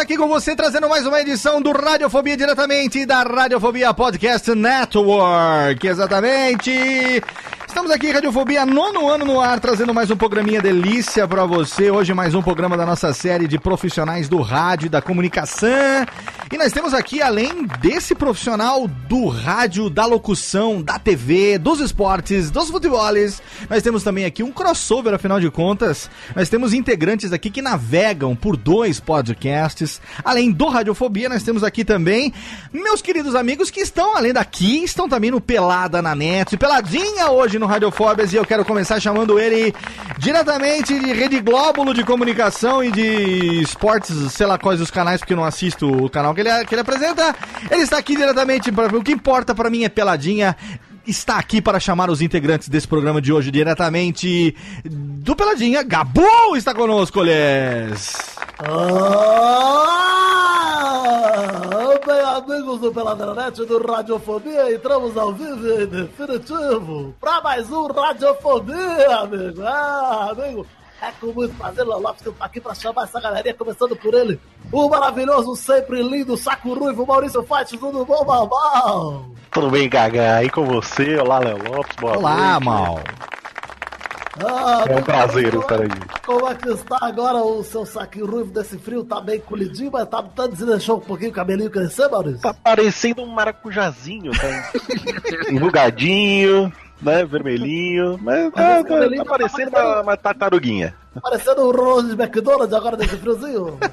Aqui com você, trazendo mais uma edição do Radiofobia diretamente da Radiofobia Podcast Network. Exatamente! Estamos aqui, Radiofobia, nono ano no ar, trazendo mais um programinha delícia pra você. Hoje mais um programa da nossa série de profissionais do rádio e da comunicação. E nós temos aqui, além desse profissional do rádio, da locução, da TV, dos esportes, dos futeboles, nós temos também aqui um crossover, afinal de contas. Nós temos integrantes aqui que navegam por dois podcasts. Além do Radiofobia, nós temos aqui também meus queridos amigos que estão, além daqui, estão também no Pelada na Net, Peladinha hoje no Radiofóbias. E eu quero começar chamando ele diretamente de Rede Glóbulo de Comunicação e de Esportes, sei lá quais os canais, porque eu não assisto o canal ele, que ele apresenta. Ele está aqui diretamente, o que importa pra mim é Peladinha está aqui para chamar os integrantes desse programa de hoje diretamente do Peladinha. Gabu está conosco, Les. Ah, bem, amigos do Peladranet do Radiofobia, entramos ao vivo e definitivo para mais um Radiofobia, amigo. Ah, amigo, é com muito prazer, Léo Lopes, que eu tô aqui para chamar essa galerinha, começando por ele, o maravilhoso, sempre lindo, saco ruivo, Maurício Fati, tudo bom, Malmal? Tudo bem, Gaga? E com você? Olá, Léo Lopes, boa Olá, noite. Mal. Ah, É um prazer como- estar aí. Como é que está agora o seu saquinho ruivo desse frio? Tá bem colidinho, mas tá, tá deixou um pouquinho o cabelinho crescer, Maurício? Tá parecendo um maracujazinho, tá? Enrugadinho, né? Vermelhinho. Mas tá, tá- tá parecendo uma, uma tartaruguinha. Parecendo o Ronald McDonald agora nesse friozinho.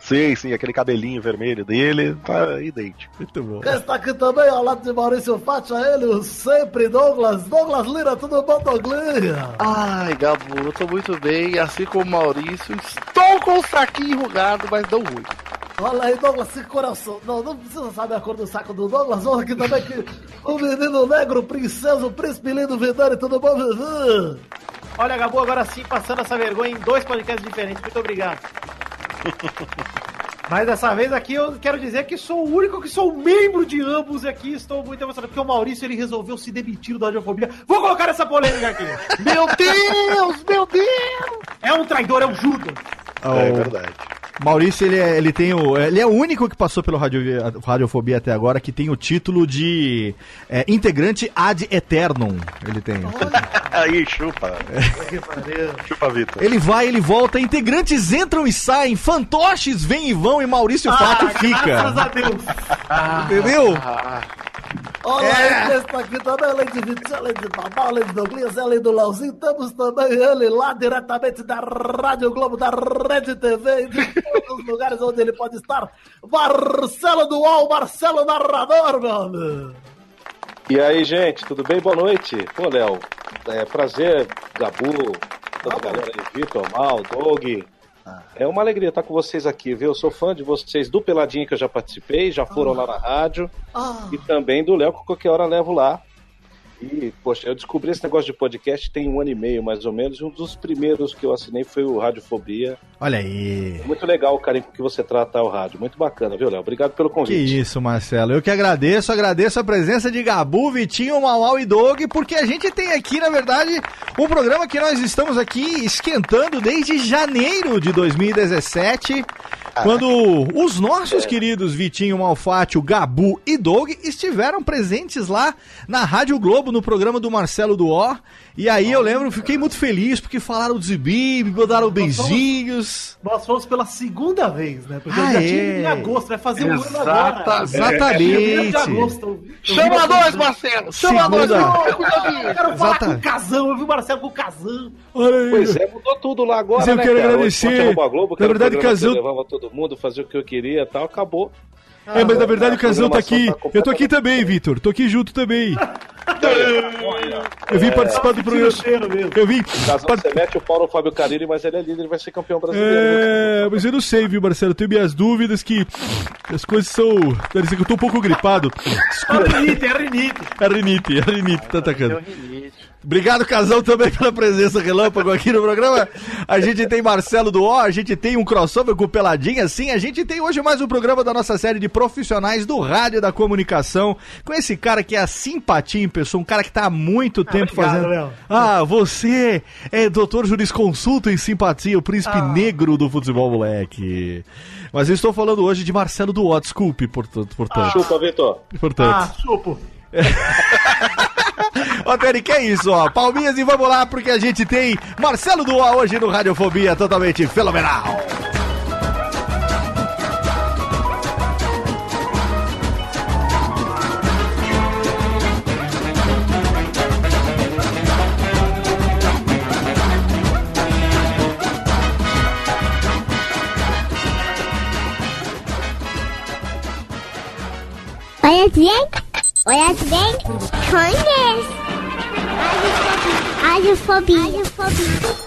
Sim, sim, aquele cabelinho vermelho dele tá idêntico. Muito bom. Quem está aqui também ao lado de Maurício Fátio, ele, o sempre Douglas. Douglas Lira, tudo bom, Douglinha? Ai, Gabu, eu tô muito bem, assim como o Maurício. Estou com o saquinho enrugado, mas não muito. Olha aí, Douglas, que coração. Não, não precisa saber a cor do saco do Douglas. Olha aqui também que o menino negro, o princesa, o príncipe lindo Vidani, tudo bom? Olha, Gabu, agora sim, passando essa vergonha em dois podcasts diferentes. Muito obrigado. Mas dessa vez aqui eu quero dizer que sou o único que sou membro de ambos aqui. Estou muito emocionado porque o Maurício ele resolveu se demitir da radiofobia. Vou colocar essa polêmica aqui. Meu Deus, meu Deus! É um traidor, é um Judas. É verdade. Maurício, ele, é, ele tem o. Ele é o único que passou pelo radio, Radiofobia até agora que tem o título de é, integrante ad eternum. Ele tem. Aí, chupa. chupa, Vitor. Ele vai, ele volta, integrantes entram e saem, fantoches vêm e vão e Maurício Fátio fica. Graças a Deus. Entendeu? Olá, É. está aqui também, além de Vitinho, além de Babá, além de Douglas, além do Lauzinho, temos também ele lá diretamente da Rádio Globo, da Rede TV, e de todos os lugares onde ele pode estar. Marcelo Dual, Marcelo Narrador, meu amigo. E aí, gente, tudo bem? Boa noite. Pô, Léo, é prazer, Gabu, toda a galera aí, Vitor, Mal, Doug. É uma alegria estar com vocês aqui, viu? Eu sou fã de vocês do Peladinho que eu já participei, já foram lá na rádio, Ah, e também do Léo, que qualquer hora levo lá. E, poxa, eu descobri esse negócio de podcast tem um ano e meio, mais ou menos, e um dos primeiros que eu assinei foi o Radiofobia. Olha aí. Muito legal o carinho com que você trata o rádio. Muito bacana, viu, Léo? Obrigado pelo Que convite. isso, Marcelo. Eu que agradeço, agradeço a presença de Gabu, Vitinho, Mauau e Doug, porque a gente tem aqui, na verdade, um programa que nós estamos aqui esquentando desde janeiro de 2017, quando os nossos queridos Vitinho, Malfátio, Gabu e Doug estiveram presentes lá na Rádio Globo, no programa do Marcelo Duó. E aí eu lembro, fiquei muito feliz porque falaram do Zibi, me mandaram beijinhos. Nós fomos pela segunda vez, né? Porque Ah, já é. tinha em agosto, vai fazer um ano agora. Exatamente. De eu eu Chama nós, Marcelo! Chama nós! Marcelo, cuidadinho. Eu quero falar Exata. com o Casão, eu vi o Marcelo com o Casão. Olha aí. Pois é, mudou tudo lá agora, Mas eu né, quero cara? agradecer. A Globo, Na o verdade, que Casão- eu levava todo mundo, fazia o que eu queria e tal, acabou. É, mas na verdade o a Casão tá aqui. tá Eu tô aqui também, Vitor. Tô aqui junto também. Eu vim participar do o programa. Eu vim. Casão, par- você mete o pau no Fábio Carilli, mas ele é líder e vai ser campeão brasileiro. É, mas eu não sei, viu, Marcelo? Eu tenho minhas dúvidas que as coisas são. Parece que eu tô um pouco gripado. É rinite, é rinite. É a rinite, é a rinite tá atacando. Deu rinite. Obrigado, Casão, também pela presença relâmpago aqui no programa. A gente tem Marcelo do O, a gente tem um crossover com o Peladinha, sim. A gente tem hoje mais um programa da nossa série de profissionais do rádio e da comunicação. Com esse cara que é a simpatia em pessoa, um cara que tá há muito tempo obrigado, fazendo. Léo. Ah, você é doutor jurisconsulto em simpatia, o príncipe Ah. negro do futebol, moleque. Mas eu estou falando hoje de Marcelo do O, desculpe, portanto. portanto, Chupa, Vitor. portanto. Ah, chupo. Ó, Tony, que é isso, ó. Palminhas e vamos lá, porque a gente tem Marcelo Duá hoje no Radiofobia, totalmente fenomenal. Olha bem, olha bem, conhece. Radiofobia. Radiofobia.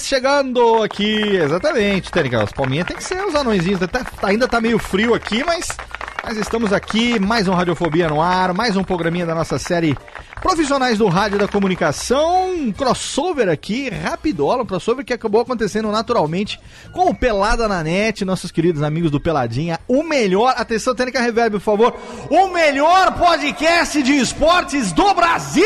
Chegando aqui, exatamente, Tênica. Os palminhas tem que ser os anõezinhos. Ainda tá meio frio aqui, mas, mas estamos aqui. Mais um Radiofobia no ar, mais um programinha da nossa série Profissionais do Rádio da Comunicação. Um crossover aqui, rapidola. Um crossover que acabou acontecendo naturalmente com o Pelada na Net, nossos queridos amigos do Peladinha. O melhor, atenção, Tênica Reverb, por favor. O melhor podcast de esportes do Brasil!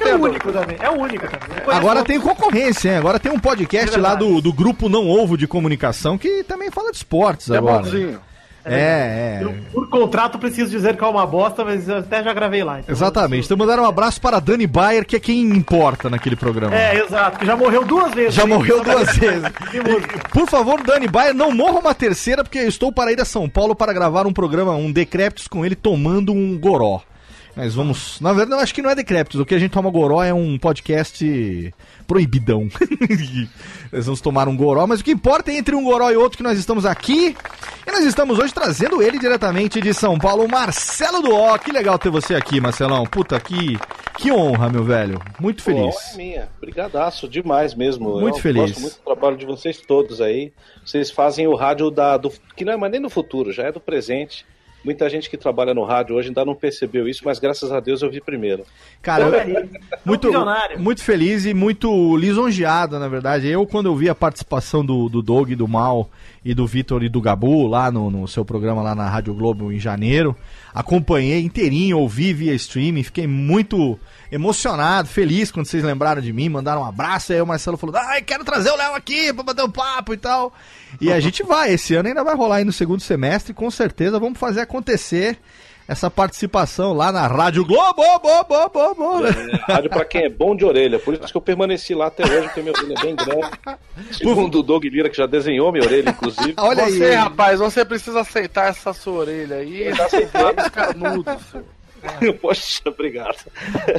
É o único também. É o único também. Agora tem concorrência, hein? Agora tem um podcast É lá do, do grupo Não Ovo de Comunicação que também fala de esportes É agora. bonzinho. É, é. Eu, por contrato, preciso dizer que é uma bosta, mas eu até já gravei lá. então- Exatamente. Então mandar um abraço para Dani Bayer, que é quem importa naquele programa. É, exato, que já morreu duas vezes. Já hein? morreu duas vezes. E, Por favor, Dani Bayer, não morra uma terceira, porque eu estou para ir a São Paulo para gravar um programa, um Decréptos com ele tomando um goró. Nós vamos. Na verdade, eu acho que não é Decréptos. O que a gente toma goró é um podcast proibidão. nós vamos tomar um goró, mas o que importa é entre um goró e outro que nós estamos aqui. E nós estamos hoje trazendo ele diretamente de São Paulo, Marcelo Duó. Que legal ter você aqui, Marcelão. Puta, que, que honra, meu velho. Muito Pô, feliz. é minha. Brigadaço demais mesmo. Muito eu feliz. Gosto muito do trabalho de vocês todos aí. Vocês fazem o rádio da, do, que não é mais nem do futuro, já é do presente. Muita gente que trabalha no rádio hoje ainda não percebeu isso, mas graças a Deus eu vi primeiro. Cara, eu- É muito, muito feliz e muito lisonjeado, na verdade. Eu, quando eu vi a participação do, do Doug, do Mal e do Vitor e do Gabu lá no, no seu programa lá na Rádio Globo em janeiro, acompanhei inteirinho, ouvi via streaming, fiquei muito emocionado, feliz quando vocês lembraram de mim, mandaram um abraço, aí o Marcelo falou, ai, quero trazer o Léo aqui pra bater um papo e tal. E a gente vai, esse ano ainda vai rolar aí no segundo semestre, com certeza vamos fazer acontecer essa participação lá na Rádio Globo, bo, bo, bo, bo. É, rádio pra quem é bom de orelha, por isso que eu permaneci lá até hoje, porque minha orelha é bem grande. Segundo o Doug Lira, que já desenhou minha orelha, inclusive. Olha você, aí. rapaz, você precisa aceitar essa sua orelha aí. Lábios canudos. Poxa, obrigado.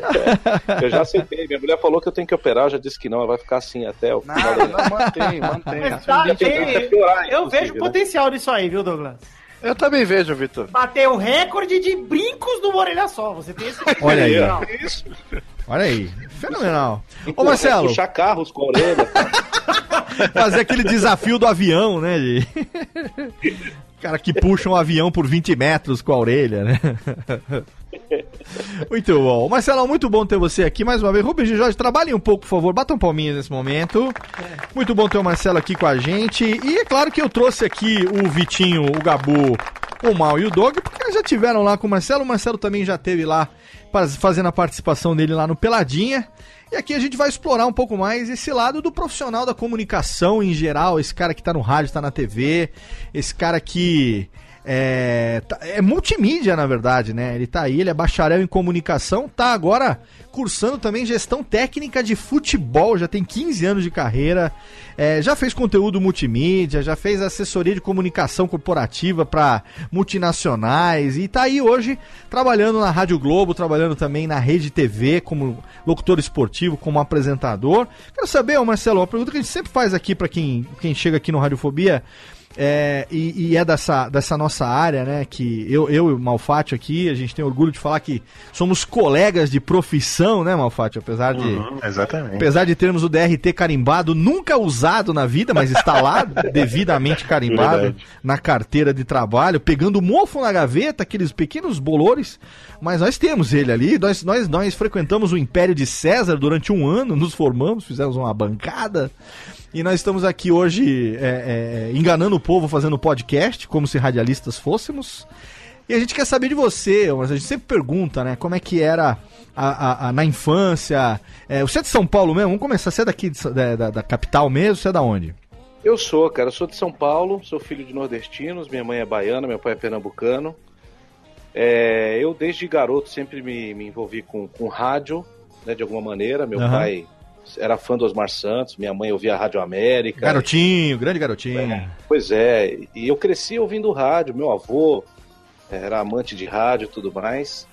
eu já aceitei. Minha mulher falou que eu tenho que operar, eu já disse que não, ela vai ficar assim até o final da não, mantém, mantém. Mas tá, Tem piorar, eu vejo né? potencial nisso aí, viu, Douglas? Eu também vejo, Vitor. Bateu o recorde de brincos numa orelha só. Você tem esse. Olha aí. Não. Isso. Olha aí, fenomenal. Ô Marcelo, Puxar carros com a orelha. fazer aquele desafio do avião, né? Cara que puxa um avião por 20 metros com a orelha, né? Muito bom. Marcelão, muito bom ter você aqui mais uma vez. Rubens de Jorge, trabalhem um pouco, por favor. Bata um palminho nesse momento. Muito bom ter o Marcelo aqui com a gente. E é claro que eu trouxe aqui o Vitinho, o Gabu, o Mal e o Dog, porque eles já tiveram lá com o Marcelo. O Marcelo também já teve lá faz- fazendo a participação dele lá no Peladinha. E aqui a gente vai explorar um pouco mais esse lado do profissional da comunicação em geral, esse cara que tá no rádio, tá na TV, esse cara que é, tá- é multimídia, na verdade, né? Ele tá aí, ele é bacharel em comunicação, tá agora cursando também gestão técnica de futebol, já tem 15 anos de carreira, é, já fez conteúdo multimídia, já fez assessoria de comunicação corporativa para multinacionais e tá aí hoje trabalhando na Rádio Globo, trabalhando também na Rede TV como locutor esportivo, como apresentador. Quero saber, Marcelo, uma pergunta que a gente sempre faz aqui para quem, quem chega aqui no Radiofobia. É, e, e é dessa, dessa nossa área, né? Que eu, eu e o Malfátio aqui, a gente tem orgulho de falar que somos colegas de profissão, né, Malfátio? Apesar de. Uhum, exatamente. Apesar de termos o DRT carimbado, nunca usado na vida, mas está lá, devidamente carimbado Verdade. na carteira de trabalho, pegando mofo na gaveta, aqueles pequenos bolores, mas nós temos ele ali, nós, nós, nós frequentamos o Império de César durante um ano, nos formamos, fizemos uma bancada, e nós estamos aqui hoje é, é, enganando o povo fazendo podcast, como se radialistas fôssemos. E a gente quer saber de você, mas a gente sempre pergunta, né? Como é que era a, a- a- na infância. É, você é de São Paulo mesmo? Vamos começar. Você é daqui de da, da- capital mesmo? Você é da onde? Eu sou, cara, eu sou de São Paulo, sou filho de nordestinos, minha mãe é baiana, meu pai é pernambucano. É, eu, desde garoto, sempre me, me envolvi com, com rádio, né, de alguma maneira. Meu Aham. pai era fã do Osmar Santos, minha mãe ouvia a Rádio América. Garotinho, grande garotinho. Pois é, e eu cresci ouvindo rádio. Meu avô era amante de rádio e tudo mais.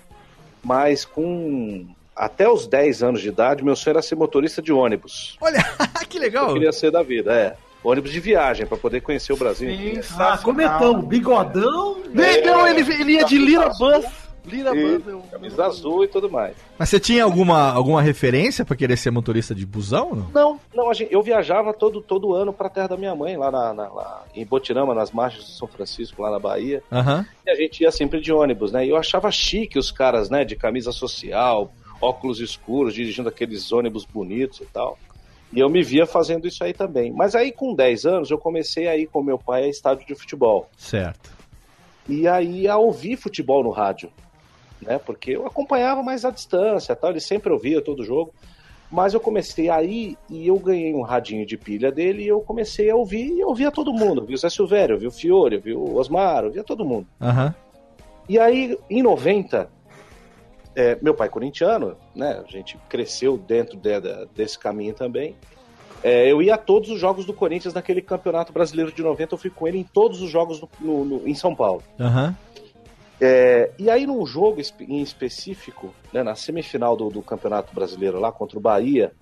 Mas com até os 10 anos de idade, meu sonho era ser motorista de ônibus. Olha, que legal. Eu queria ser da vida, é. Ônibus de viagem, para poder conhecer o Brasil. inteiro. Ah, comentamos. Bigodão. Não, ele, ele ia de Lira Bus. Lira E camisa azul e tudo mais. Mas você tinha alguma, alguma referência pra querer ser motorista de busão? Não? Não, não, a gente- eu viajava todo, todo ano para terra da minha mãe, lá, na, na- lá em Botirama, nas margens de São Francisco, lá na Bahia. Aham. E a gente ia sempre de ônibus, né? E eu achava chique os caras, né, de camisa social, óculos escuros, dirigindo aqueles ônibus bonitos e tal. E eu me via fazendo isso aí também. Mas aí, com 10 anos, eu comecei a ir com meu pai a estádio de futebol. Certo. E aí a ouvir futebol no rádio, né? Porque eu acompanhava mais à distância, tal, ele sempre ouvia todo jogo. Mas eu comecei aí e eu ganhei um radinho de pilha dele e eu comecei a ouvir e eu ouvia todo mundo. Eu vi o Zé Silvério, eu vi o Fiore, eu vi o Osmar, eu via todo mundo. Aham. E aí, em 90, é, meu pai corintiano, né? A gente cresceu dentro de- da- desse caminho também. É, eu ia a todos os jogos do Corinthians naquele campeonato brasileiro de 90, eu fui com ele em todos os jogos no- no- no- em São Paulo. Aham. É, e aí, num jogo em específico, né, na semifinal do, do Campeonato Brasileiro lá contra o Bahia,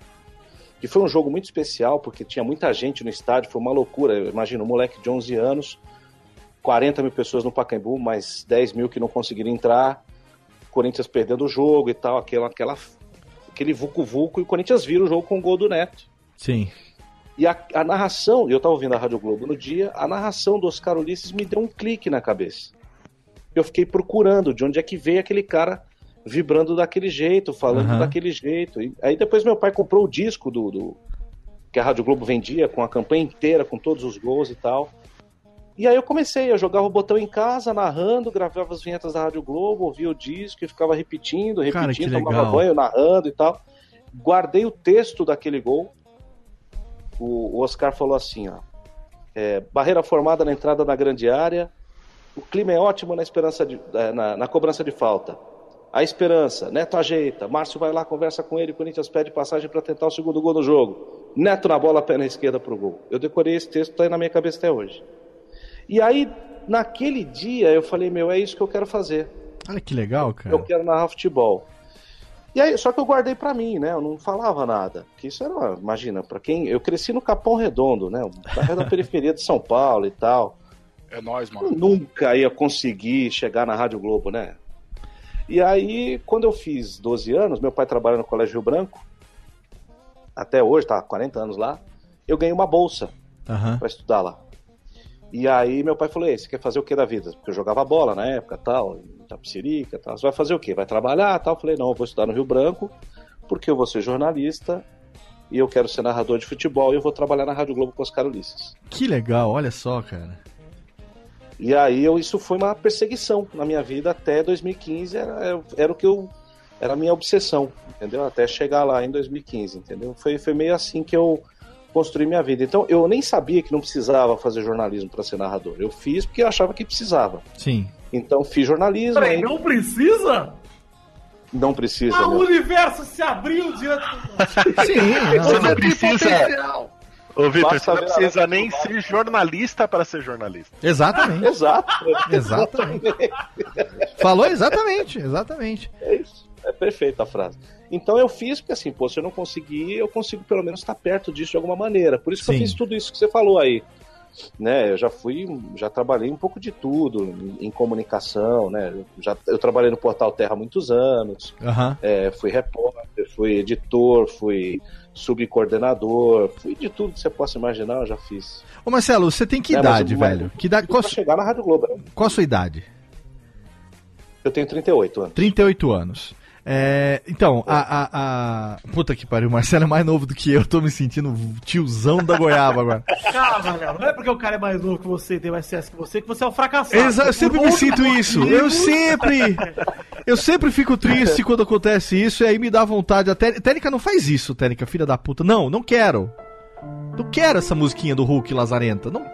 que foi um jogo muito especial, porque tinha muita gente no estádio, foi uma loucura. Imagina, um moleque de 11 anos, 40 mil pessoas no Pacaembu, mais 10 mil que não conseguiram entrar, Corinthians perdendo o jogo e tal, aquela, aquela, aquele vucu-vucu, e o Corinthians vira o jogo com o gol do Neto. Sim. E a, a narração, e eu tava ouvindo a Rádio Globo no dia, a narração do Oscar Ulisses me deu um clique na cabeça. Eu fiquei procurando de onde é que veio aquele cara vibrando daquele jeito, falando Aham. daquele jeito. E aí depois meu pai comprou o disco do, do- que a Rádio Globo vendia, com a campanha inteira, com todos os gols e tal. E aí eu comecei, eu jogava o botão em casa, narrando, gravava as vinhetas da Rádio Globo, ouvia o disco e ficava repetindo, Cara, repetindo, que tomava banho, narrando e tal. Guardei o texto daquele gol. O, o Oscar falou assim, ó. é, barreira formada na entrada da grande área. O clima é ótimo na esperança de, eh, na, na cobrança de falta. A esperança, Neto ajeita, Márcio vai lá, conversa com ele, o Corinthians pede passagem para tentar o segundo gol do jogo. Neto na bola, pé na esquerda pro gol. Eu decorei esse texto, tá aí na minha cabeça até hoje. E aí, naquele dia, eu falei, meu, é isso que eu quero fazer. Olha que legal, cara. Eu quero narrar futebol. E aí, só que eu guardei pra mim, né? Eu não falava nada. Porque isso era, imagina, pra quem. Eu cresci no Capão Redondo, né? Um bairro da periferia de São Paulo e tal. É nóis, Eu mano. nunca ia conseguir chegar na Rádio Globo, né? E aí, quando eu fiz 12 anos, meu pai trabalha no Colégio Rio Branco, até hoje, tá há 40 anos lá, eu ganhei uma bolsa Aham. pra estudar lá. E aí meu pai falou, "Ei, você quer fazer o que da vida? Porque eu jogava bola na época, tal, em Itapecerica, tal. Você vai fazer o quê? Vai trabalhar, tal? Eu falei, não, eu vou estudar no Rio Branco, porque eu vou ser jornalista e eu quero ser narrador de futebol e eu vou trabalhar na Rádio Globo com Oscar Ulisses. Que legal, olha só, cara. E aí eu, isso foi uma perseguição na minha vida até 2015, era, era o que eu. Era a minha obsessão, entendeu? Até chegar lá em 2015, entendeu? Foi, foi meio assim que eu construí minha vida. Então eu nem sabia que não precisava fazer jornalismo para ser narrador. Eu fiz porque eu achava que precisava. Sim. Então fiz jornalismo. Peraí, aí não precisa? não precisa. Ah, o meu. universo se abriu diante do Sim, Você não Tem precisa. potencial. Ô, Vitor, você não precisa nem ser jornalista para ser jornalista. Exatamente. Exato. Exatamente. Falou exatamente, exatamente. É isso. É perfeita a frase. Então eu fiz porque assim, pô, se eu não conseguir, eu consigo pelo menos estar perto disso de alguma maneira. Por isso que Sim. eu fiz tudo isso que você falou aí. Né, eu já fui, já trabalhei um pouco de tudo em, em comunicação, né? Eu, já, eu trabalhei no Portal Terra há muitos anos, Aham. é, fui repórter, fui editor, fui subcoordenador, fui de tudo que você possa imaginar, eu já fiz. Ô Marcelo, você tem que É, mas idade, mas- velho? Que idade? Qual, Pra chegar na Rádio Globo, né? qual a sua idade? eu tenho 38 anos. 38 anos. É, então, a, a, a- Puta que pariu, o Marcelo é mais novo do que eu, tô me sentindo tiozão da goiaba agora. Calma, Léo. Não é porque o cara é mais novo que você e tem mais CS que você que você é um fracassado. Exa- eu sempre me sinto isso. Eu sempre. Eu sempre fico triste quando acontece isso e aí me dá vontade. A Té- Técnica não faz isso, Técnica, filha da puta. Não, não quero. Não quero essa musiquinha do Hulk Lazarenta. Não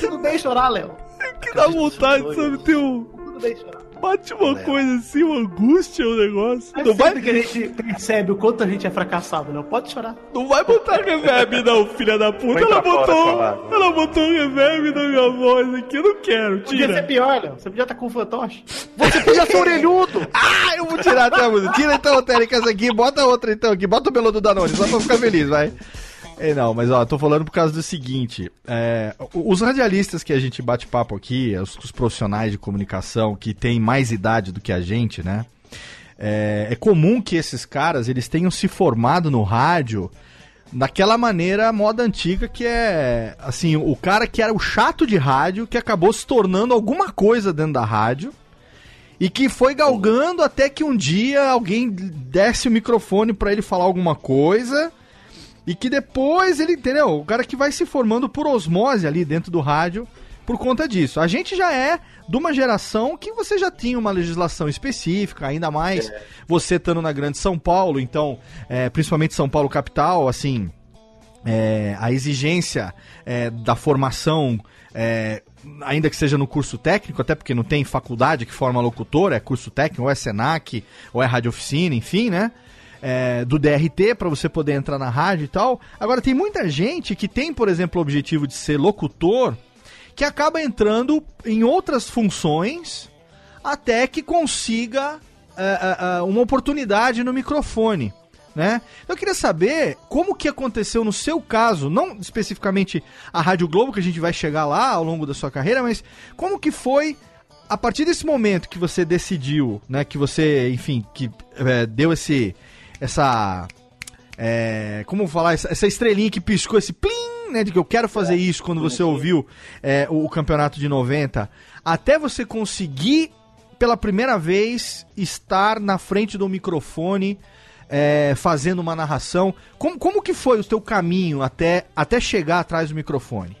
Tudo bem chorar, Léo. que dá vontade, sabe? Ter um. Tudo bem chorar. Bate uma coisa assim, uma angústia, um negócio. É Não vai, sempre que a gente percebe o quanto a gente é fracassado, Léo. Pode chorar. não vai botar reverb, não, filha da puta. Ela botou. Ela botou reverb na minha voz aqui. Eu não quero. Podia ser Tira. pior, Léo. Você podia estar com um fantoche. Você podia ser orelhudo. Ah, eu vou tirar até a música. Tira então, Técnica, essa aqui. Bota outra então aqui. Bota o melô do Danone, só pra ficar feliz, vai. É, não, mas ó, tô falando por causa do seguinte: é, os radialistas que a gente bate papo aqui, os, os profissionais de comunicação que têm mais idade do que a gente, né? É, é comum que esses caras eles tenham se formado no rádio daquela maneira moda antiga que é assim o cara que era o chato de rádio que acabou se tornando alguma coisa dentro da rádio e que foi galgando até que um dia alguém desse o microfone pra ele falar alguma coisa e que depois ele, entendeu? O cara que vai se formando por osmose ali dentro do rádio por conta disso. A gente já é de uma geração que você já tinha uma legislação específica, ainda mais você estando na grande São Paulo, então, é, principalmente São Paulo capital, assim, é, a exigência é, da formação, é, ainda que seja no curso técnico, até porque não tem faculdade que forma locutor, é curso técnico, ou é Senac, ou é rádio oficina, enfim, né? É, do DRT para você poder entrar na rádio e tal. Agora tem muita gente que tem, por exemplo, o objetivo de ser locutor, que acaba entrando em outras funções até que consiga é, é, é, uma oportunidade no microfone. Né? Eu queria saber como que aconteceu no seu caso, não especificamente a Rádio Globo, que a gente vai chegar lá ao longo da sua carreira, mas como que foi a partir desse momento que você decidiu, né, que você, enfim, que é, deu esse, essa, é, como falar, essa, essa estrelinha que piscou, esse plim né, de que eu quero fazer isso quando você ouviu é, o, o campeonato de 90, até você conseguir pela primeira vez estar na frente do microfone é, fazendo uma narração. Como, como que foi o teu caminho até, até chegar atrás do microfone?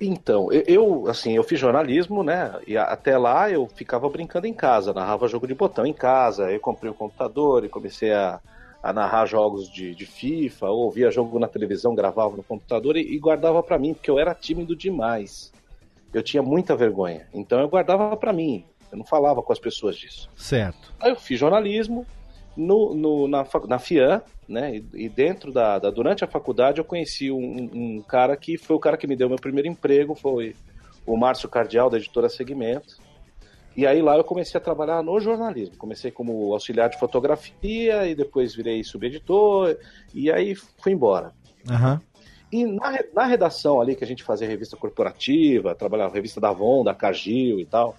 Então, eu, eu, assim, eu fiz jornalismo, né? E até lá eu ficava brincando em casa, narrava jogo de botão em casa. Aí Eu comprei um computador e comecei a, a narrar jogos de, de FIFA, ou ouvia jogo na televisão, gravava no computador e, e guardava pra mim, porque eu era tímido demais. Eu tinha muita vergonha. Então eu guardava pra mim. Eu não falava com as pessoas disso. Certo. Aí eu fiz jornalismo no, no- na, na FIAN, né? E, e dentro da, da- Durante a faculdade eu conheci um, um cara que foi o cara que me deu meu primeiro emprego, foi o Márcio Cardial, da editora Segmento. E aí lá eu comecei a trabalhar no jornalismo. Comecei como auxiliar de fotografia e depois virei subeditor, e aí fui embora. Aham. E na, na redação ali, que a gente fazia revista corporativa, trabalhava revista da Avon, da Cargill e tal,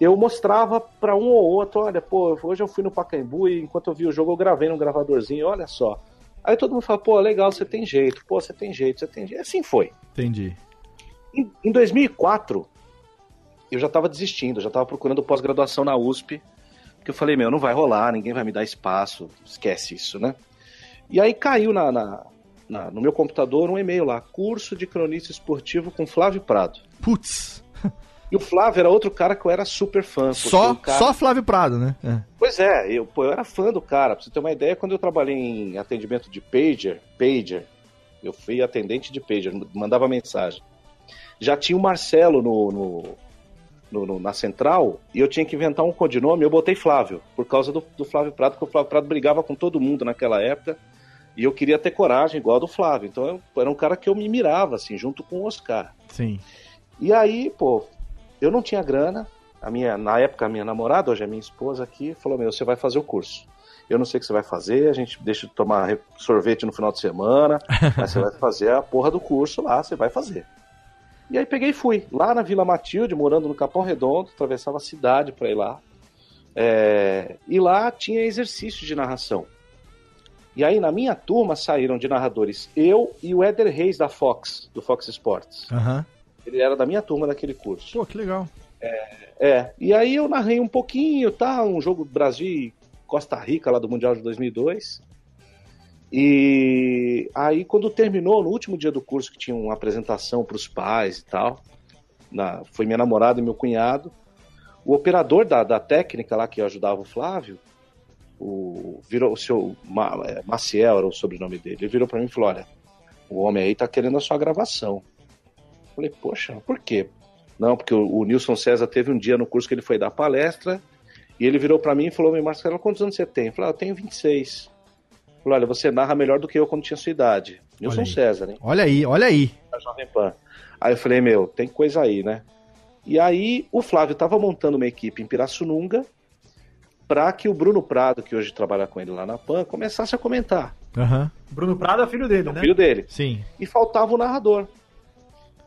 eu mostrava para um ou outro, olha, pô, hoje eu fui no Pacaembu e enquanto eu vi o jogo eu gravei num gravadorzinho, olha só. Aí todo mundo fala, pô, legal, você tem jeito, pô, você tem jeito, você tem jeito. Assim foi. Entendi. Em, em 2004, eu já estava desistindo, eu já estava procurando pós-graduação na USP, porque eu falei, meu, não vai rolar, ninguém vai me dar espaço, esquece isso, né? E aí caiu na, na- na- no meu computador um e-mail lá, curso de cronista esportivo com Flávio Prado. Putz. E o Flávio era outro cara que eu era super fã. Só, cara- só Flávio Prado, né? É. Pois é, eu, pô, eu era fã do cara. Pra você ter uma ideia, quando eu trabalhei em atendimento de pager, pager, eu fui atendente de pager, mandava mensagem. Já tinha o Marcelo no, no- no- no- na central e eu tinha que inventar um codinome. Eu botei Flávio, por causa do, do Flávio Prado, porque o Flávio Prado brigava com todo mundo naquela época e eu queria ter coragem igual a do Flávio. Então eu, era um cara que eu me mirava, assim, junto com o Oscar. Sim. E aí, pô, eu não tinha grana. A minha, na época, a minha namorada, hoje é minha esposa aqui, falou: Meu, você vai fazer o curso. Eu não sei o que você vai fazer, a gente deixa de tomar sorvete no final de semana, mas você vai fazer a porra do curso lá, você vai fazer. E aí peguei e fui. Lá na Vila Matilde, morando no Capão Redondo, atravessava a cidade pra ir lá. É, e lá tinha exercício de narração. E aí na minha turma saíram de narradores eu e o Éder Reis da Fox, do Fox Sports. Aham. Ele era da minha turma daquele curso. Pô, que legal. É, e aí eu narrei um pouquinho, tá? Um jogo Brasil Costa Rica lá do Mundial de 2002. E aí quando terminou, no último dia do curso, que tinha uma apresentação para os pais e tal, na- foi minha namorada e meu cunhado, o operador da, da técnica lá que ajudava o Flávio, o, virou o seu Ma- é, Maciel era o sobrenome dele, ele virou para mim e falou, olha, o homem aí tá querendo a sua gravação. Eu Falei, poxa, por quê? Não, porque o, o Nilson César teve um dia no curso que ele foi dar palestra e ele virou pra mim e falou: Meu Marcelo, quantos anos você tem? Eu falei: ah, Eu tenho 26. Falou: Olha, você narra melhor do que eu quando tinha sua idade. Nilson. César, hein? Olha aí, olha aí. Da Jovem Pan. Aí eu falei: Meu, tem coisa aí, né? E aí o Flávio tava montando uma equipe em Pirassununga pra que o Bruno Prado, que hoje trabalha com ele lá na Pan, começasse a comentar. Aham. Bruno Prado é filho dele, né? Filho dele. Sim. e faltava o narrador.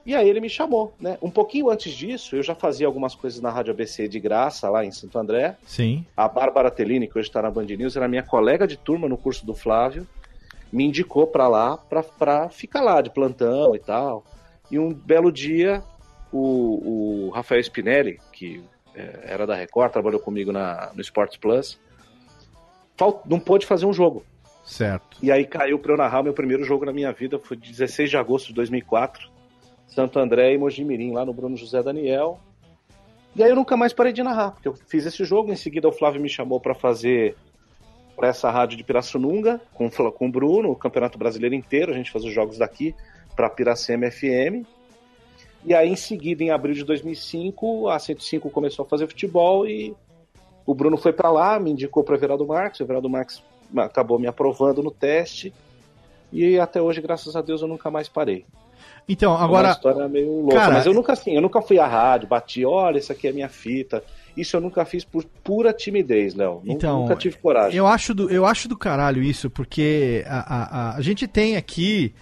E aí ele me chamou, né? Um pouquinho antes disso, eu já fazia algumas coisas na Rádio ABC de graça, lá em Santo André. Sim. A Bárbara Tellini, que hoje está na Band News, era minha colega de turma no curso do Flávio, me indicou para lá, pra, pra ficar lá de plantão e tal. E um belo dia, o, o Rafael Spinelli, que é, era da Record, trabalhou comigo na, no Sports Plus, fal- não pôde fazer um jogo. Certo. E aí caiu para eu narrar meu primeiro jogo na minha vida, foi 16 de agosto de 2004, Santo André e Mojimirim, lá no Bruno José Daniel. E aí eu nunca mais parei de narrar, porque eu fiz esse jogo, em seguida o Flávio me chamou para fazer para essa rádio de Pirassununga, com, com o Bruno, o Campeonato Brasileiro inteiro, a gente faz os jogos daqui para Piracema FM. E aí em seguida, em abril de 2005, a 105 começou a fazer futebol e o Bruno foi para lá, me indicou para Everaldo Marques, o Everaldo Marques acabou me aprovando no teste. E até hoje, graças a Deus, eu nunca mais parei. Então, É uma agora. história meio louca, cara, mas eu nunca assim, eu nunca fui à rádio, bati, olha, isso aqui é minha fita. Isso eu nunca fiz por pura timidez, Léo. Então, nunca tive coragem. Eu acho do, eu acho do caralho isso, porque a, a, a, gente tem aqui.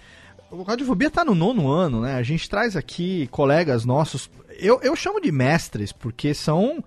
O Radiofobia tá no nono ano, né? A gente traz aqui colegas nossos. Eu, eu chamo de mestres, porque são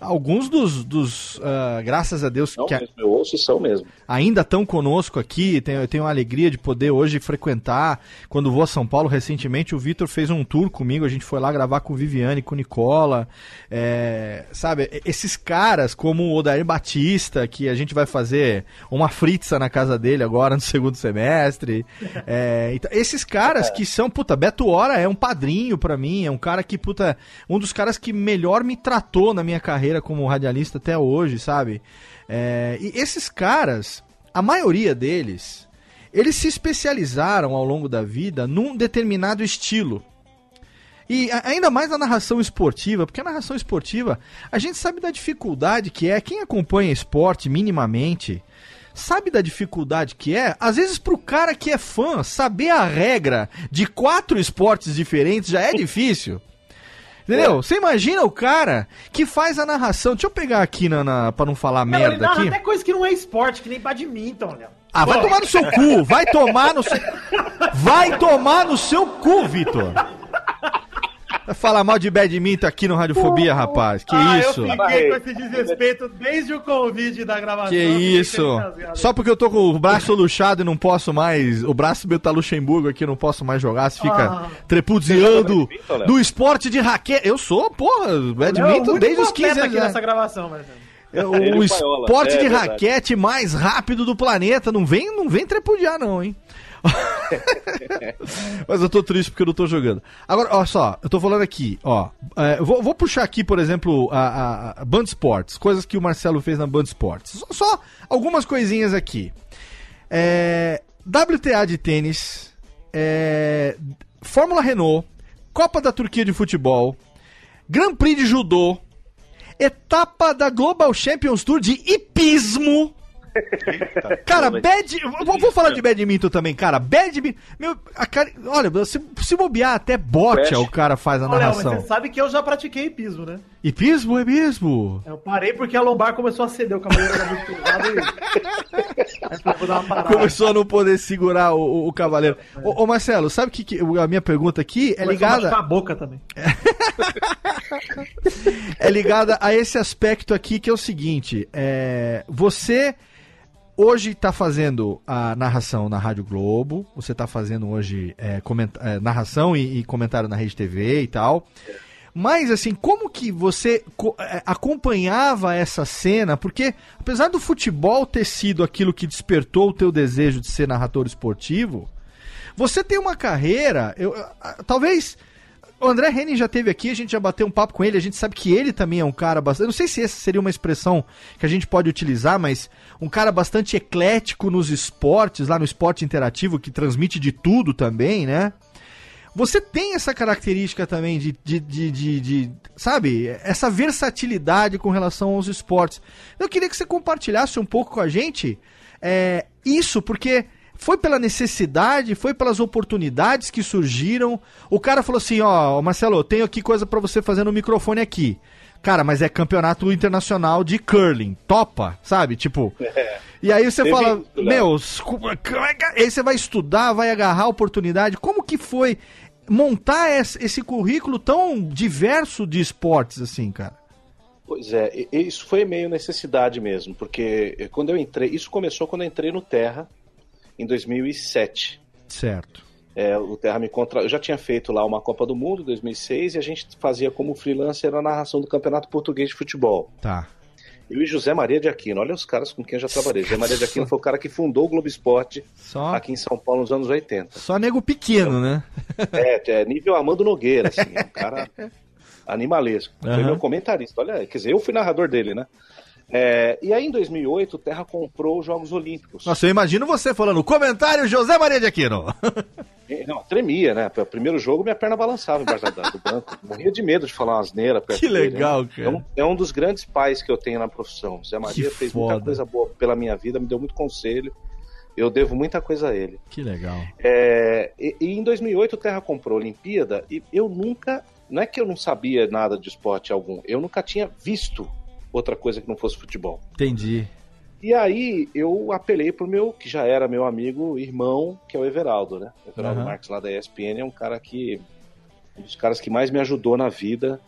alguns dos, dos ah, graças a Deus, Não que a- mesmo, eu ouço são mesmo. ainda estão conosco aqui. Tenho, eu tenho a alegria de poder hoje frequentar. Quando vou a São Paulo recentemente, o Vitor fez um tour comigo. A gente foi lá gravar com o Viviane, com o Nicola. É, sabe, esses caras como o Odair Batista, que a gente vai fazer uma fritza na casa dele agora no segundo semestre. É, então, esses caras que são, puta, Beto Hora é um padrinho pra mim, é um cara que, puta, um dos caras que melhor me tratou na minha carreira como radialista até hoje, sabe? É, e esses caras, a maioria deles, eles se especializaram ao longo da vida num determinado estilo. E ainda mais na narração esportiva, porque a narração esportiva, a gente sabe da dificuldade que é, quem acompanha esporte minimamente, sabe da dificuldade que é, às vezes pro cara que é fã, saber a regra de quatro esportes diferentes já é difícil. Entendeu? Você imagina o cara que faz a narração. Deixa eu pegar aqui na, na, pra não falar Não, ele merda narra aqui. até coisa que não é esporte, que nem badminton, Léo. Ah, vai tomar no seu cu! Vai tomar no seu. Vai tomar no seu cu, Vitor! Falar mal de badminton aqui no Radiofobia, rapaz. Que ah, isso? eu fiquei com esse desrespeito desde o convite da gravação. Que isso? Só porque eu tô com o braço luxado e não posso mais. O braço meu tá Luxemburgo aqui, eu não posso mais jogar. Você fica Ah. do esporte de raquete. Eu sou, porra, é badminton desde os 15 atleta anos. aqui né? nessa gravação, Marcelo. É o Ele esporte. É, de verdade. raquete mais rápido do planeta. Não vem, não vem trepudiar, não, hein? Mas eu tô triste porque eu não tô jogando. Agora, ó só, eu tô falando aqui, ó. é, vou, vou puxar aqui, por exemplo, a, a, a Band Sports, coisas que o Marcelo fez na Band Sports. Só, só algumas coisinhas aqui. É, WTA de tênis, é, Fórmula Renault, Copa da Turquia de futebol, Grand Prix de judô, etapa da Global Champions Tour de hipismo. Cara, bad. Vou, vou falar de badminton também, cara. Badminton. Meu, a cara, olha, se, se bobear, até bote Crash. o cara faz a Ô, Léo, mas narração. você sabe que eu já pratiquei hipismo, né? Hipismo é mesmo. Eu parei porque a lombar começou a ceder, o cavaleiro era muito pesado e... Começou a não poder segurar o, o- o cavaleiro. Ô, ô, Marcelo, sabe que, que a minha pergunta aqui é a ligada. a boca também. é ligada a esse aspecto aqui que é o seguinte: é, você hoje está fazendo a narração na Rádio Globo, você está fazendo hoje é, comenta- é, narração e, e comentário na Rede TV e tal. Mas assim, como que você é, acompanhava essa cena? Porque apesar do futebol ter sido aquilo que despertou o teu desejo de ser narrador esportivo, você tem uma carreira, eu, talvez o André Henning já teve aqui, a gente já bateu um papo com ele, a gente sabe que ele também é um cara bastante. Eu não sei se essa seria uma expressão que a gente pode utilizar, mas um cara bastante eclético nos esportes, lá no esporte interativo, que transmite de tudo também, né? Você tem essa característica também de, de, de, de- de, sabe, essa versatilidade com relação aos esportes. Eu queria que você compartilhasse um pouco com a gente é, isso, porque foi pela necessidade, foi pelas oportunidades que surgiram. O cara falou assim: Ó, Marcelo, eu tenho aqui coisa pra você fazer no microfone aqui. Cara, mas é campeonato internacional de curling. Topa, sabe? Tipo. E aí você fala, Léo. meu, escu- aí você vai estudar, vai agarrar a oportunidade. Como que foi montar esse, currículo tão diverso de esportes assim, cara? Pois é, isso foi meio necessidade mesmo, porque eh, quando eu entrei, isso começou quando eu entrei no Terra em 2007. Certo. É, o Terra me contra... Eu já tinha feito lá uma Copa do Mundo em 2006 e a gente fazia como freelancer a narração do Campeonato Português de Futebol. Tá. Eu e José Maria de Aquino, olha os caras com quem eu já trabalhei. José Maria de Aquino foi o cara que fundou o Globo Esporte Só, aqui em São Paulo nos anos 80. só nego pequeno, né? É, é nível Amando Nogueira, assim, um cara animalesco. Foi Aham. meu comentarista, olha, quer dizer, eu fui narrador dele, né? É, e aí em 2008 o Terra comprou os Jogos Olímpicos. Nossa, eu imagino você falando, comentário José Maria de Aquino. Não, tremia, né? O primeiro jogo minha perna balançava embaixo da- do banco. Morria de medo de falar uma asneira Que dele, legal, né? cara. É um, é um dos grandes pais que eu tenho na profissão. Zé Maria Que fez foda. muita coisa boa pela minha vida, me deu muito conselho. Eu devo muita coisa a ele. Que legal. É, e, e em 2008 o Terra comprou a Olimpíada e eu nunca, não é que eu não sabia nada de esporte algum, eu nunca tinha visto outra coisa que não fosse futebol. Entendi. E aí eu apelei pro meu, que já era meu amigo, irmão, que é o Everaldo, né? O Everaldo Aham. Marques lá da ESPN é um cara que um dos caras que mais me ajudou na vida.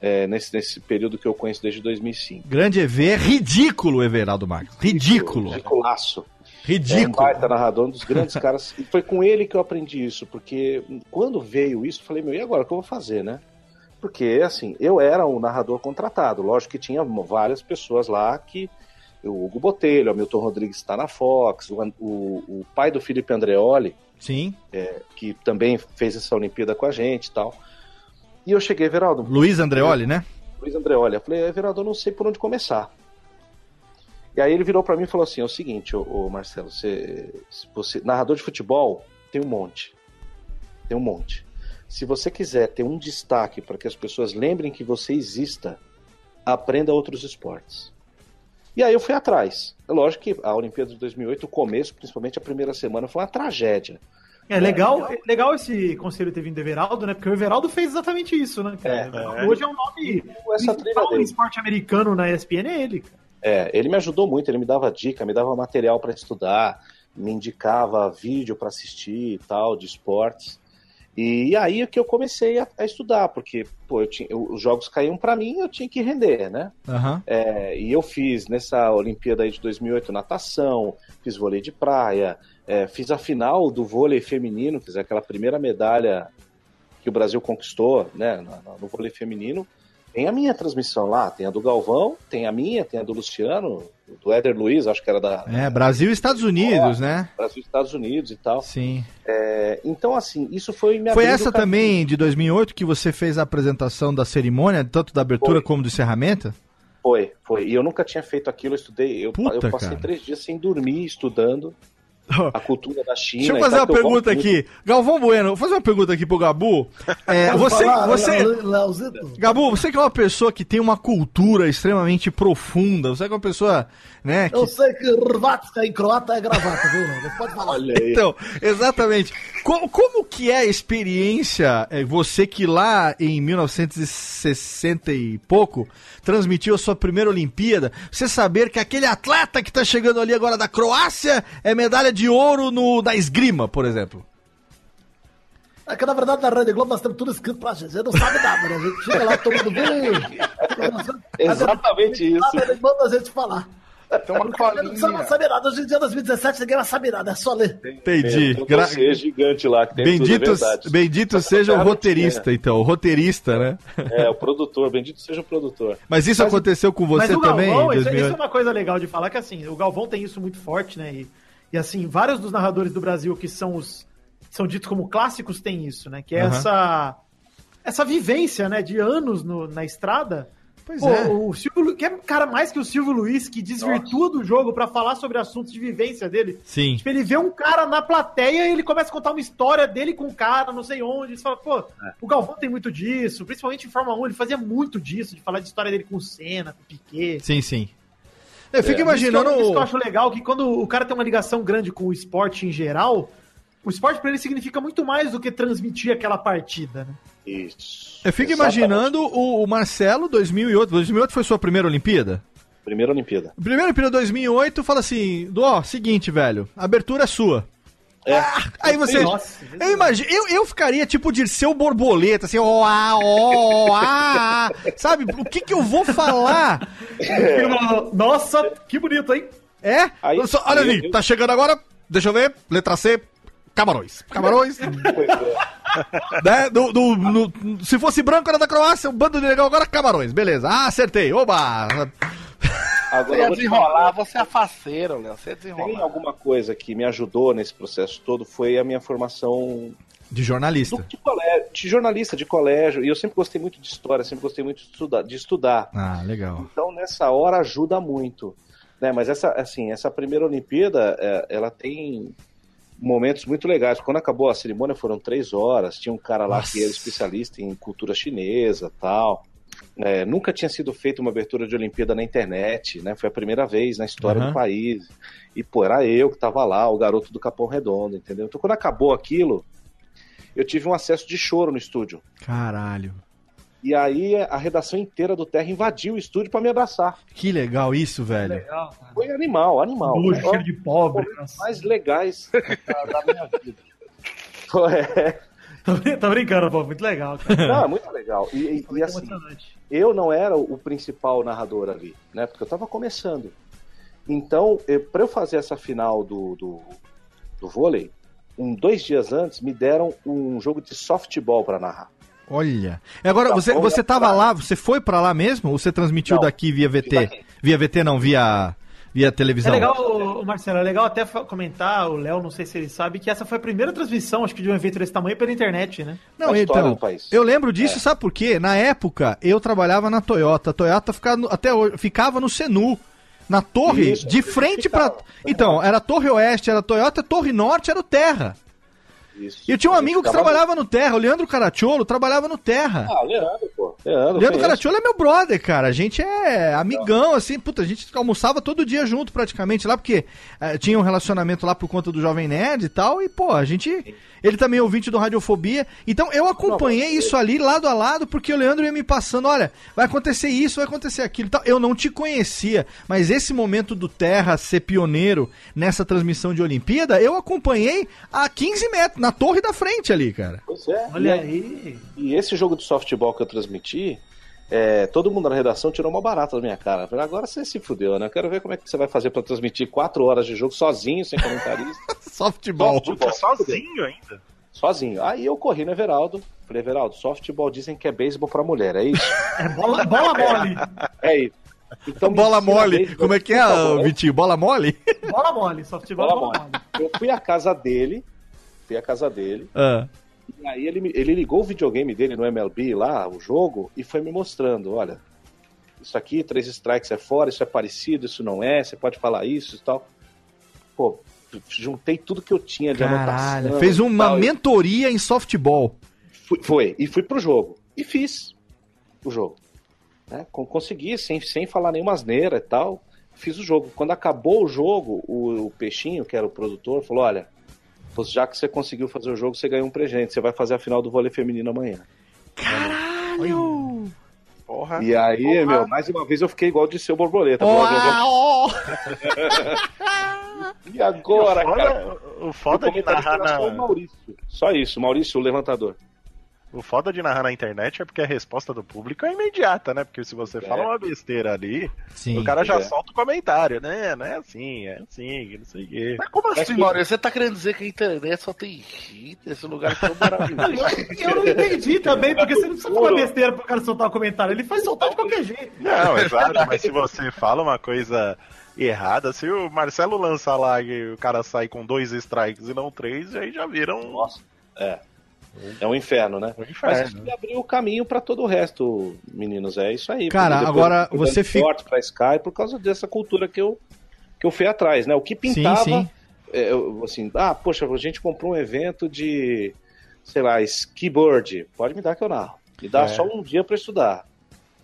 é, nesse, nesse período que eu conheço desde 2005. Grande EV, é ridículo, Everaldo Marques. Ridículo. Ridiculaço. É um Ridículo. baita narrador, um dos grandes caras. E foi com ele que eu aprendi isso, porque quando veio isso, eu falei, meu, e agora o que eu vou fazer, né? Porque, assim, eu era um narrador contratado. Lógico que tinha várias pessoas lá que. O Hugo Botelho, o Milton Rodrigues está na Fox, o, o, o pai do Felipe Andreoli, Sim. é, que também fez essa Olimpíada com a gente e tal. E eu cheguei, Veraldo, Luiz Andreoli, né? Luiz Andreoli. Eu falei, "É, Everaldo, eu não sei por onde começar. E aí ele virou pra mim e falou assim: é o seguinte, ô, ô Marcelo, você, você. Narrador de futebol, tem um monte. Tem um monte. Se você quiser ter um destaque para que as pessoas lembrem que você exista, aprenda outros esportes. E aí eu fui atrás. É lógico que a Olimpíada de 2008, o começo, principalmente a primeira semana, foi uma tragédia. É legal, é legal esse conselho ter vindo do Everaldo, né? Porque o Everaldo fez exatamente isso, né? cara? Hoje é um nome Essa principal dele. esporte americano na ESPN é ele. cara. É, ele me ajudou muito, ele me dava dica, me dava material para estudar, me indicava vídeo para assistir e tal, de esportes. E aí é que eu comecei a, a estudar, porque pô, tinha, os jogos caíam para mim, eu tinha que render, né? Aham. É, e eu fiz nessa Olimpíada aí de 2008 natação, fiz vôlei de praia, é, fiz a final do vôlei feminino, fiz aquela primeira medalha que o Brasil conquistou, né, na- no vôlei feminino. Tem a minha transmissão lá, tem a do Galvão, tem a minha, tem a do Luciano, do Éder Luiz, acho que era da É, Brasil e Estados Unidos, né? Brasil e Estados Unidos e tal. Sim. É, então, assim, isso foi me Foi essa também de 2008 que você fez a apresentação da cerimônia, tanto da abertura Foi. como do encerramento? Foi, foi. E eu nunca tinha feito aquilo, eu estudei. Eu, Puta, eu passei cara. três dias sem dormir, estudando a cultura da China. Deixa eu e fazer tal, uma pergunta gosto muito. aqui. Galvão Bueno, vou fazer uma pergunta aqui pro Gabu. É, você, Falar, você, Léozito? Gabu, você que é uma pessoa que tem uma cultura extremamente profunda, você que é uma pessoa, né, que Eu sei que Hrvatska em croata é gravata, viu? Pode falar. Olha aí. Então, exatamente. Co- Como, que é a experiência, é, você que lá em 1960 e pouco transmitiu a sua primeira Olimpíada, você saber que aquele atleta que tá chegando ali agora da Croácia é medalha de ouro no da esgrima, por exemplo? É que na verdade na Rede Globo nós temos tudo escrito pra gente. A gente não sabe nada, né? A gente chega lá tomando vinho. Exatamente isso. Nada, ele manda a gente falar. Tem uma Porque a gente não precisa colinha. mais saber nada. Hoje em dia, 2017, ninguém vai saber nada. É só ler. Entendi. Tem um Gra- dossiê gigante lá que tem tudo, é Bendito, bendito seja o roteirista, então, o roteirista, né? É, o produtor, bendito seja o produtor. Mas isso aconteceu com você Mas o também? Galvão, em isso, 2008? isso é uma coisa legal de falar, que assim, o Galvão tem isso muito forte, né? E, e assim, vários dos narradores do Brasil que são os são ditos como clássicos têm isso, né? Que é Aham. essa essa vivência, né, de anos no- na estrada. Pois Pô, é. o Silvio, Lu- que é um cara mais que o Silvio Luiz, que desvirtua do jogo pra falar sobre assuntos de vivência dele. Sim. Tipo, ele vê um cara na plateia e ele começa a contar uma história dele com um cara, não sei onde. Você fala, pô, o Galvão tem muito disso, principalmente em Fórmula 1, ele fazia muito disso, de falar de história dele com o Senna, com o Piquet. Sim, sim. Eu fico Isso que eu- imaginando. Isso que eu acho legal, que quando o cara tem uma ligação grande com o esporte em geral, o esporte pra ele significa muito mais do que transmitir aquela partida, né? Isso. Eu fico Exatamente. imaginando o, o Marcelo 2008. 2008 foi sua primeira Olimpíada? Primeira Olimpíada. Primeira Olimpíada 2008 fala assim: do, ó, seguinte, velho, a abertura é sua. É. Ah, aí você. Nossa, eu imagino, eu, eu ficaria tipo de seu borboleta, assim, ó, ah, ó, ah, sabe? O que que eu vou falar? Nossa, que bonito, hein? É? Aí- só- olha aí ali, eu- tá chegando agora, deixa eu ver, letra C, Camarões. Camarões. É. né? Do, do- no- se fosse branco era da Croácia, o bando de legal agora Camarões. Beleza. Ah, acertei. Oba! Agora Você te desenrolar, você é faceiro, Léo. Você Tem desenrolar. alguma coisa que me ajudou nesse processo todo foi a minha formação De jornalista. do- de, colégio, de jornalista de colégio. E eu sempre gostei muito de história, sempre gostei muito de estudar. De estudar. Ah, legal. Então nessa hora ajuda muito. Né? Mas essa, assim, essa primeira Olimpíada, é, ela tem momentos muito legais. Quando acabou a cerimônia foram três horas. Tinha um cara lá Nossa. que era especialista em cultura chinesa tal. É, nunca tinha sido feita uma abertura de Olimpíada na internet, né? Foi a primeira vez na história Aham. do país. E, pô, era eu que tava lá, o garoto do Capão Redondo, entendeu? Então, quando acabou aquilo, eu tive um acesso de choro no estúdio. Caralho. E aí a redação inteira do Terra invadiu o estúdio para me abraçar. Que legal isso, velho. Legal. Foi animal, animal. Nojo, Né? cheiro de pobre. Momentos mais legais da, da minha vida. Foi, é. Tô brincando, pô, muito legal, cara. Não, é muito legal. E, e- e Muito assim, eu não era o principal narrador ali, né? Porque eu tava começando. Então, para eu fazer essa final do, do, do vôlei, um, dois dias antes me deram um jogo de softball para narrar. Olha. E agora, Tá você, você tava lá, você foi pra lá mesmo? Ou você transmitiu Não, daqui via VT? daqui. Via VT não, via, via É televisão. legal, ô, Marcelo, é legal até comentar, o Léo, não sei se ele sabe, que essa foi a primeira transmissão, acho que de um evento desse tamanho pela internet, né? Não, a história então, do país. eu lembro disso, sabe por quê? Na época, eu trabalhava na Toyota. A Toyota ficava no- até hoje, ficava no Senu. Na torre, Isso, de frente pra. ficava. Então, era a Torre Oeste, era a Toyota, Torre Norte era o Terra. Isso. E eu tinha um amigo que trabalhava no Terra, o Leandro Caracciolo trabalhava no Terra. Ah, Leandro. Leandro, Leandro conheço. Caracciolo é meu brother, cara. A gente é amigão, assim, puta, a gente almoçava todo dia junto praticamente lá, porque eh, tinha um relacionamento lá por conta do Jovem Nerd e tal, e pô, a gente. Ele também é ouvinte do Radiofobia. Então eu acompanhei isso ali lado a lado, porque o Leandro ia me passando: olha, vai acontecer isso, vai acontecer aquilo e tal. Eu não te conhecia, mas esse momento do Terra ser pioneiro nessa transmissão de Olimpíada, eu acompanhei a 15 metros, na torre da frente ali, cara. Pois é. Olha E- aí. E esse jogo de softball que eu transmiti, é, todo mundo na redação tirou uma barata da minha cara. Falei, agora você se fudeu, né? Eu quero ver como é que você vai fazer pra transmitir quatro horas de jogo sozinho, sem comentarista. Softball. Puta, sozinho ainda. sozinho. Aí eu corri no Everaldo. Falei, Everaldo, softball dizem que é beisebol pra mulher, é isso? É bola, bola mole. É isso. Então, Bola mole. beisebol, Como é que é, por favor. Vitinho? Bola mole? Bola mole. Softball, Bola bola, mole. mole. Eu fui à casa dele, fui à casa dele, Ah. E aí ele, ele ligou o videogame dele no MLB lá, o jogo, e foi me mostrando, olha, isso aqui, três strikes é fora, isso é parecido, isso não é, você pode falar isso e tal. Pô, juntei tudo que eu tinha de Caralho, anotação. fez e uma tal, e mentoria em softball. fui- foi, e fui pro jogo. E fiz o jogo. Né? Con- Consegui, sem, sem falar nenhuma asneira e tal, fiz o jogo. Quando acabou o jogo, o, o Peixinho, que era o produtor, falou, olha, pois já que você conseguiu fazer o jogo, você ganhou um presente, você vai fazer a final do vôlei feminino amanhã. Caralho! Porra. E aí, meu, mais uma vez eu fiquei igual de seu borboleta. Uau! E agora, o cara? foda, o foda O de comentarista narrar era só o na, Maurício. Só isso, Maurício, o levantador. O foda de narrar na internet é porque a resposta do público é imediata, né? Porque se você fala uma besteira ali, Sim. o cara já é. solta o comentário, né? Não é assim, é assim, não sei o quê. Mas como assim, que- Maurício? Você tá querendo dizer que a internet só tem hit? Esse lugar é tão maravilhoso. Eu não entendi também, porque você não precisa falar besteira pro cara soltar o comentário. Ele faz soltar de qualquer jeito. Não, exato, mas se você fala uma coisa errada, se o Marcelo lança lá e o cara sai com dois strikes e não três, aí já viram Nossa, é. É um inferno, né? um Mas inferno. isso que abriu o caminho pra todo o resto, meninos. É isso aí. Cara, agora você fica- forte pra Sky por causa dessa cultura que eu, que eu fui atrás, né? O que pintava, sim. é, eu, assim, ah, poxa, a gente comprou um evento de, sei lá, skiboard. Pode me dar que eu narro. Me dá É. só um dia pra estudar.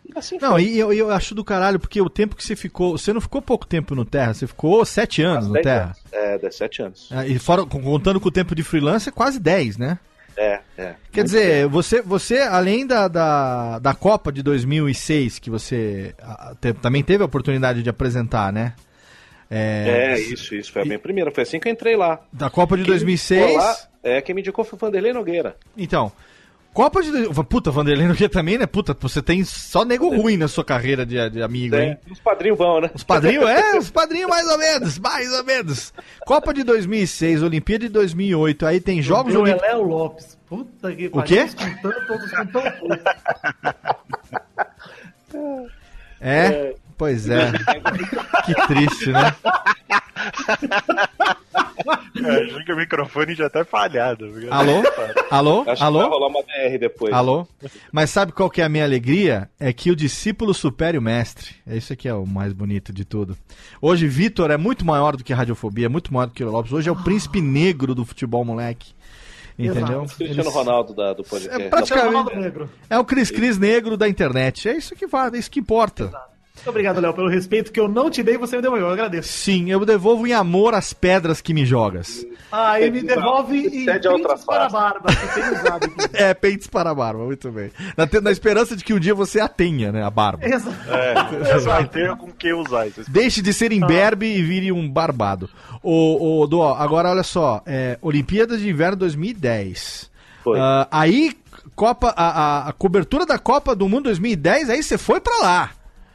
E assim Não, foi. e eu, eu acho do caralho, porque o tempo que você ficou. Você não ficou pouco tempo no Terra, você ficou sete anos no Dez Terra. anos. É, 17 anos. Ah, E fora, contando com o tempo de freelancer, quase 10, né? É, é. Quer dizer, você, você além da, da, da Copa de 2006, que você te- também teve a oportunidade de apresentar, né? É, isso, isso. Foi a minha primeira. Foi assim que eu entrei lá. Da Copa de Quem me 2006. indicou lá, é, quem me indicou foi o Vanderlei Nogueira. Então, Copa de. dois- Puta, Vanderlei Nogueira também, né? Puta, você tem só nego ruim na sua carreira de, de amigo, hein? É, os padrinhos vão, né? Os padrinhos, é, os padrinhos mais ou menos, mais ou menos. Copa de 2006, Olimpíada de 2008, aí tem Jogos Olímpicos. Léo Lopes. Puta que O quê? Todos escutando pouco. É, pois é. Que triste, né? É, acho que o microfone já tá falhado. Alô? Alô? Acho que vai Alô? rolar uma DR depois. Alô? Mas sabe qual que é a minha alegria? É que o discípulo supere o mestre. É isso aqui é o mais bonito de tudo. Hoje, Vitor é muito maior do que a radiofobia, é muito maior do que o Lopes. Hoje é o príncipe negro do futebol, moleque. Entendeu? O Cristiano Eles- Ronaldo da, do podcast. É praticamente- Ronaldo Negro. É o Cris Cris negro da internet. É isso que vale, é isso que importa. Muito obrigado, Léo, pelo respeito que eu não te dei e você me deu. Eu agradeço. Sim, eu devolvo em amor as pedras que me jogas. Ah, e me devolve em prints para a barba, usado aqui. É, peitos para a barba, muito bem. Na, na esperança de que um dia você a tenha, né, a barba. Exato. É, você vai ter com que usar isso. Deixe de ser imberbe e vire um barbado. O, o, Dó, agora olha só, é, Olimpíadas de Inverno 2010. Foi. Ah, aí, Copa, a, a- a cobertura da Copa do Mundo 2010, aí você foi pra lá.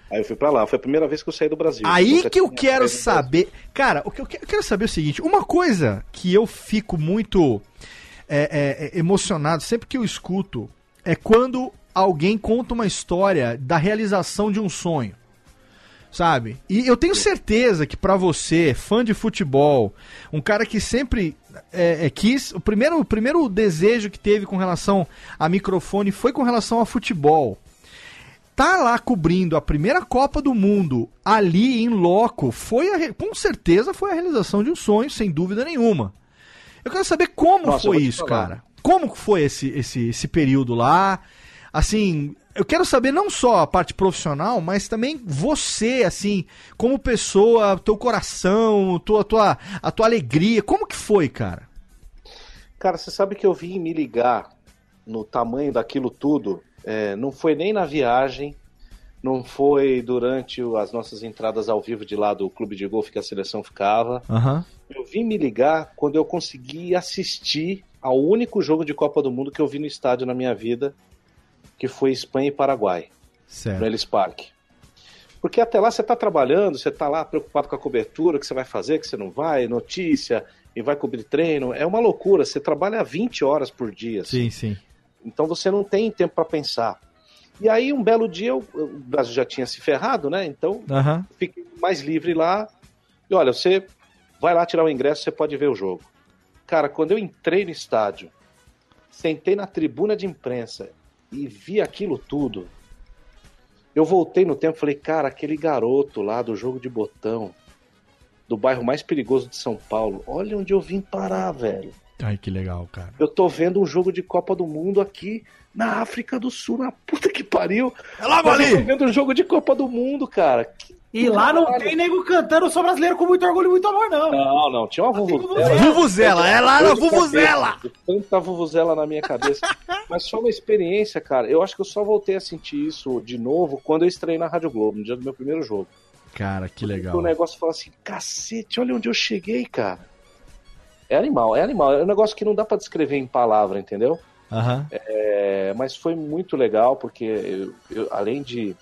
Aí eu fui pra lá. Foi a primeira vez que eu saí do Brasil. Aí que eu quero saber. Cara, o que eu que- eu quero saber é o seguinte: uma coisa que eu fico muito é, é, é, emocionado sempre que eu escuto é quando alguém conta uma história da realização de um sonho. Sabe? E eu tenho certeza que pra você, fã de futebol, um cara que sempre é, é, quis. O primeiro, o primeiro desejo que teve com relação a microfone foi com relação a futebol tá lá cobrindo a primeira Copa do Mundo ali em loco, foi a com certeza foi a realização de um sonho, sem dúvida nenhuma. Eu quero saber como Nossa, foi isso, falar. cara. Como foi esse, esse, esse período lá? Assim, eu quero saber não só a parte profissional, mas também você, assim, como pessoa, teu coração, tua, tua, a tua alegria. Como que foi, cara? Cara, você sabe que eu vim me ligar no tamanho daquilo tudo. É, não foi nem na viagem, não foi durante as nossas entradas ao vivo de lá do clube de golfe que a seleção ficava. Aham. Eu vim me ligar quando eu consegui assistir ao único jogo de Copa do Mundo que eu vi no estádio na minha vida, que foi Espanha e Paraguai, Certo. no Ellis Park. Porque até lá você está trabalhando, você está lá preocupado com a cobertura, o que você vai fazer, o que você não vai, notícia, e vai cobrir treino. É uma loucura, você trabalha 20 horas por dia. assim. Sim, sim. Então você não tem tempo para pensar. E aí, um belo dia, eu- eu- o Brasil já tinha se ferrado, né? Então Aham. fiquei mais livre lá. E olha, você vai lá tirar o ingresso, você pode ver o jogo. Cara, quando eu entrei no estádio, sentei na tribuna de imprensa e vi aquilo tudo, eu voltei no tempo e falei, cara, aquele garoto lá do jogo de botão, do bairro mais perigoso de São Paulo, olha onde eu vim parar, velho. Ai, que legal, cara. Eu tô vendo um jogo de Copa do Mundo aqui na África do Sul, na puta que pariu. É logo Mas eu tô vendo um jogo de Copa do Mundo, cara. Que E lá não tem nego cantando Eu sou brasileiro com muito orgulho e muito amor, não. Não, não, tinha uma vuvuzela. Vuvuzela, é lá na Vuvuzela! Tanta vuvuzela na minha cabeça. Mas foi uma experiência, cara. Eu acho que eu só voltei a sentir isso de novo quando eu estreiei na Rádio Globo, no dia do meu primeiro jogo. Cara, que legal. O negócio fala assim, cacete, olha onde eu cheguei, cara. É animal, é animal. É um negócio que não dá pra descrever em palavra, entendeu? Aham. É, mas foi muito legal, porque eu, eu, além de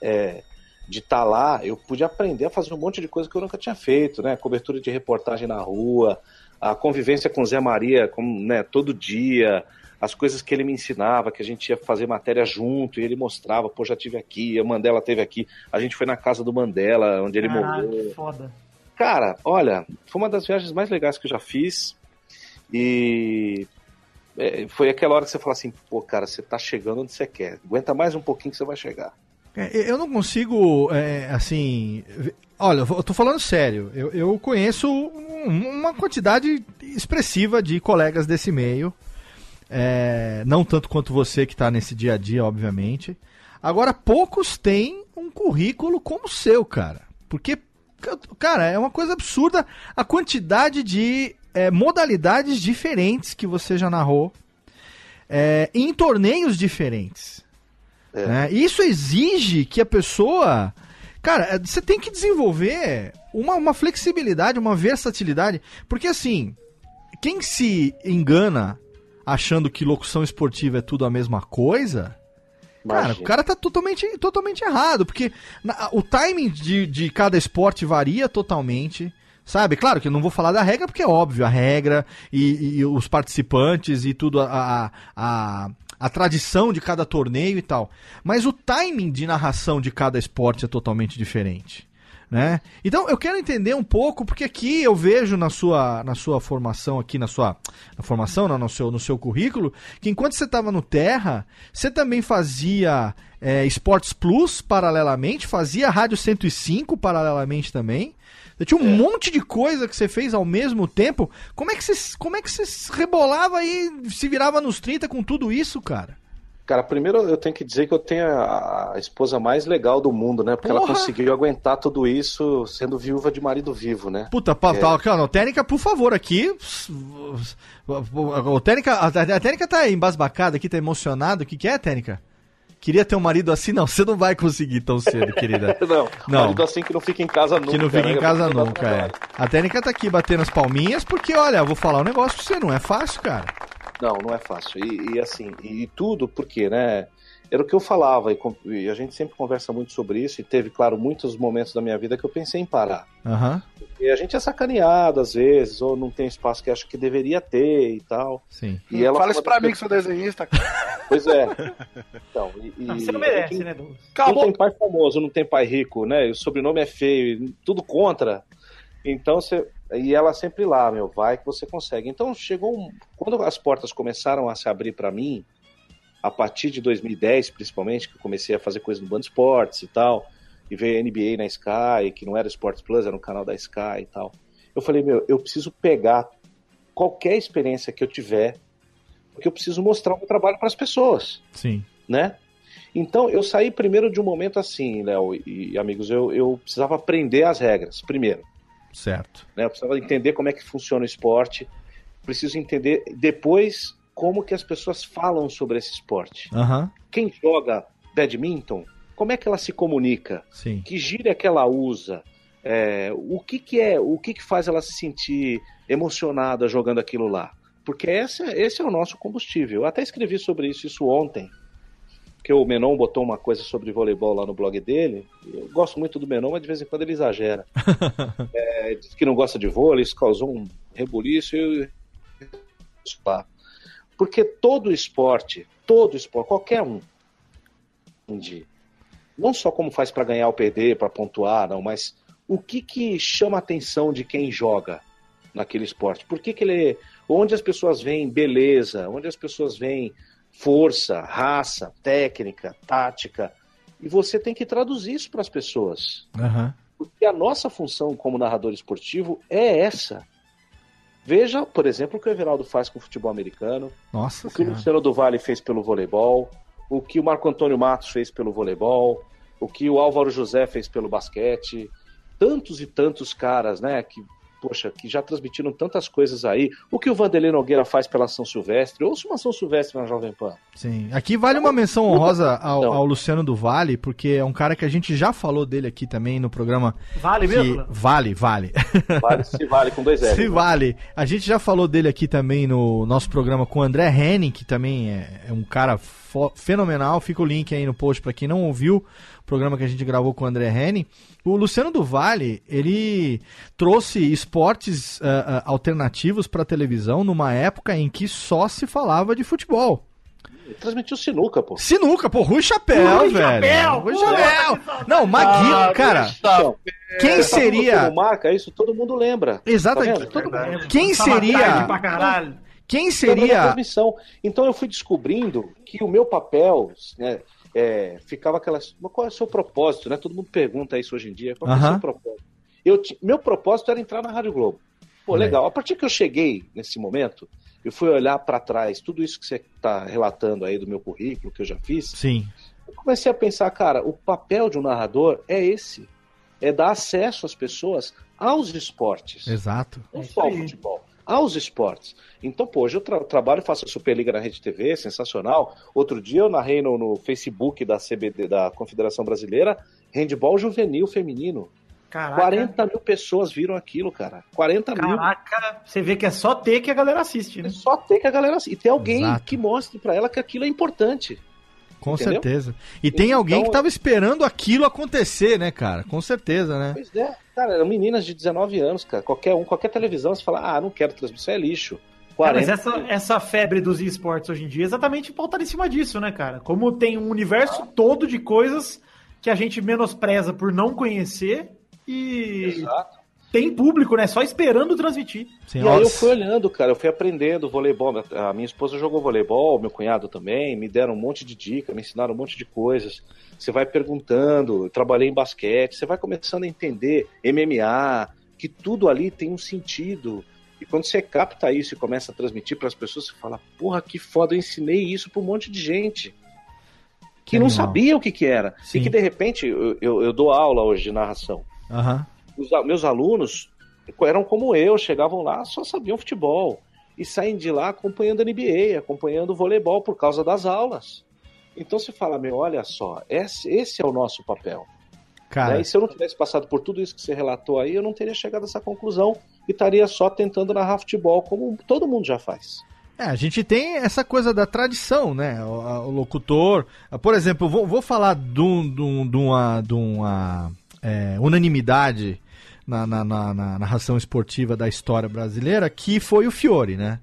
é, de estar lá, eu pude aprender a fazer um monte de coisa que eu nunca tinha feito, né? Cobertura de reportagem na rua, a convivência com o Zé Maria, como, né, todo dia, as coisas que ele me ensinava, que a gente ia fazer matéria junto, e ele mostrava, pô, já tive aqui, a Mandela teve aqui, a gente foi na casa do Mandela, onde ele Caralho, morou. que foda. Cara, olha, foi uma das viagens mais legais que eu já fiz. E é, foi aquela hora que você fala assim, pô, cara, você tá chegando onde você quer. Aguenta mais um pouquinho que você vai chegar. É, Eu não consigo, é, assim. Olha, eu tô falando sério. Eu, eu conheço um- uma quantidade expressiva de colegas desse meio. É, não tanto quanto você que tá nesse dia a dia, obviamente. Agora, poucos têm um currículo como o seu, cara. Porque, cara, é uma coisa absurda a quantidade de é, modalidades diferentes que você já narrou é, em torneios diferentes. É. né? Isso exige que a pessoa. Cara, é, você tem que desenvolver uma, uma flexibilidade, uma versatilidade. Porque assim, quem se engana achando que locução esportiva é tudo a mesma coisa. Cara, Imagina. o cara tá totalmente, totalmente errado, porque na- o timing de, de cada esporte varia totalmente. Sabe? Claro que eu não vou falar da regra, porque é óbvio, a regra e, e os participantes e tudo, a, a, a, a tradição de cada torneio e tal. Mas o timing de narração de cada esporte é totalmente diferente. Né? Então eu quero entender um pouco, porque aqui eu vejo na sua, na sua formação, aqui na sua na formação, no, seu, no seu currículo, que enquanto você estava no Terra, você também fazia é, Sports Plus paralelamente, fazia Rádio 105 paralelamente também. Você tinha um monte de coisa que você fez ao mesmo tempo. Como é que você, como é que você rebolava e se virava nos 30 com tudo isso, cara? Cara, primeiro eu tenho que dizer que eu tenho a, a esposa mais legal do mundo, né? Porque ela Porra! conseguiu aguentar tudo isso sendo viúva de marido vivo, né? Puta, pa, É. pa, cara, Técnica, por favor, aqui. O Técnica, a, a Técnica tá embasbacada aqui, tá emocionada. O que, que é, Técnica? Queria ter um marido assim? Não, você não vai conseguir tão cedo, querida. Não, Não. marido assim que não fica em casa nunca. Que não fica né? em casa nunca, é. A Técnica tá aqui batendo as palminhas porque, olha, eu vou falar um negócio pra você, não é fácil, cara. Não, não é fácil. E, e assim, e tudo porque, né? Era o que eu falava, e, e a gente sempre conversa muito sobre isso, e teve, claro, muitos momentos da minha vida que eu pensei em parar. Aham, E a gente é sacaneado às vezes, ou não tem espaço que acha que deveria ter e tal. sim. E ela Fala isso pra mim que sou desenhista. cara. Pois é. Então, e, Não, você não gente merece, né, Douglas? Não tem pai famoso, não tem pai rico, né? E o sobrenome é feio, tudo contra. Então você. E ela sempre lá, meu, vai que você consegue. Então chegou um. Quando as portas começaram a se abrir para mim, a partir de 2010, principalmente, que eu comecei a fazer coisa no Band Esportes e tal, e veio a NBA na Sky, que não era Sports Plus, era um canal da Sky e tal. Eu falei, meu, eu preciso pegar qualquer experiência que eu tiver, porque eu preciso mostrar o meu trabalho para as pessoas Sim. né? Então, eu saí primeiro de um momento assim, Léo e amigos, eu, eu precisava aprender as regras, primeiro. Certo. Né? Eu precisava entender como é que funciona o esporte, preciso entender depois como que as pessoas falam sobre esse esporte. Aham, Quem joga badminton, como é que ela se comunica? sim. Que gíria que ela usa? É, o que, que é, o que, que faz ela se sentir emocionada jogando aquilo lá? Porque esse, é- esse é o nosso combustível. Eu até escrevi sobre isso, isso ontem, que o Menon botou uma coisa sobre voleibol lá no blog dele. Eu gosto muito do Menon, mas de vez em quando ele exagera. É, diz que não gosta de vôlei, isso causou um rebuliço. E... Porque todo esporte, todo esporte, qualquer um. Não só como faz para ganhar ou perder, para pontuar, não, mas o que que chama a atenção de quem joga naquele esporte? Por que que ele, onde as pessoas veem beleza, onde as pessoas veem força, raça, técnica, tática, e você tem que traduzir isso para as pessoas. Aham. Porque a nossa função como narrador esportivo é essa. Veja, por exemplo, o que o Everaldo faz com o futebol americano, Nossa o que o senhora. Luciano do Vale fez pelo voleibol, o que o Marco Antônio Matos fez pelo voleibol, o que o Álvaro José fez pelo basquete, tantos e tantos caras, né, que poxa, que já transmitiram tantas coisas aí. O que o Vanderlei Nogueira faz pela São Silvestre, ouça uma São Silvestre na Jovem Pan. Sim. Aqui vale uma menção honrosa ao, ao Luciano do Vale, porque é um cara que a gente já falou dele aqui também no programa. Vale que- mesmo? Vale, vale. Vale, se vale com dois L. Se vale. A gente já falou dele aqui também no nosso programa com o André Henning, que também é, é um cara fenomenal. Fica o link aí no post pra quem não ouviu o programa que a gente gravou com o André Henning. O Luciano do Vale, ele trouxe esportes ah, ah, alternativos pra televisão numa época em que só se falava de futebol. Ele transmitiu sinuca, pô. Sinuca, pô, Rui Chapéu, Rui velho. Chapéu, Rui Chapéu. Não, Maguila, Ah, cara. Quem seria. como marca isso, todo mundo lembra. Exatamente. Tá? Todo Quem seria. Quem da seria. transmissão. Então eu fui descobrindo que o meu papel, né, é, ficava aquela. Mas qual é o seu propósito, né? Todo mundo pergunta isso hoje em dia. Qual é o seu propósito? Eu, meu propósito era entrar na Rádio Globo. Pô, legal. A partir que eu cheguei nesse momento, eu fui olhar para trás, tudo isso que você está relatando aí do meu currículo, que eu já fiz, Sim. eu comecei a pensar, cara, o papel de um narrador é esse. É dar acesso às pessoas aos esportes. Exato. Não É só ao aí. futebol, aos esportes. Então, pô, hoje eu tra- trabalho e faço a Superliga na Rede TV, sensacional. Outro dia eu narrei no, no Facebook da CBD, da Confederação Brasileira, handball juvenil feminino. Caraca. 40 mil pessoas viram aquilo, cara. 40 mil. Caraca, você vê que é só ter que a galera assiste, É né? só ter que a galera. E tem alguém Exato. que mostre pra ela que aquilo é importante. Com Entendeu? certeza. E tem Então- alguém que tava esperando aquilo acontecer, né, cara? Com certeza, né? Pois é, cara, eram meninas de 19 anos, cara. Qualquer um, qualquer televisão, você fala, ah, não quero transmissão, é lixo. É, 40. mas essa, essa febre dos esportes hoje em dia é exatamente pautada em cima disso, né, cara? Como tem um universo todo de coisas que a gente menospreza por não conhecer e Exato. Tem público, né? Só esperando transmitir. Sim, E aí eu fui olhando, cara, eu fui aprendendo voleibol. A minha esposa jogou voleibol, meu cunhado também, me deram um monte de dica, me ensinaram um monte de coisas. Você vai perguntando, eu trabalhei em basquete, você vai começando a entender MMA, que tudo ali tem um sentido. E quando você capta isso e começa a transmitir para as pessoas, você fala, porra, que foda, eu ensinei isso para um monte de gente. Que, Que não animal. sabia o que, que era. Sim. E que de repente, eu, eu, eu dou aula hoje de narração Aham. Os meus alunos eram como eu, chegavam lá, só sabiam futebol. E saem de lá acompanhando a NBA, acompanhando o voleibol por causa das aulas. Então você fala, meu, olha só, esse, esse é o nosso papel. Cara, né? E se eu não tivesse passado por tudo isso que você relatou aí, eu não teria chegado a essa conclusão e estaria só tentando narrar futebol, como todo mundo já faz. É, a gente tem essa coisa da tradição, né? O, o locutor. Por exemplo, vou, vou falar de, um- de um- de uma, de uma é, unanimidade na, na, na- na narração esportiva da história brasileira, que foi o Fiore, né?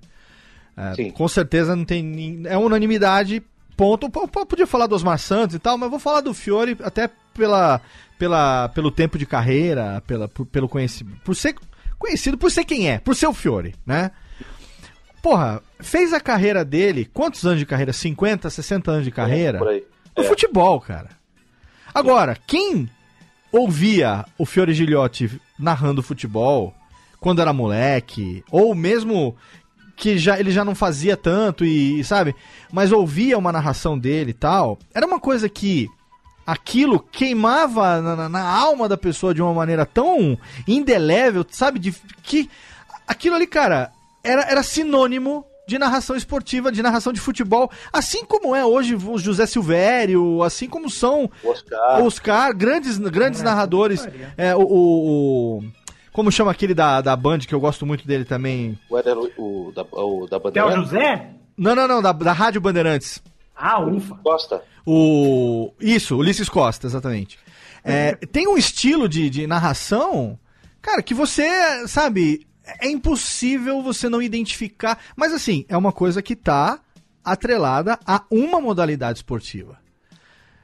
É, com certeza não tem. É unanimidade, ponto. P- Podia falar do Osmar Santos e tal, mas vou falar do Fiore até pela, pela, pelo tempo de carreira, pela, por- pelo conhecimento. Por ser conhecido por ser quem é, por ser o Fiore, né? Porra, fez a carreira dele, quantos anos de carreira? 50, 60 anos de carreira? Por aí. No futebol, cara. Agora, quem ouvia o Fiore Gilhote narrando futebol quando era moleque, ou mesmo que já, ele já não fazia tanto e, sabe, mas ouvia uma narração dele e tal, era uma coisa que aquilo queimava na, na- alma da pessoa de uma maneira tão indelével, sabe, de que aquilo ali, cara, era, era sinônimo de narração esportiva, de narração de futebol, assim como é hoje o José Silvério, assim como são Oscar. Oscar, grandes, grandes narradores. É, o, o- o- Como chama aquele da, da Band, que eu gosto muito dele também? O, Éder, o, da, o da Até o Bandeira. José? Não, não, não, da, da Rádio Bandeirantes. Ah, ufa. Costa. O. Isso, Ulisses Costa, exatamente. É, tem um estilo de, de narração, cara, que você, sabe, é impossível você não identificar. Mas assim, é uma coisa que tá atrelada a uma modalidade esportiva.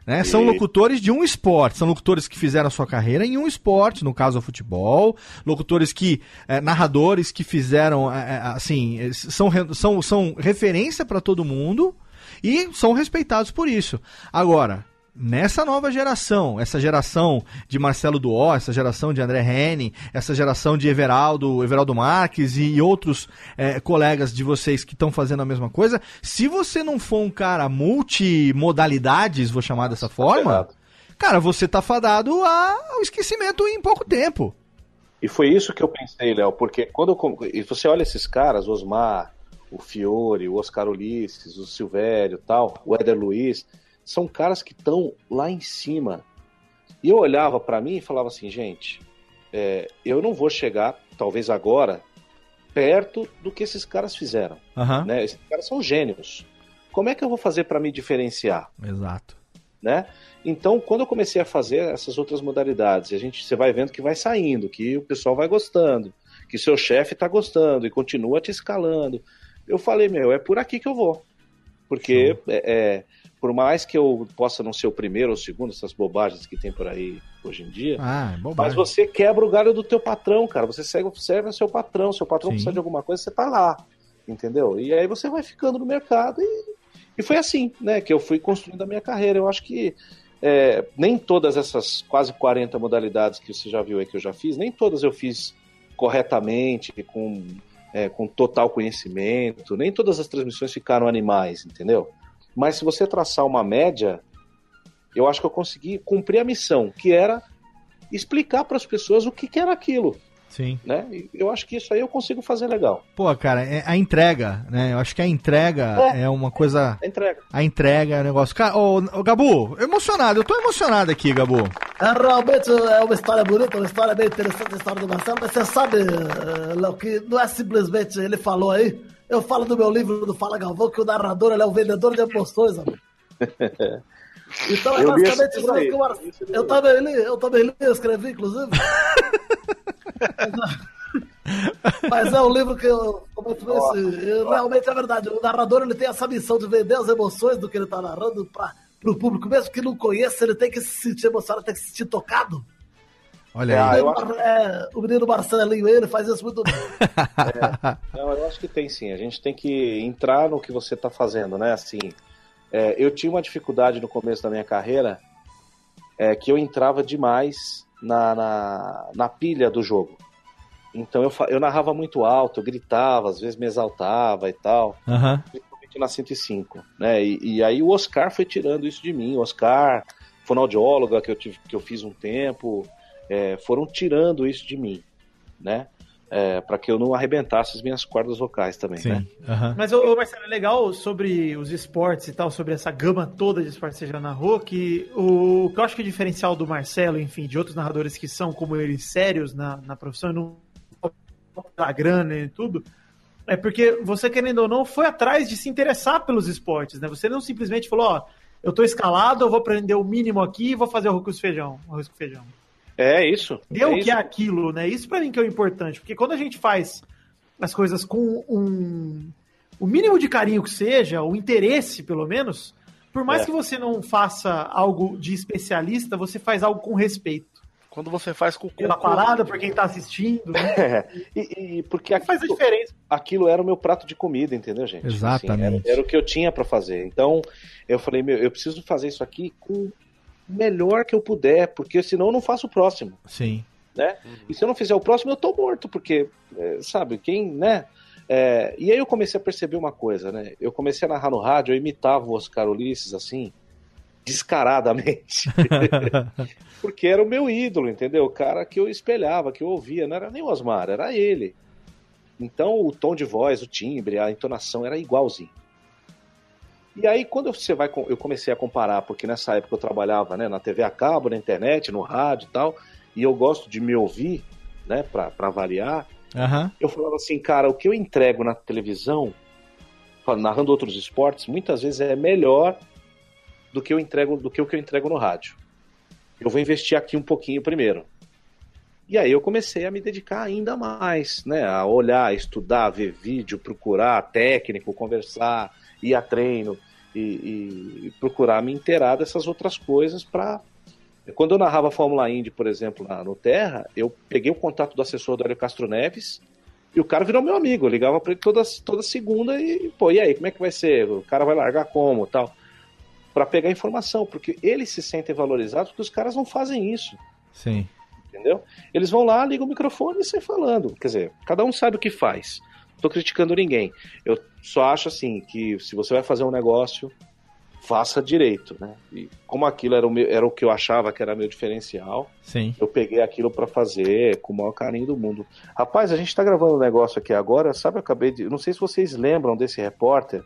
Né? São E- locutores de um esporte, são locutores que fizeram a sua carreira em um esporte, no caso o futebol, locutores que, eh, narradores que fizeram, eh, eh, assim, são, são, são referência para todo mundo e são respeitados por isso. Agora, nessa nova geração, essa geração de Marcelo Duó, essa geração de André Henning, essa geração de Everaldo, Everaldo Marques e outros eh, colegas de vocês que estão fazendo a mesma coisa, se você não for um cara multimodalidades, vou chamar dessa forma, ferrado. cara, você tá fadado ao esquecimento em pouco tempo. E foi isso que eu pensei, Léo, porque quando eu, e você olha esses caras, Osmar, o Fiore, o Oscar Ulisses, o Silvério tal, o Éder Luiz, são caras que estão lá em cima. E eu olhava pra mim e falava assim, gente, é, eu não vou chegar, talvez agora, perto do que esses caras fizeram. Aham. Né? Esses caras são gênios. Como é que eu vou fazer pra me diferenciar? Exato. né? Então, quando eu comecei a fazer essas outras modalidades, a gente, você vai vendo que vai saindo, que o pessoal vai gostando, que seu chefe está gostando e continua te escalando. Eu falei, meu, é por aqui que eu vou. Porque é, é, por mais que eu possa não ser o primeiro ou o segundo, essas bobagens que tem por aí hoje em dia, Ah, é mas você quebra o galho do teu patrão, cara. Você segue, serve ao seu patrão. Seu patrão Sim. precisa de alguma coisa, você tá lá. Entendeu? E aí você vai ficando no mercado. E, e foi assim, né? Que eu fui construindo a minha carreira. Eu acho que é, nem todas essas quase 40 modalidades que você já viu aí que eu já fiz, nem todas eu fiz corretamente, com, é, com total conhecimento. Nem todas as transmissões ficaram animais, entendeu? Mas se você traçar uma média, eu acho que eu consegui cumprir a missão, que era explicar para as pessoas o que, que era aquilo, Sim. né? Eu acho que isso aí eu consigo fazer legal. Pô, cara, é a entrega, né? Eu acho que a entrega é, uma coisa. A entrega. A entrega é um negócio. Cara, ô, ô, Gabu, emocionado, eu tô emocionado aqui, Gabu. É, realmente é uma história bonita, uma história bem interessante, a história do Marcelo, mas você sabe, eh, Léo, que não é simplesmente ele falou aí. Eu falo do meu livro do Fala Galvão, que o narrador ele é o vendedor de emoções, amigo. Então é Eu basicamente isso que o Mar... eu também li, eu também li, eu escrevi, inclusive. Mas é um livro que eu esse, e realmente é verdade. O narrador ele tem essa missão de vender as emoções do que ele está narrando para o público, mesmo que não conheça, ele tem que se sentir emocionado, tem que se sentir tocado. Olha aí. eu o, menino, é, o menino Marcelinho, ele faz isso muito bem. Não, eu acho que tem sim. A gente tem que entrar no que você está fazendo, né? Assim, é, eu tinha uma dificuldade no começo da minha carreira, é, que eu entrava demais na, na, na pilha do jogo. Então eu, eu narrava muito alto, eu gritava, às vezes me exaltava e tal. Aham. principalmente na 105, né? E, e aí o Oscar foi tirando isso de mim. O Oscar, fonoaudióloga que eu tive, que eu fiz um tempo, é, foram tirando isso de mim, né? Para que eu não arrebentasse as minhas cordas vocais também, né? Sim. Aham. Mas, ô, Marcelo, é legal sobre os esportes e tal, sobre essa gama toda de esportes que você já narrou, que o, o que eu acho que o diferencial do Marcelo, enfim, de outros narradores que são como ele, sérios na, na profissão, e não pela grana e tudo, é porque você, querendo ou não, foi atrás de se interessar pelos esportes, né? Você não simplesmente falou, ó, eu tô escalado, eu vou aprender o mínimo aqui e vou fazer arroz com feijão. Arroz com feijão. É isso. Deu é o que é aquilo, né? Isso pra mim que é o importante. Porque quando a gente faz as coisas com um. O mínimo de carinho que seja, o interesse, pelo menos, por mais É. que você não faça algo de especialista, você faz algo com respeito. Quando você faz com Pela parada, por quem tá assistindo, né? E, e porque faz a aquilo, diferença. aquilo era o meu prato de comida, entendeu, gente? Exatamente. era, era o que eu tinha pra fazer. Então, eu falei, meu, eu preciso fazer isso aqui com melhor que eu puder, porque senão eu não faço o próximo. Sim. né? E se eu não fizer o próximo, eu tô morto, porque, é, sabe, quem, né? É, e aí eu comecei a perceber uma coisa, né? Eu comecei a narrar no rádio, eu imitava o Oscar Ulisses, assim, descaradamente. porque era o meu ídolo, entendeu? O cara que eu espelhava, que eu ouvia, não era nem o Osmar, era ele. Então o tom de voz, o timbre, a entonação era igualzinho. E aí, quando você vai, eu comecei a comparar, porque nessa época eu trabalhava né, na TV a cabo, na internet, no rádio e tal, e eu gosto de me ouvir, né, pra, pra variar, Aham. eu falava assim, cara, o que eu entrego na televisão, narrando outros esportes, muitas vezes é melhor do que eu entrego, do que o que eu entrego no rádio. Eu vou investir aqui um pouquinho primeiro. E aí eu comecei a me dedicar ainda mais, né, a olhar, estudar, ver vídeo, procurar técnico, conversar, ir a treino e, e- procurar me inteirar dessas outras coisas para quando eu narrava a Fórmula Indy, por exemplo, lá no Terra, eu peguei o contato do assessor do Hélio Castro Neves e o cara virou meu amigo. Eu ligava para ele toda, toda segunda e, pô, e aí, como é que vai ser? O cara vai largar como tal? Para pegar informação, porque eles se sentem valorizados porque os caras não fazem isso, Sim. entendeu? Eles vão lá, ligam o microfone e saem falando. Quer dizer, cada um sabe o que faz. Tô criticando ninguém. Eu só acho assim que se você vai fazer um negócio, faça direito, né? E como aquilo era o, meu, era o que eu achava que era meu diferencial, Sim. eu peguei aquilo pra fazer com o maior carinho do mundo. Rapaz, a gente tá gravando um negócio aqui agora, sabe? Eu acabei de. Não sei se vocês lembram desse repórter,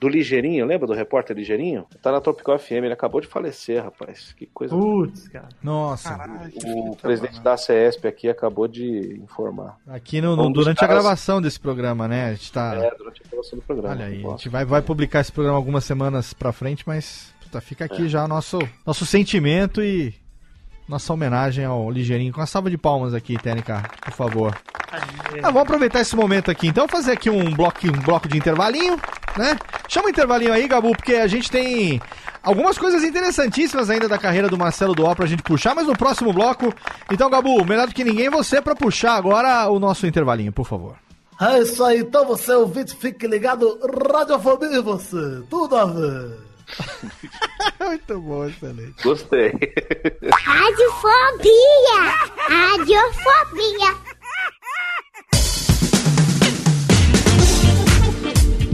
do Ligeirinho, lembra do repórter Ligeirinho? Tá na Tropical FM, ele acabou de falecer, rapaz. Que coisa. Putz, cara. Nossa. o presidente da CESP aqui acabou de informar. Aqui no, no- durante a caras- gravação desse programa, né? A gente tá. É, durante a gravação do programa. Olha aí, a gente vai, vai publicar esse programa algumas semanas pra frente, mas puta, fica É. aqui já o nosso, nosso sentimento e nossa homenagem ao Ligeirinho. Com a salva de palmas aqui, Técnica, por favor. Ah, vamos aproveitar esse momento aqui, então, fazer aqui um bloco, um bloco de intervalinho, né? Chama o intervalinho aí, Gabu, porque a gente tem algumas coisas interessantíssimas ainda da carreira do Marcelo Duó pra gente puxar, mas no próximo bloco. Então, Gabu, melhor do que ninguém, você pra puxar agora o nosso intervalinho, por favor. É isso aí, então você ouvinte, fique ligado, Radiofobia e você, tudo a ver. Muito bom, excelente. Gostei. Radiofobia! Radiofobia!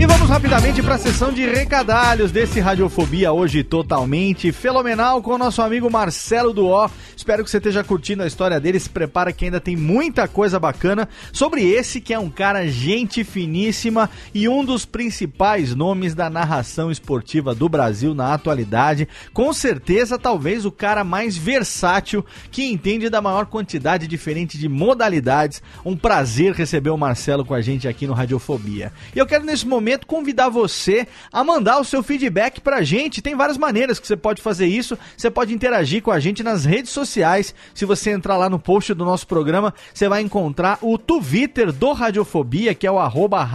E vamos rapidamente para a sessão de recadalhos desse Radiofobia hoje totalmente fenomenal com o nosso amigo Marcelo Duó. Espero que você esteja curtindo a história dele. Se prepara que ainda tem muita coisa bacana sobre esse que é um cara gente finíssima e um dos principais nomes da narração esportiva do Brasil na atualidade. Com certeza, talvez o cara mais versátil que entende da maior quantidade diferente de modalidades. Um prazer receber o Marcelo com a gente aqui no Radiofobia. E eu quero nesse momento convidar você a mandar o seu feedback pra gente. Tem várias maneiras que você pode fazer isso. Você pode interagir com a gente nas redes sociais. Se você entrar lá no post do nosso programa, você vai encontrar o Twitter do Radiofobia, que é o arroba.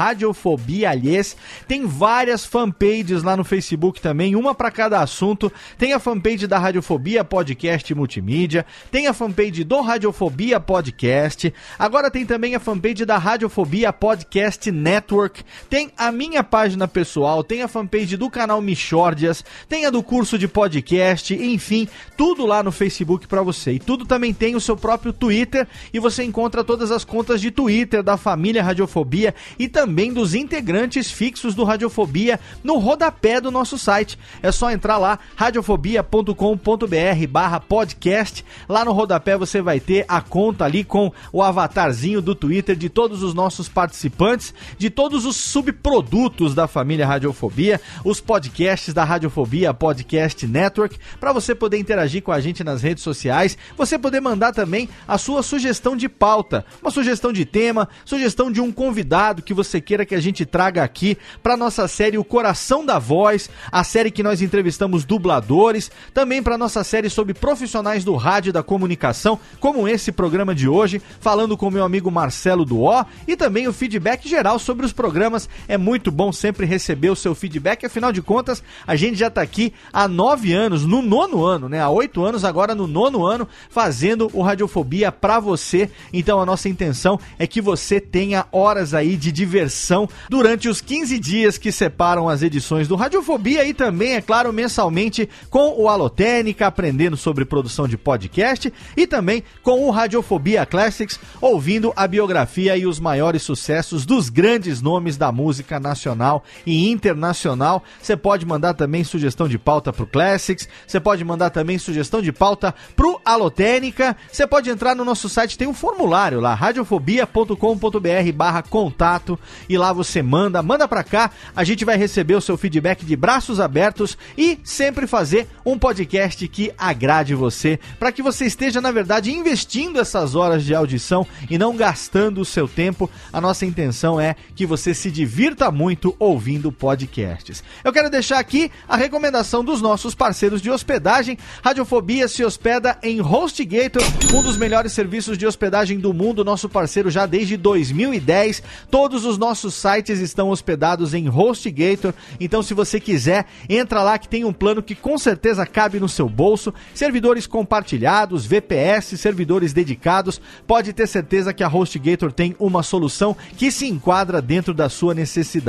Tem várias fanpages lá no Facebook também, uma para cada assunto. Tem a fanpage da Radiofobia Podcast Multimídia, tem a fanpage do Radiofobia Podcast. Agora tem também a fanpage da Radiofobia Podcast Network. Tem a minha página pessoal, tem a fanpage do canal Michórdias, tem a do curso de podcast, enfim, tudo lá no Facebook para você. E tudo também tem o seu próprio Twitter e você encontra todas as contas de Twitter da família Radiofobia e também dos integrantes fixos do Radiofobia no rodapé do nosso site. É só entrar lá, radiofobia.com.br barra podcast. Lá no rodapé você vai ter a conta ali com o avatarzinho do Twitter de todos os nossos participantes, de todos os subprodutos produtos da família Radiofobia, os podcasts da Radiofobia Podcast Network, para você poder interagir com a gente nas redes sociais, você poder mandar também a sua sugestão de pauta, uma sugestão de tema, sugestão de um convidado que você queira que a gente traga aqui para nossa série O Coração da Voz, a série que nós entrevistamos dubladores, também para nossa série sobre profissionais do rádio e da comunicação, como esse programa de hoje, falando com meu amigo Marcelo Duó e também o feedback geral sobre os programas. É muito bom sempre receber o seu feedback, afinal de contas, a gente já está aqui há nove anos, no nono ano, né? Há oito anos, agora no nono ano, fazendo o Radiofobia para você. Então a nossa intenção é que você tenha horas aí de diversão durante os 15 dias que separam as edições do Radiofobia e também, é claro, mensalmente com o Alotênica, aprendendo sobre produção de podcast e também com o Radiofobia Classics, ouvindo a biografia e os maiores sucessos dos grandes nomes da música nacional e internacional. Você pode mandar também sugestão de pauta pro Classics, você pode mandar também sugestão de pauta pro Alotênica, você pode entrar no nosso site, tem um formulário lá, radiofobia.com.br barra contato e lá você manda, manda pra cá, a gente vai receber o seu feedback de braços abertos e sempre fazer um podcast que agrade você, para que você esteja, na verdade, investindo essas horas de audição e não gastando o seu tempo. A nossa intenção é que você se divirta muito ouvindo podcasts. Eu quero deixar aqui a recomendação dos nossos parceiros de hospedagem. Radiofobia se hospeda em HostGator, um dos melhores serviços de hospedagem do mundo, nosso parceiro já desde 2010. Todos os nossos sites estão hospedados em HostGator, então se você quiser, entra lá que tem um plano que com certeza cabe no seu bolso. Servidores compartilhados, VPS, servidores dedicados. Pode ter certeza que a HostGator tem uma solução que se enquadra dentro da sua necessidade.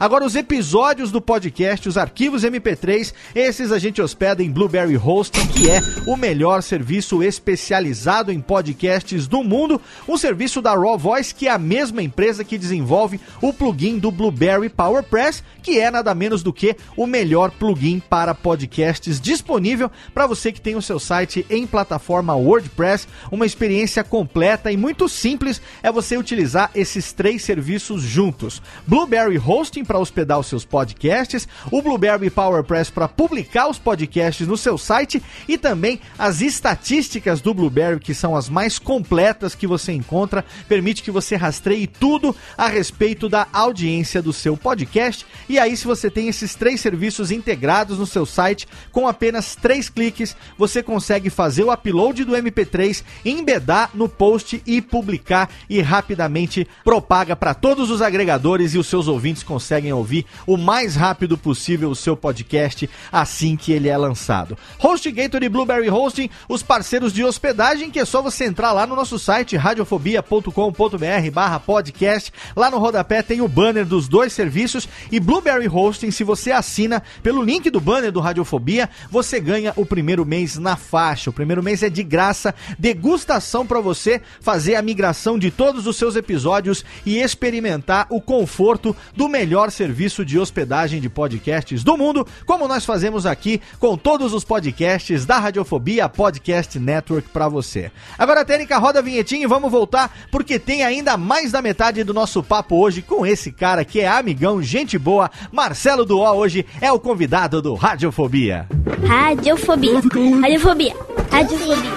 Agora, os episódios do podcast, os arquivos MP3, esses a gente hospeda em Blueberry Hosting, que é o melhor serviço especializado em podcasts do mundo. Um serviço da Raw Voice, que é a mesma empresa que desenvolve o plugin do Blueberry PowerPress, que é nada menos do que o melhor plugin para podcasts disponível para você que tem o seu site em plataforma WordPress. Uma experiência completa e muito simples é você utilizar esses três serviços juntos: Blueberry Hosting para hospedar os seus podcasts, o Blueberry PowerPress para publicar os podcasts no seu site e também as estatísticas do Blueberry, que são as mais completas que você encontra, permite que você rastreie tudo a respeito da audiência do seu podcast. E aí, se você tem esses três serviços integrados no seu site, com apenas três cliques, você consegue fazer o upload do MP3, embedar no post e publicar e rapidamente propaga para todos os agregadores e os seus ouvintes conseguem ouvir o mais rápido possível o seu podcast assim que ele é lançado. HostGator e Blueberry Hosting, os parceiros de hospedagem, que é só você entrar lá no nosso site radiofobia.com.br barra podcast. Lá no rodapé tem o banner dos dois serviços e Blueberry Hosting, se você assina pelo link do banner do Radiofobia, você ganha o primeiro mês na faixa. O primeiro mês é de graça, degustação para você fazer a migração de todos os seus episódios e experimentar o conforto do melhor serviço de hospedagem de podcasts do mundo, como nós fazemos aqui com todos os podcasts da Radiofobia Podcast Network para você. Agora, Técnica, roda a vinhetinha e vamos voltar, porque tem ainda mais da metade do nosso papo hoje com esse cara que é amigão, gente boa, Marcelo Duó hoje é o convidado do Radiofobia. Radiofobia. Radiofobia. Radiofobia.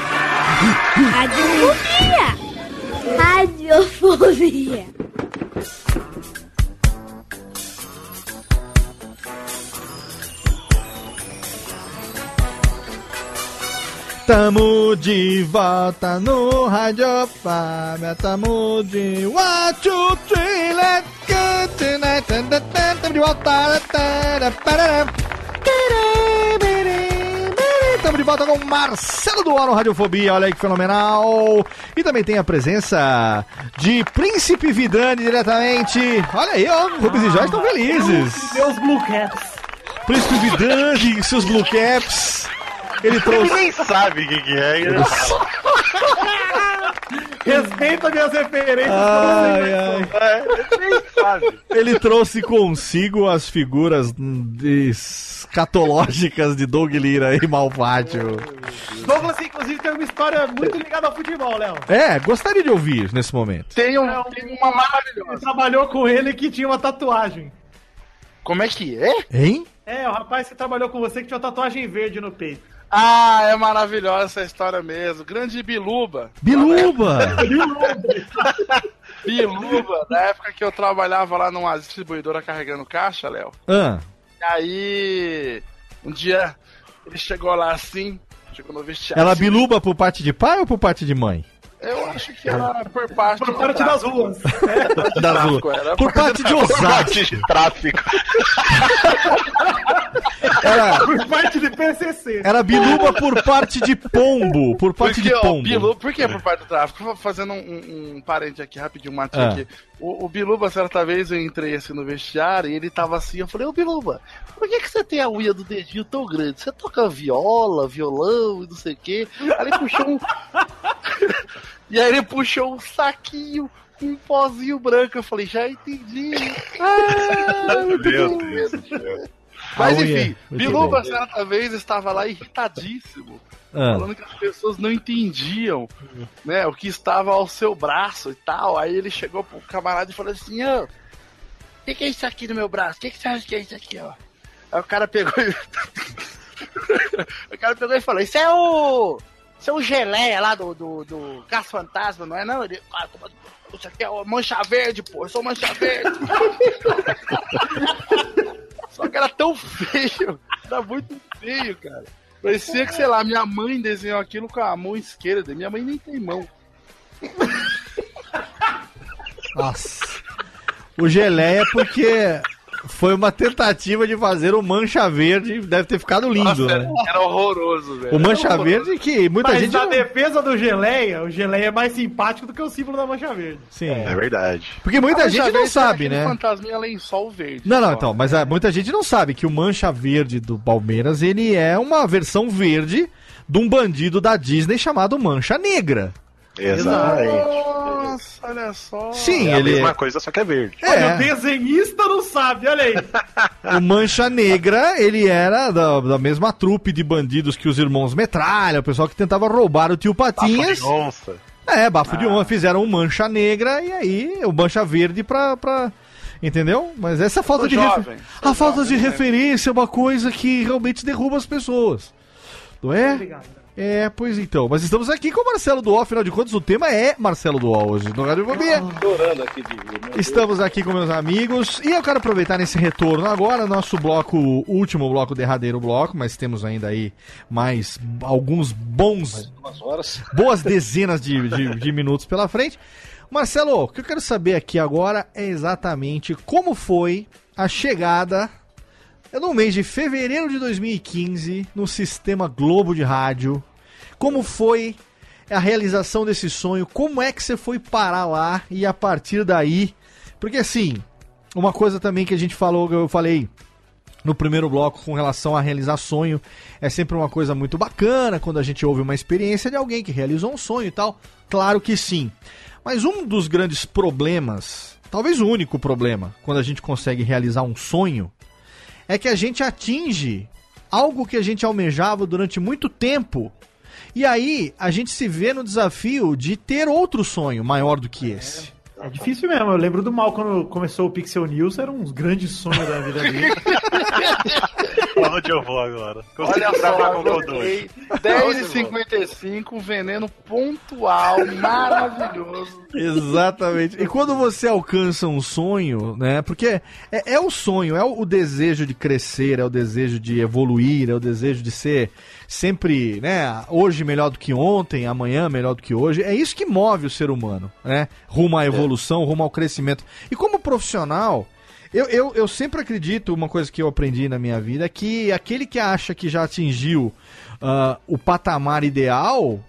Radiofobia. Radiofobia. Tamo de volta no Radiofobia, tamo de one, two, three, let's go tonight. Tamo de volta. Estamos de volta com Marcelo do no Radiofobia, olha aí que fenomenal. E também tem a presença de Príncipe Vidani diretamente. Olha aí, ó, Rubens e Joyce estão felizes. Meus Blue Caps. Príncipe Vidani, seus Blue Caps. Ele trouxe. Ninguém sabe o que, que é. ele. Respeita minhas referências. Ai, ai. É, ninguém sabe. Ele trouxe consigo as figuras de- escatológicas de Doug Lira e Malvátio. Douglas, inclusive, tem uma história muito ligada ao futebol, Léo. É, gostaria de ouvir nesse momento. Tem, um, É um- tem uma Ele maravilhosa. trabalhou com ele que tinha uma tatuagem. Como é que é? Hein? É, o rapaz que trabalhou com você que tinha uma tatuagem verde no peito. Ah, é maravilhosa essa história mesmo. Grande Biluba. Biluba! Biluba, na época que eu trabalhava lá numa distribuidora carregando caixa, Léo. ah, E aí, um dia, ele chegou lá assim, chegou no vestiário. ela assim, biluba por parte de pai ou por parte de mãe? Eu acho que era por parte Por parte das ruas. Das tráfico, ruas. Por parte de Osasco. Parte de tráfico. Era, Por parte de PCC. era biluba por parte de pombo. Por parte Porque, de ó, pombo. Bilu, por que por parte do tráfico? Fazendo um, um, um parente aqui, rapidinho, um matinho Ah. aqui. O, o Biluba, certa vez, eu entrei assim no vestiário e ele tava assim, eu falei, ô Biluba, por que, que você tem a unha do dedinho tão grande? Você toca viola, violão e não sei o quê. Aí ele puxou um. e aí ele puxou um saquinho com um pozinho branco. Eu falei, já entendi. Ah, Meu. Deus céu. Mas enfim, Biluba, bom. certa vez, estava lá irritadíssimo Ah, falando que as pessoas não entendiam, né, o que estava ao seu braço e tal. Aí ele chegou pro camarada e falou assim: Ô, o que, que é isso aqui no meu braço? O que, que você acha que é isso aqui, ó? Aí o cara pegou e. o cara pegou e falou: Isso é o. Isso é o geleia lá do, do, do Caça Fantasma, não é não? Ele, ah, como- isso aqui é o mancha verde, pô, eu sou mancha verde. Só que era tão feio, era muito feio, cara. Parecia que, sei lá, minha mãe desenhou aquilo com a mão esquerda. Minha mãe nem tem mão. nossa. O geleia porque foi uma tentativa de fazer o mancha verde. Deve ter ficado lindo, Nossa, né? era, era horroroso, velho. O mancha horroroso. verde que muita Mas gente. na não- defesa do Geleia, o Geleia é mais simpático do que o símbolo da Mancha Verde. Sim. É verdade. Porque muita A gente não sabe, né? fantasminha lençol verde. Não, não, só. então, mas ah, muita gente não sabe que o Mancha Verde do Palmeiras, ele é uma versão verde de um bandido da Disney chamado Mancha Negra. Exatamente. Olha só. Sim, É a ele mesma é. coisa, só que é verde. Olha, o É, desenhista não sabe, olha aí. o Mancha Negra, ele era da, da mesma trupe de bandidos que os irmãos Metralha, o pessoal que tentava roubar o tio Patinhas. Nossa. É, bafo de honra, fizeram um Mancha Negra e aí o Mancha Verde pra... pra... Entendeu? Mas essa falta de jovem, refer- A falta jovem, de né? referência é uma coisa que realmente derruba as pessoas. Não é? Obrigado. É, pois então. Mas estamos aqui com o Marcelo Duó, afinal de contas, o tema é Marcelo Duó hoje no Rádio meu Estamos aqui com meus amigos e eu quero aproveitar nesse retorno agora, nosso bloco, último bloco, derradeiro bloco, mas temos ainda aí mais alguns bons, Umas horas. boas dezenas de, de, de minutos pela frente. Marcelo, o que eu quero saber aqui agora é exatamente como foi a chegada no mês de fevereiro de 2015 no sistema Globo de Rádio. Como foi a realização desse sonho? Como é que você foi parar lá e a partir daí? Porque assim, uma coisa também que a gente falou, eu falei no primeiro bloco com relação a realizar sonho, é sempre uma coisa muito bacana quando a gente ouve uma experiência de alguém que realizou um sonho e tal. Claro que sim. Mas um dos grandes problemas, talvez o único problema, quando a gente consegue realizar um sonho, é que a gente atinge algo que a gente almejava durante muito tempo. E aí a gente se vê no desafio de ter outro sonho maior do que esse. É difícil mesmo. Eu lembro do mal quando começou o Pixel News, era um grande sonho da vida dele. Pra onde eu vou agora? Consegui Olha gravar só, com o Godoy. anotei 10h55, um veneno pontual, maravilhoso. Exatamente. E quando você alcança um sonho, né? Porque é, é o sonho, é o, o desejo de crescer, é o desejo de evoluir, é o desejo de ser sempre, né? Hoje melhor do que ontem, amanhã melhor do que hoje. É isso que move o ser humano, né? Rumo à evolução, rumo ao crescimento. E como profissional. Eu, eu, eu sempre acredito, uma coisa que eu aprendi na minha vida, é que aquele que acha que já atingiu ah, o patamar ideal,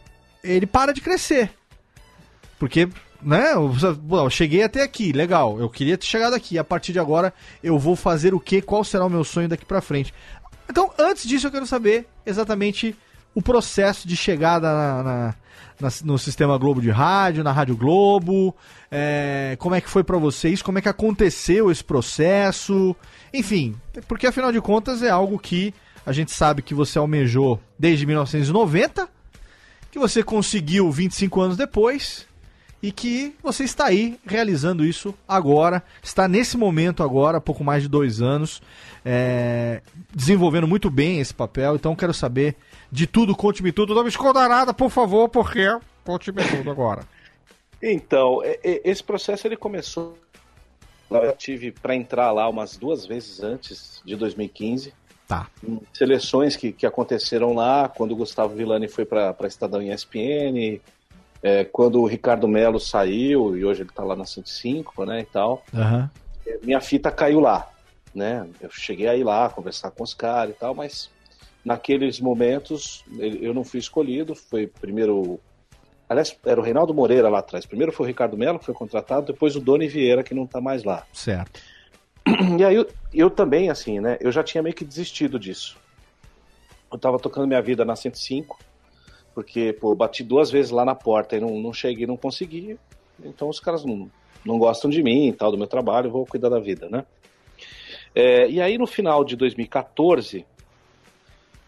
ele para de crescer. Porque, né, eu, cheguei até aqui, legal, eu queria ter chegado aqui, a partir de agora eu vou fazer o que, qual será o meu sonho daqui pra frente. Então, antes disso eu quero saber exatamente o processo de chegada na, na- na- no sistema Globo de rádio, na Rádio Globo, é, como é que foi pra vocês, como é que aconteceu esse processo, enfim, porque afinal de contas é algo que a gente sabe que você almejou desde 1990, que você conseguiu 25 anos depois, e que você está aí realizando isso agora, está nesse momento agora, há pouco mais de dois anos, é, desenvolvendo muito bem esse papel. Então quero saber de tudo, conte-me tudo. Não me esconda nada, por favor, porque conte-me tudo agora. Então, esse processo ele começou. Eu tive para entrar lá umas duas vezes antes de 2015. Tá. Seleções que, que aconteceram lá, quando o Gustavo Villani foi para Estadão e ESPN, é, quando o Ricardo Melo saiu, e hoje ele está lá na 105, né, e tal. É, Minha fita caiu lá, né? Eu cheguei a ir lá, conversar com os caras e tal, mas naqueles momentos eu não fui escolhido, foi primeiro... Aliás, era o Reinaldo Moreira lá atrás. Primeiro foi o Ricardo Melo, que foi contratado, depois o Doni Vieira, que não tá mais lá. Certo. E aí eu, eu também, assim, né? Eu já tinha meio que desistido disso. Eu tava tocando minha vida na 105, porque, pô, eu bati duas vezes lá na porta e não, não cheguei, não consegui. Então os caras não, não gostam de mim e tal, do meu trabalho, vou cuidar da vida, né? É, e aí no final de 2014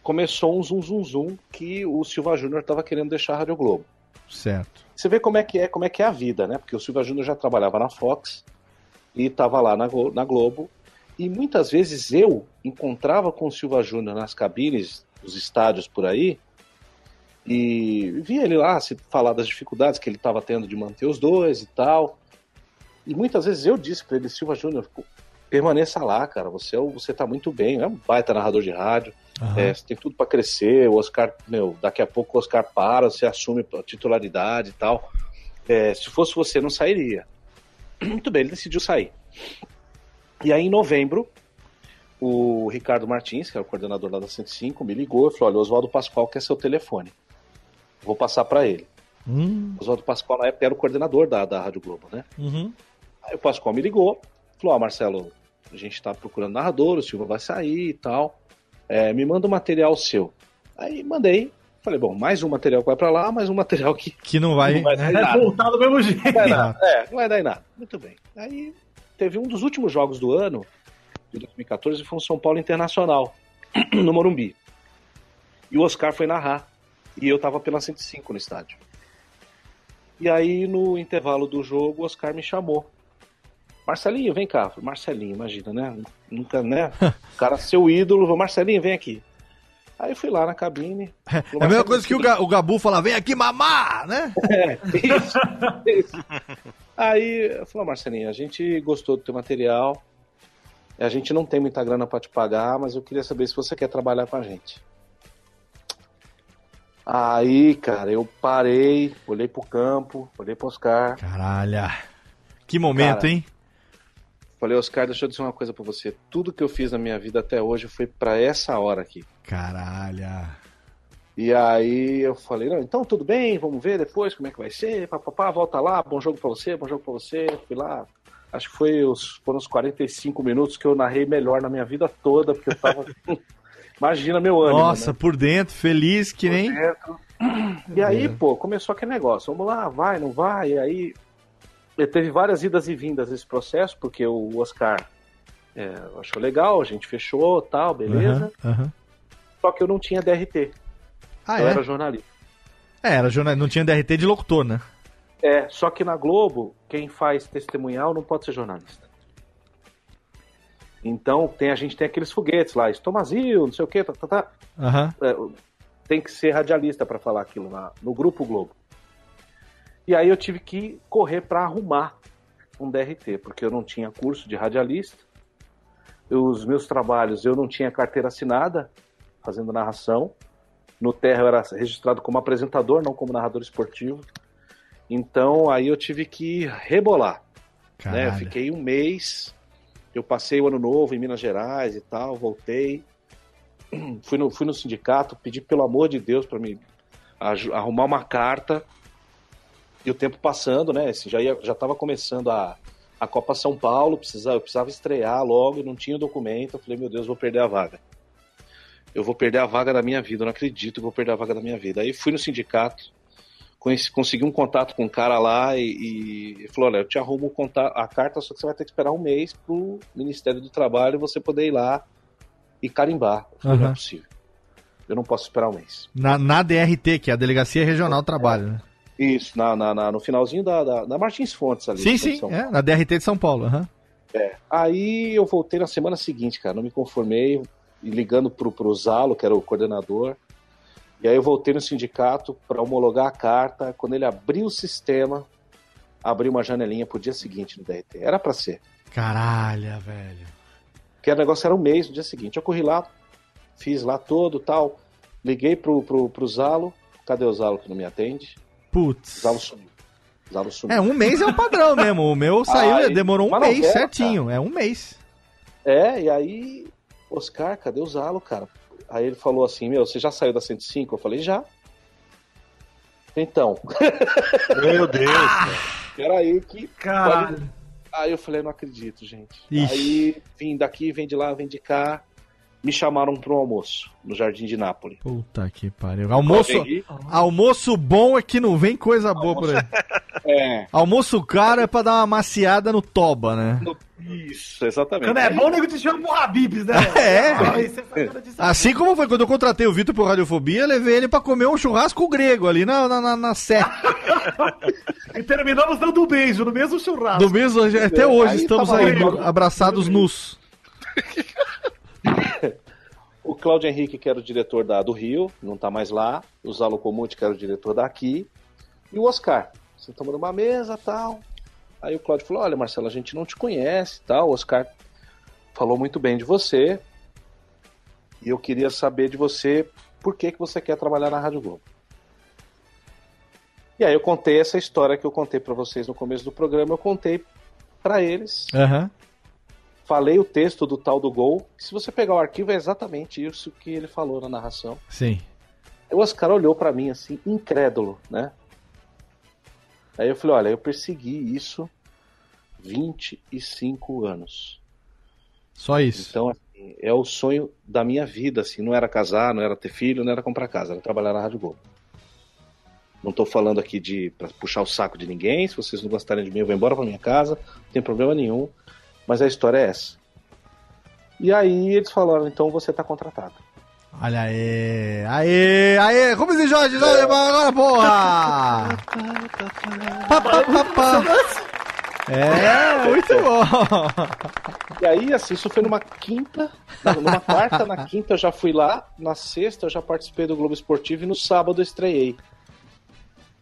começou um zum zum zum que o Silva Júnior tava querendo deixar a Rádio Globo. Certo. Você vê como é que é, como é que é a vida, né? Porque o Silva Júnior já trabalhava na Fox e estava lá na, na Globo. E muitas vezes eu encontrava com o Silva Júnior nas cabines dos estádios por aí e via ele lá se falar das dificuldades que ele estava tendo de manter os dois e tal. E muitas vezes eu disse para ele, Silva Júnior, permaneça lá, cara. Você, é você tá muito bem, é um baita narrador de rádio. Aham. É, você tem tudo para crescer. O Oscar, meu, daqui a pouco o Oscar para, você assume a titularidade e tal. É, se fosse você, não sairia. Muito bem, ele decidiu sair. E aí, em novembro, o Ricardo Martins, que é o coordenador lá da 105, me ligou e falou: Olha, o Oswaldo Pascoal quer seu telefone. Vou passar para ele. Hum, O Oswaldo Pascoal, na época, era o coordenador da, da Rádio Globo, né? uhum. Aí o Pascoal me ligou, falou: Ó, Marcelo, a gente tá procurando narrador, o Silva vai sair e tal. É, me manda um material seu. Aí mandei. Falei, bom, mais um material que vai pra lá, mais um material que Que não vai. não vai dar nada. voltar do mesmo jeito. Não vai dar nada. É, não vai dar em nada. Muito bem. Aí teve um dos últimos jogos do ano, de 2014, foi um São Paulo Internacional, no Morumbi. E o Oscar foi narrar. E eu tava pela 105 no estádio. E aí, no intervalo do jogo, o Oscar me chamou. Marcelinho, vem cá. Falei, Marcelinho, imagina, né? Nunca, né? O cara, seu ídolo, falou, Marcelinho, vem aqui. Aí eu fui lá na cabine. É a mesma coisa que o, Ga- o Gabu fala, vem aqui mamar, né? Isso, isso. Aí falei, Marcelinho, a gente gostou do teu material. A gente não tem muita grana pra te pagar, mas eu queria saber se você quer trabalhar com a gente. Aí, cara, eu parei, olhei pro campo, olhei pro Oscar. Caralho. Que momento, Cara. hein? Falei, Oscar, deixa eu dizer uma coisa pra você. Tudo que eu fiz na minha vida até hoje foi pra essa hora aqui. Caralho. E aí eu falei, não, então tudo bem, vamos ver depois como é que vai ser, papapá, volta lá, bom jogo pra você, bom jogo pra você. Fui lá, acho que foi os, foram os 45 minutos que eu narrei melhor na minha vida toda, porque eu tava. Imagina meu ânimo. Nossa, né? por dentro, feliz que nem. E aí, pô, começou aquele negócio, vamos lá, vai, não vai, e aí eh, teve várias idas e vindas nesse processo, porque o Oscar é, achou legal, a gente fechou, tal, beleza. Aham, aham. Só que eu não tinha DRT, Ah, eu é? era jornalista. É, era jornal... não tinha DRT de locutor, né? É, só que na Globo, quem faz testemunhal não pode ser jornalista. Então, tem, a gente tem aqueles foguetes lá, Estomazil, não sei o que, tá, tá, tá. Aham. É, tem que ser radialista para falar aquilo na, no Grupo Globo. E aí eu tive que correr para arrumar um DRT, porque eu não tinha curso de radialista. Os meus trabalhos, eu não tinha carteira assinada, fazendo narração. No Terra eu era registrado como apresentador, não como narrador esportivo. Então aí eu tive que rebolar. Né? Eu fiquei um mês, eu passei o ano novo em Minas Gerais e tal, voltei. Fui no, fui no sindicato, pedi pelo amor de Deus para me arrumar uma carta. E o tempo passando, né? assim, já ia, já estava começando a, a Copa São Paulo, precisava, eu precisava estrear logo, não tinha documento. Eu falei, meu Deus, vou perder a vaga. Eu vou perder a vaga da minha vida, eu não acredito que vou perder a vaga da minha vida. Aí fui no sindicato, consegui um contato com um cara lá e, e falou: Olha, eu te arrumo o conta- a carta, só que você vai ter que esperar um mês pro Ministério do Trabalho você poder ir lá e carimbar. Falei, Não Aham. é possível. Eu não posso esperar um mês. Na, na DRT, que é a Delegacia Regional do Trabalho, né? Isso, na, na- na- no finalzinho da, da, da Martins Fontes ali. Sim, sim, é, na DRT de São Paulo. aham. É. Aí eu voltei na semana seguinte, cara, não me conformei, ligando pro, pro Zalo, que era o coordenador. E aí eu voltei no sindicato para homologar a carta. Quando ele abriu o sistema, abriu uma janelinha pro dia seguinte no DRT. Era para ser. Caralho, velho. Porque o negócio era um mês no dia seguinte. Eu corri lá, fiz lá todo tal. Liguei pro, pro, pro Zalo. Cadê o Zalo que não me atende? Putz. Zalo sumiu. Zalo sumiu. É, um mês é o padrão mesmo. O meu saiu, Ai, demorou um mês novela, certinho. É um mês. É, e aí, Oscar, cadê o Zalo, cara? Aí ele falou assim, meu, você já saiu da 105? Eu falei, já. Então, Meu Deus. peraí que... Caralho. Aí eu falei, não acredito, gente. Ixi. Aí vim daqui, vem de lá, vem de cá. Me chamaram para um almoço no Jardim de Nápoles. Puta que pariu. Almoço, almoço bom é que não vem coisa boa por aí. É, Almoço caro é pra dar uma maciada no toba, né? Isso, exatamente. Quando é bom, o nego te chama pro Habibs, né? É. Assim como foi quando eu contratei o Vitor pro Radiofobia, levei ele pra comer um churrasco grego ali na, na, na, na Sé. E terminamos dando um beijo no mesmo churrasco. Do mesmo, até hoje aí estamos aí, aí, abraçados nus. O Cláudio Henrique, que era o diretor da, do Rio, não tá mais lá. O Zalo Comute, que era o diretor daqui. E o Oscar. Sentamos numa mesa tal. Aí o Cláudio falou: Olha, Marcelo, a gente não te conhece tal. O Oscar falou muito bem de você. E eu queria saber de você por que, que você quer trabalhar na Rádio Globo. E aí eu contei essa história que eu contei para vocês no começo do programa. Eu contei para eles. Aham. Falei o texto do tal do gol. Se você pegar o arquivo, é exatamente isso que ele falou na narração. Sim. O Oscar olhou pra mim assim, incrédulo, né? Aí eu falei, olha, eu persegui isso 25 anos. Só isso. Então, assim, é o sonho da minha vida, assim, não era casar, não era ter filho, não era comprar casa, era trabalhar na Rádio Globo. Não tô falando aqui de pra puxar o saco de ninguém, se vocês não gostarem de mim, eu vou embora pra minha casa, não tem problema nenhum, mas a história é essa. E aí eles falaram, então você tá contratado. Olha aí. Aê, aê. Como diz Jorge? Jorge, Agora, porra. Pá, pá, pá, pá. É, muito bom. E aí, assim, isso foi numa quinta, numa quarta, na quinta eu já fui lá, na sexta eu já participei do Globo Esportivo e no sábado eu estreiei.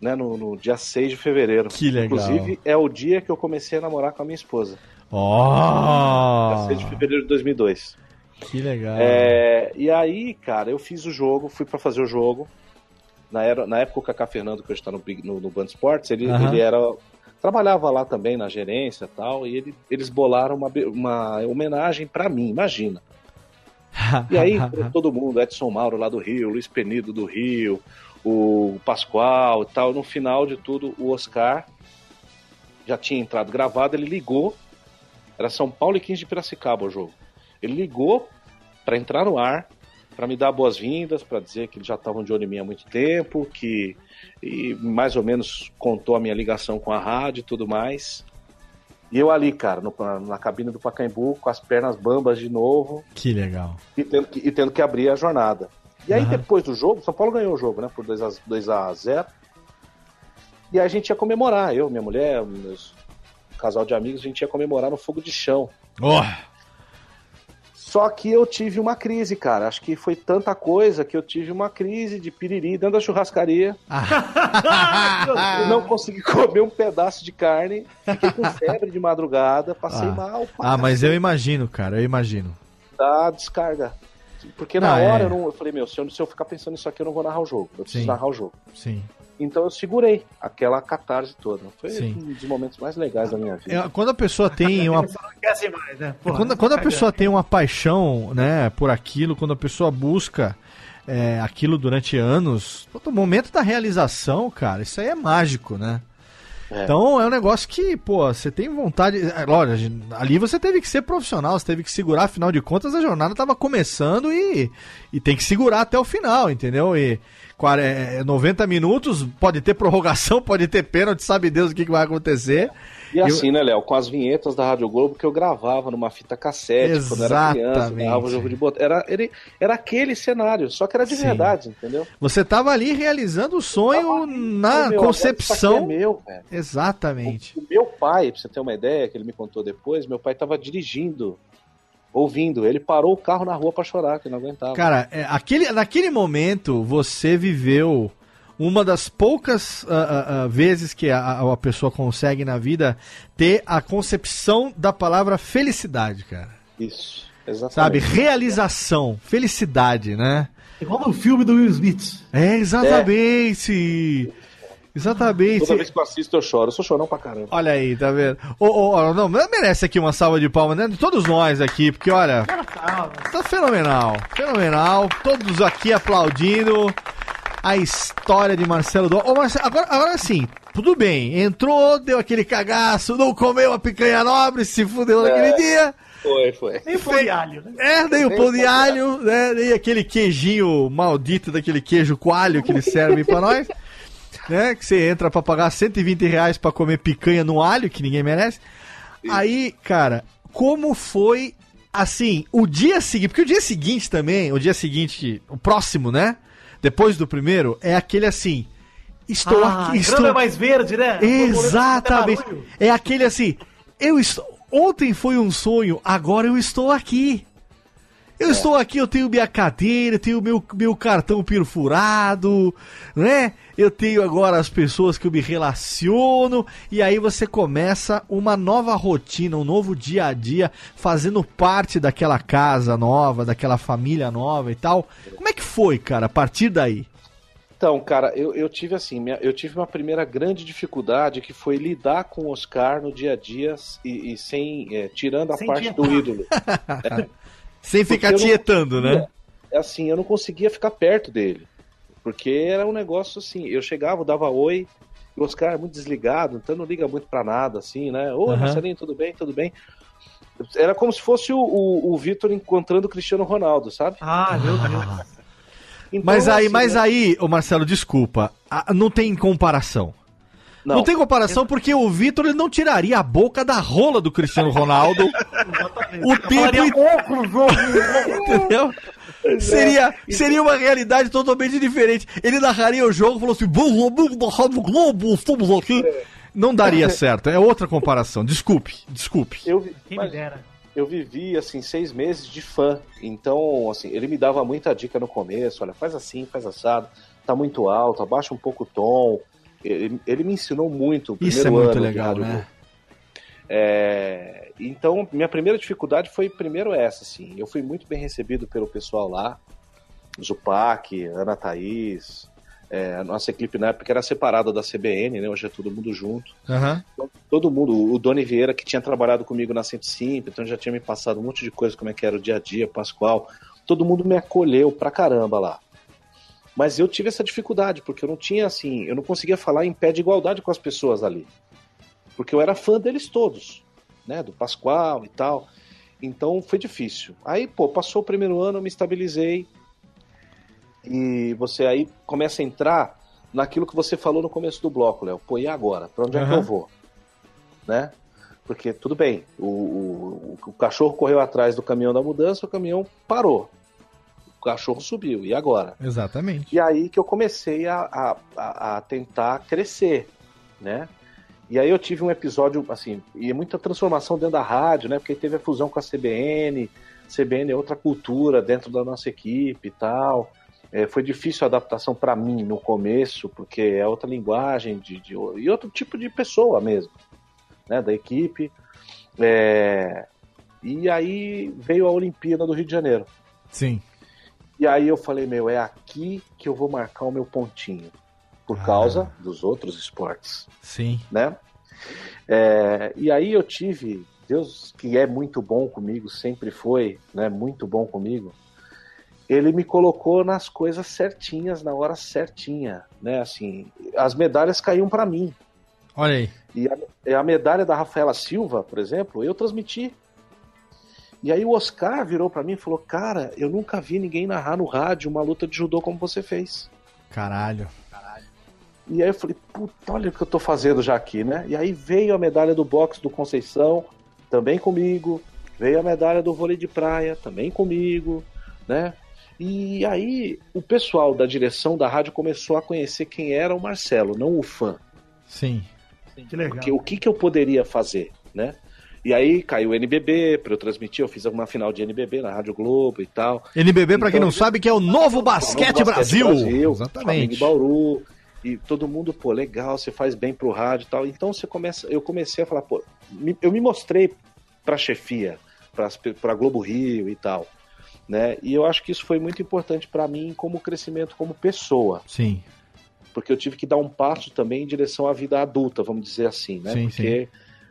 Né, no, no dia 6 de fevereiro. Que legal. Inclusive, é o dia que eu comecei a namorar com a minha esposa. Dia Ó. 6 de fevereiro de 2002. Que legal. É, e aí, cara, eu fiz o jogo, fui pra fazer o jogo. Na, era, na época, o Kaká Fernando, que hoje tá no, no, no Band Sports, ele, Aham. ele era. Trabalhava lá também na gerência e tal, e ele, eles bolaram uma, uma homenagem pra mim, imagina. E aí, todo mundo, Edson Mauro lá do Rio, Luiz Penido do Rio, o Pascoal e tal. No final de tudo, o Oscar já tinha entrado gravado, ele ligou. Era São Paulo e 15 de Piracicaba o jogo. Ele ligou para entrar no ar, para me dar boas-vindas, para dizer que eles já estavam de olho em mim há muito tempo, que e mais ou menos contou a minha ligação com a rádio e tudo mais. E eu ali, cara, no- na cabine do Pacaembu, com as pernas bambas de novo, Que legal. e tendo que, e tendo que abrir a jornada. E aí, Aham. depois do jogo, São Paulo ganhou o jogo, né? Por 2 a, 2 a 0 E aí a gente ia comemorar, eu, minha mulher, meus um casal de amigos, a gente ia comemorar no fogo de chão. Ó. Só que eu tive uma crise, cara. Acho que foi tanta coisa que eu tive uma crise de piriri dentro da churrascaria. Eu não consegui comer um pedaço de carne. Fiquei com febre de madrugada, passei Ah. mal. Ah, mas eu imagino, cara, eu imagino. dar descarga. Porque na Ah, hora é. eu, não, eu falei, meu, se eu, se eu ficar pensando nisso aqui, eu não vou narrar o jogo. Eu preciso Sim. narrar o jogo. Sim. Então eu segurei aquela catarse toda. Foi Sim. um dos momentos mais legais da minha vida. É, Quando a pessoa tem uma mais, né? Porra, Quando, quando a pessoa tem uma paixão, né, por aquilo, quando a pessoa busca é, aquilo durante anos, todo momento da realização, cara, isso aí é mágico, né? É. Então é um negócio que, pô, você tem vontade. é, Lógico, ali você teve que ser profissional, você teve que segurar, afinal de contas a jornada tava começando e, e tem que segurar até o final, entendeu? E 90 minutos, pode ter prorrogação, pode ter pênalti, sabe Deus o que, que vai acontecer. E assim, né, Léo? Com as vinhetas da Rádio Globo que eu gravava numa fita cassete quando eu era criança, Exatamente. narrava o jogo de botão. Era, ele, era aquele cenário, só que era de Sim. verdade, entendeu? Você tava ali realizando o sonho na Meu, isso concepção. é meu, velho. Exatamente. O meu pai, pra você ter uma ideia, que ele me contou depois, meu pai tava dirigindo, ouvindo. Ele parou o carro na rua pra chorar, que não aguentava. Cara, é, aquele, naquele momento você viveu uma das poucas ah, ah, vezes que a, a pessoa consegue na vida ter a concepção da palavra felicidade, cara. Isso, Sabe? exatamente. Realização, felicidade, né? Igual no filme do Will Smith. É, exatamente. Exatamente. Toda vez que eu assisto eu choro. Eu sou chorão pra caramba. Olha aí, tá vendo? Ô, ô, ô, não, merece aqui uma salva de palmas, né? De todos nós aqui, porque olha, tá fenomenal, fenomenal. Todos aqui aplaudindo a história de Marcelo Dó. Ô, Marcelo, agora, agora sim, tudo bem. Entrou, deu aquele cagaço, não comeu a picanha nobre, se fudeu naquele É. dia. Foi, foi. Nem pão de alho, né? É, nem o pão de alho, né? Nem aquele queijinho maldito daquele queijo coalho que eles servem pra nós. Né? Que você entra pra pagar 120 reais pra comer picanha no alho, que ninguém merece. Aí, cara, como foi assim, o dia seguinte, porque o dia seguinte também, o dia seguinte, o próximo, né? Depois do primeiro, é aquele assim. Estou Ah, aqui. Estou... é mais verde, né? Exatamente. Barulho. É aquele assim. Eu estou. Ontem foi um sonho, agora eu estou aqui. Eu estou aqui, eu tenho minha cadeira, eu tenho meu, meu cartão perfurado, né? Eu tenho agora as pessoas que eu me relaciono, e aí você começa uma nova rotina, um novo dia a dia, fazendo parte daquela casa nova, daquela família nova e tal. Como é que foi, cara, a partir daí? Então, cara, eu, eu tive assim, minha- eu tive uma primeira grande dificuldade que foi lidar com o Oscar no dia a dia e, e sem, é, tirando a Sem parte tietar. do ídolo. Sem ficar Porque eu não- tietando, né? É assim, eu não conseguia ficar perto dele. Porque era um negócio assim, eu chegava, dava oi, e o Oscar é muito desligado, então não liga muito pra nada, assim, né? Oi, Aham. Marcelinho, tudo bem? Tudo bem? Era como se fosse o, o, o Vitor encontrando o Cristiano Ronaldo, sabe? Ah, meu Deus. Então, Mas aí, assim, mas né? aí, ô Marcelo, desculpa, não tem comparação. Não, Não. tem comparação porque o Vitor ele não tiraria a boca da rola do Cristiano Ronaldo o tempo entendeu? Seria, seria uma realidade totalmente diferente. Ele narraria o jogo e falou assim: "Bom, amigo da Rádio Globo, estamos aqui. Não daria certo, é outra comparação. Desculpe, desculpe. Eu, mas eu vivi, assim, seis meses de fã. Então, assim, ele me dava muita dica no começo. Olha, faz assim, faz assado. Tá muito alto, abaixa um pouco o tom. Ele, ele me ensinou muito. o Isso é muito legal, né? É, então, minha primeira dificuldade foi primeiro essa, assim. Eu fui muito bem recebido pelo pessoal lá. Zupac, Ana Thaís. é, a nossa equipe na época era separada da CBN, né? Hoje é todo mundo junto. Aham. Todo mundo, o Doni Vieira, que tinha trabalhado comigo na 105, então já tinha me passado um monte de coisa, como é que era o dia a dia, Pascoal. Todo mundo me acolheu pra caramba lá. Mas eu tive essa dificuldade, porque eu não tinha, assim, eu não conseguia falar em pé de igualdade com as pessoas ali. Porque eu era fã deles todos, né? Do Pascoal e tal. Então foi difícil. Aí, pô, passou o primeiro ano, eu me estabilizei. E você aí começa a entrar naquilo que você falou no começo do bloco, Léo. Pô, e agora? Pra onde é que eu vou? Né? Porque tudo bem, o, o, o cachorro correu atrás do caminhão da mudança, o caminhão parou. O cachorro subiu, e agora? Exatamente. E aí que eu comecei a, a, a- tentar crescer, né? E aí eu tive um episódio, assim, e muita transformação dentro da rádio, né? Porque teve a fusão com a CBN, CBN é outra cultura dentro da nossa equipe e tal. É, foi difícil a adaptação para mim no começo, porque é outra linguagem de, de- e outro tipo de pessoa mesmo, né? Da equipe. É, e aí veio a Olimpíada do Rio de Janeiro. Sim. E aí eu falei, meu, é aqui que eu vou marcar o meu pontinho. Por Ah. causa dos outros esportes, Sim. né? É, e aí eu tive, Deus que é muito bom comigo, sempre foi, né? Muito bom comigo. Ele me colocou nas coisas certinhas, na hora certinha, né? Assim, as medalhas caíam para mim. Olha aí. E a, a medalha da Rafaela Silva, por exemplo, eu transmiti. E aí o Oscar virou pra mim e falou: Cara, eu nunca vi ninguém narrar no rádio uma luta de judô como você fez. Caralho. E aí eu falei, puta, olha o que eu tô fazendo já aqui, né? E aí veio a medalha do boxe do Conceição, também comigo. Veio a medalha do vôlei de praia, também comigo, né? E aí o pessoal da direção da rádio começou a conhecer quem era o Marcelo, não o fã. Sim. Que legal. Porque o que, que eu poderia fazer, né? E aí caiu o NBB para eu transmitir, eu fiz uma final de NBB na Rádio Globo e tal. NBB, pra quem Então, não sabe, que é o Novo Basquete, Novo Brasil. Flamengo Exatamente. e Bauru. E todo mundo, pô, legal, você faz bem pro rádio e tal. Então você começa, eu comecei a falar, pô, eu me mostrei pra chefia, pra, pra Globo Rio e tal. Né? E eu acho que isso foi muito importante pra mim como crescimento como pessoa, Sim. porque eu tive que dar um passo também em direção à vida adulta, vamos dizer assim, né? Sim, porque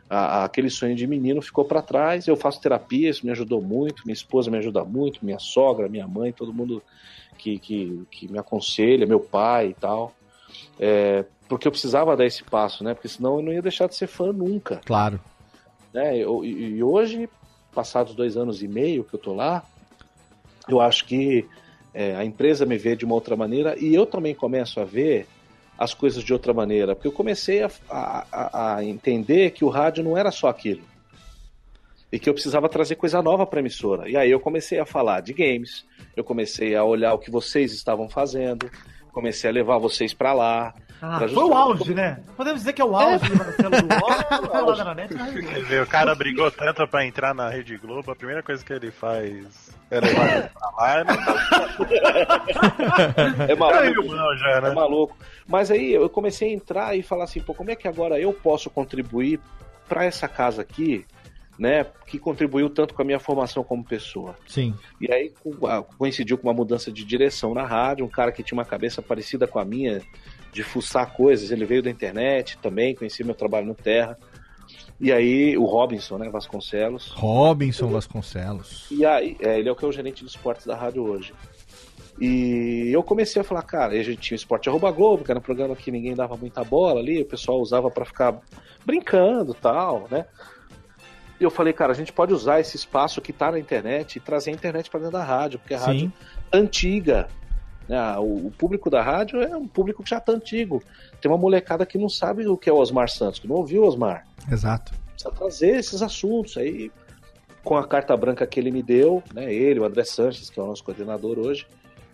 a- a- aquele sonho de menino ficou pra trás. Eu faço terapia, isso me ajudou muito. Minha esposa me ajuda muito, minha sogra, minha mãe, todo mundo que, que, que me aconselha, meu pai e tal. É, porque eu precisava dar esse passo, né? Porque senão eu não ia deixar de ser fã nunca. Claro. Né? Eu- e, e hoje, passados dois anos e meio que eu tô lá, eu acho que é, a empresa me vê de uma outra maneira e eu também começo a ver as coisas de outra maneira, porque eu comecei a, a- a- entender que o rádio não era só aquilo. E que eu precisava trazer coisa nova para a emissora. E aí eu comecei a falar de games, eu comecei a olhar o que vocês estavam fazendo, comecei a levar vocês para lá. Ah, foi o auge, né? Podemos dizer que é o auge do Marcelo do. Quer ver, o cara brigou tanto pra entrar na Rede Globo, a primeira coisa que ele faz é levar ele pra lá, não É maluco. Não, já, É né? maluco. Mas aí eu comecei a entrar e falar assim, pô, como é que agora eu posso contribuir para essa casa aqui, né, que contribuiu tanto com a minha formação como pessoa. Sim. E aí co- a- coincidiu com uma mudança de direção na rádio, um cara que tinha uma cabeça parecida com a minha, de fuçar coisas, ele veio da internet também, conhecia meu trabalho no Terra. E aí o Robinson, né, Vasconcelos, Robinson Vasconcelos. e aí, é, ele é o que é o gerente de esportes da rádio hoje. E eu comecei a falar, cara, a gente tinha o Esporte Arroba Globo, que era um programa que ninguém dava muita bola ali, o pessoal usava pra ficar brincando tal, né? E eu falei, cara, a gente pode usar esse espaço que tá na internet e trazer a internet pra dentro da rádio, porque a rádio Sim. antiga. Né? O, público da rádio é um público que já tá antigo. Tem uma molecada que não sabe o que é o Osmar Santos, que não ouviu o Osmar Exato. precisa trazer esses assuntos aí com a carta branca que ele me deu, né, ele, o André Sanches, que é o nosso coordenador hoje,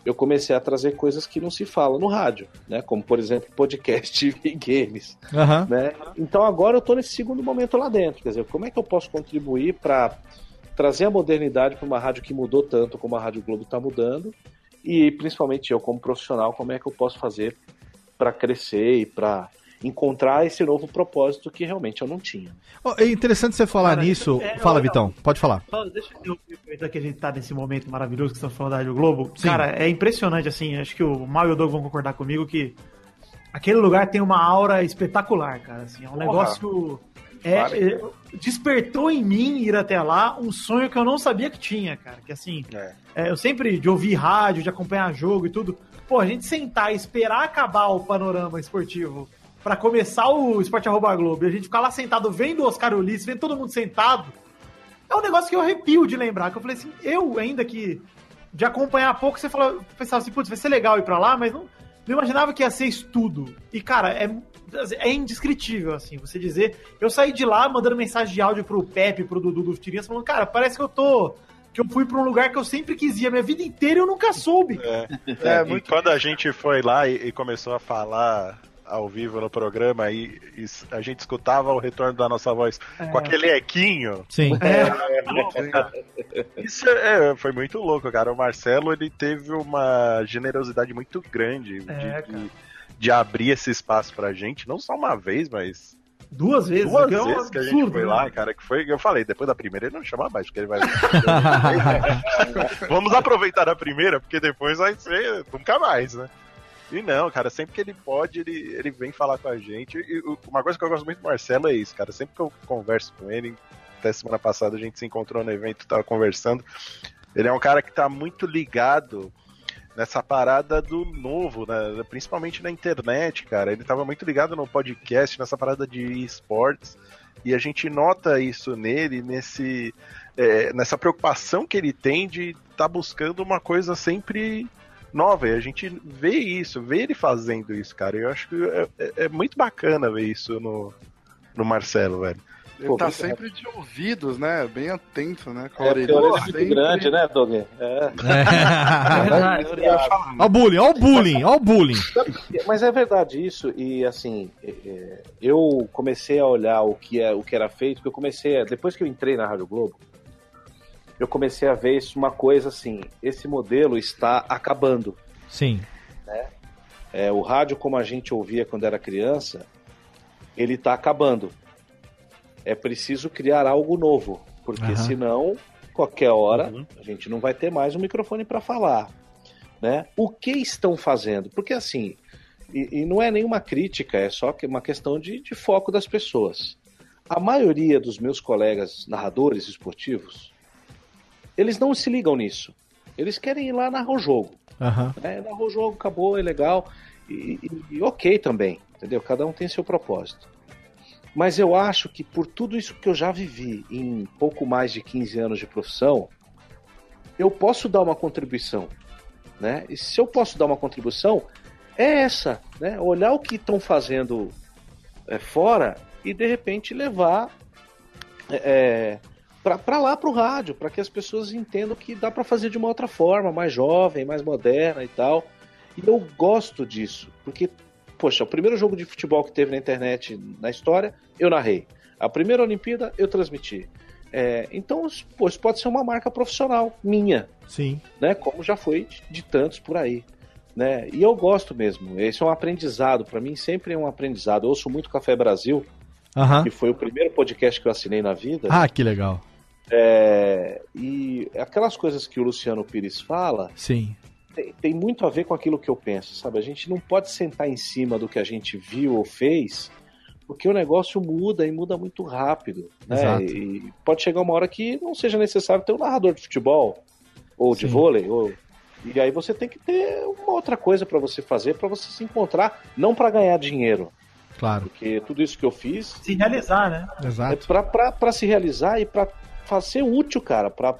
eu comecei a trazer coisas que não se falam no rádio, né, como por exemplo podcast e games, Aham. né? Então agora eu tô nesse segundo momento lá dentro, quer dizer, como é que eu posso contribuir para trazer a modernidade para uma rádio que mudou tanto como a Rádio Globo está mudando e principalmente eu como profissional, como é que eu posso fazer para crescer e para encontrar esse novo propósito que realmente eu não tinha. Ó, É interessante você falar Cara, nisso. é, Fala, olha- Vitão. Pode falar. Só deixa eu aproveitar que a gente tá nesse momento maravilhoso que estamos falando da Rádio Globo. Sim. Cara, é impressionante, assim, acho que o Mal e o Doug vão concordar comigo que aquele lugar tem uma aura espetacular, cara. Assim, é um Porra. negócio. É, Claro. despertou em mim ir até lá um sonho que eu não sabia que tinha, cara. Que assim, É. é, eu sempre de ouvir rádio, de acompanhar jogo e tudo. Pô, a gente sentar e esperar acabar o panorama esportivo pra começar o Esporte Arroba Globo e a gente ficar lá sentado vendo o Oscar Ulisses, vendo todo mundo sentado, é um negócio que eu arrepio de lembrar. Que eu falei assim, eu ainda que de acompanhar pouco, você falou, pensava assim, putz, vai ser legal ir pra lá, mas não, não imaginava que ia ser isso tudo. E, cara, é, é indescritível, assim, você dizer. Eu saí de lá mandando mensagem de áudio pro Pepe, pro Dudu do Tirinhas, falando, cara, parece que eu tô. Que eu fui pra um lugar que eu sempre quis ir. A minha vida inteira eu nunca soube. É, e quando a gente foi lá e, e começou a falar ao vivo no programa e, e a gente escutava o retorno da nossa voz com aquele equinho. Sim. É louco, cara. Isso é, foi muito louco, cara. O Marcelo ele teve uma generosidade muito grande de, É, de, de abrir esse espaço pra gente, não só uma vez, mas Duas vezes. duas que é um vezes que a gente absurdo, foi né? lá, cara. Que foi, eu falei, depois da primeira ele não chama mais, porque ele vai. Vamos aproveitar a primeira, porque depois vai ser nunca mais, né? E não, cara, sempre que ele pode, ele, ele vem falar com a gente. E uma coisa que eu gosto muito do Marcelo é isso, cara. Sempre que eu converso com ele, até semana passada a gente se encontrou no evento, tava conversando. Ele é um cara que tá muito ligado nessa parada do novo, né? principalmente na internet, cara. Ele tava muito ligado no podcast, nessa parada de esportes. E a gente nota isso nele, nesse, é, nessa preocupação que ele tem de estar tá buscando uma coisa sempre nova, e a gente vê isso, vê ele fazendo isso, cara. Eu acho que é, é- é muito bacana ver isso no, no Marcelo, velho. Ele Pô, tá muito sempre de ouvidos, né? Bem atento, né? Com a É, porque orelhinha a orelha é muito sempre- grande, né, Doug? É. Ó o bullying, ó o bullying, ó o bullying. Mas é verdade isso, e assim, é, é, eu comecei a olhar o que, é, o que era feito, porque eu comecei, a, depois que eu entrei na Rádio Globo, eu comecei a ver isso uma coisa assim, esse modelo está acabando. Sim. É, o rádio como a gente ouvia quando era criança, ele está acabando. É preciso criar algo novo, porque Aham. senão, qualquer hora, a gente não vai ter mais um microfone para falar. Né? O que estão fazendo? Porque assim, e, e não é nenhuma crítica, é só uma questão de, de foco das pessoas. A maioria dos meus colegas narradores esportivos, eles não se ligam nisso. Eles querem ir lá narrar o jogo. Aham. É, narrou o jogo, acabou, é legal. E, e- e ok também, entendeu? Cada um tem seu propósito. Mas eu acho que por tudo isso que eu já vivi em pouco mais de 15 anos de profissão, eu posso dar uma contribuição. Né? E se eu posso dar uma contribuição, é essa, né? Olhar o que estão fazendo é, fora e de repente levar é, para lá para o rádio, para que as pessoas entendam que dá para fazer de uma outra forma, mais jovem, mais moderna e tal. E eu gosto disso, porque, poxa, o primeiro jogo de futebol que teve na internet na história, eu narrei. A primeira Olimpíada, eu transmiti. É, então, pô, isso pode ser uma marca profissional minha, Sim. né? Como já foi de, de tantos por aí. Né? E eu gosto mesmo. Esse é um aprendizado. Para mim, sempre é um aprendizado. Eu ouço muito Café Brasil, que foi o primeiro podcast que eu assinei na vida. Ah, que legal. É, e aquelas coisas que o Luciano Pires fala Sim. Tem, tem muito a ver com aquilo que eu penso, sabe? A gente não pode sentar em cima do que a gente viu ou fez, porque o negócio muda e muda muito rápido. Né? Exato. E pode chegar uma hora que não seja necessário ter um narrador de futebol ou de Sim. vôlei. Ou... E aí você tem que ter uma outra coisa para você fazer, para você se encontrar, não para ganhar dinheiro, Claro. porque tudo isso que eu fiz Se realizar, né? é Exato. pra, pra, pra se realizar e pra fazer útil, cara, pra,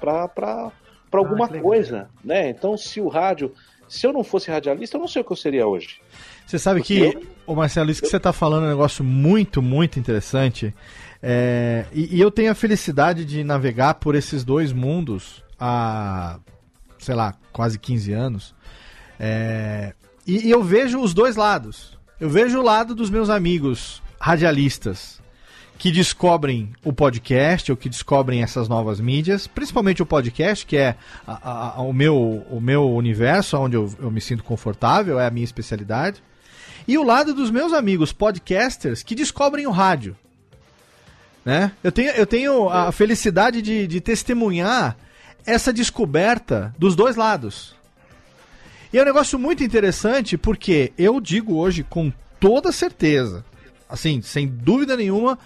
pra, pra alguma legal. coisa, né? Então, se o rádio, se eu não fosse radialista, eu não sei o que eu seria hoje. Você sabe que, ô Marcelo, isso que você tá falando é um negócio muito, muito interessante. É, e, e eu tenho a felicidade de navegar por esses dois mundos há, sei lá, quase 15 anos. É, e, e eu vejo os dois lados. Eu vejo o lado dos meus amigos radialistas que descobrem o podcast ou que descobrem essas novas mídias, principalmente o podcast, que é a- a- o, meu, o meu universo, onde eu, eu me sinto confortável, é a minha especialidade. E o lado dos meus amigos podcasters que descobrem o rádio. Né? Eu, tenho, eu tenho a felicidade de, de testemunhar essa descoberta dos dois lados. E é um negócio muito interessante porque eu digo hoje com toda certeza, assim, sem dúvida nenhuma,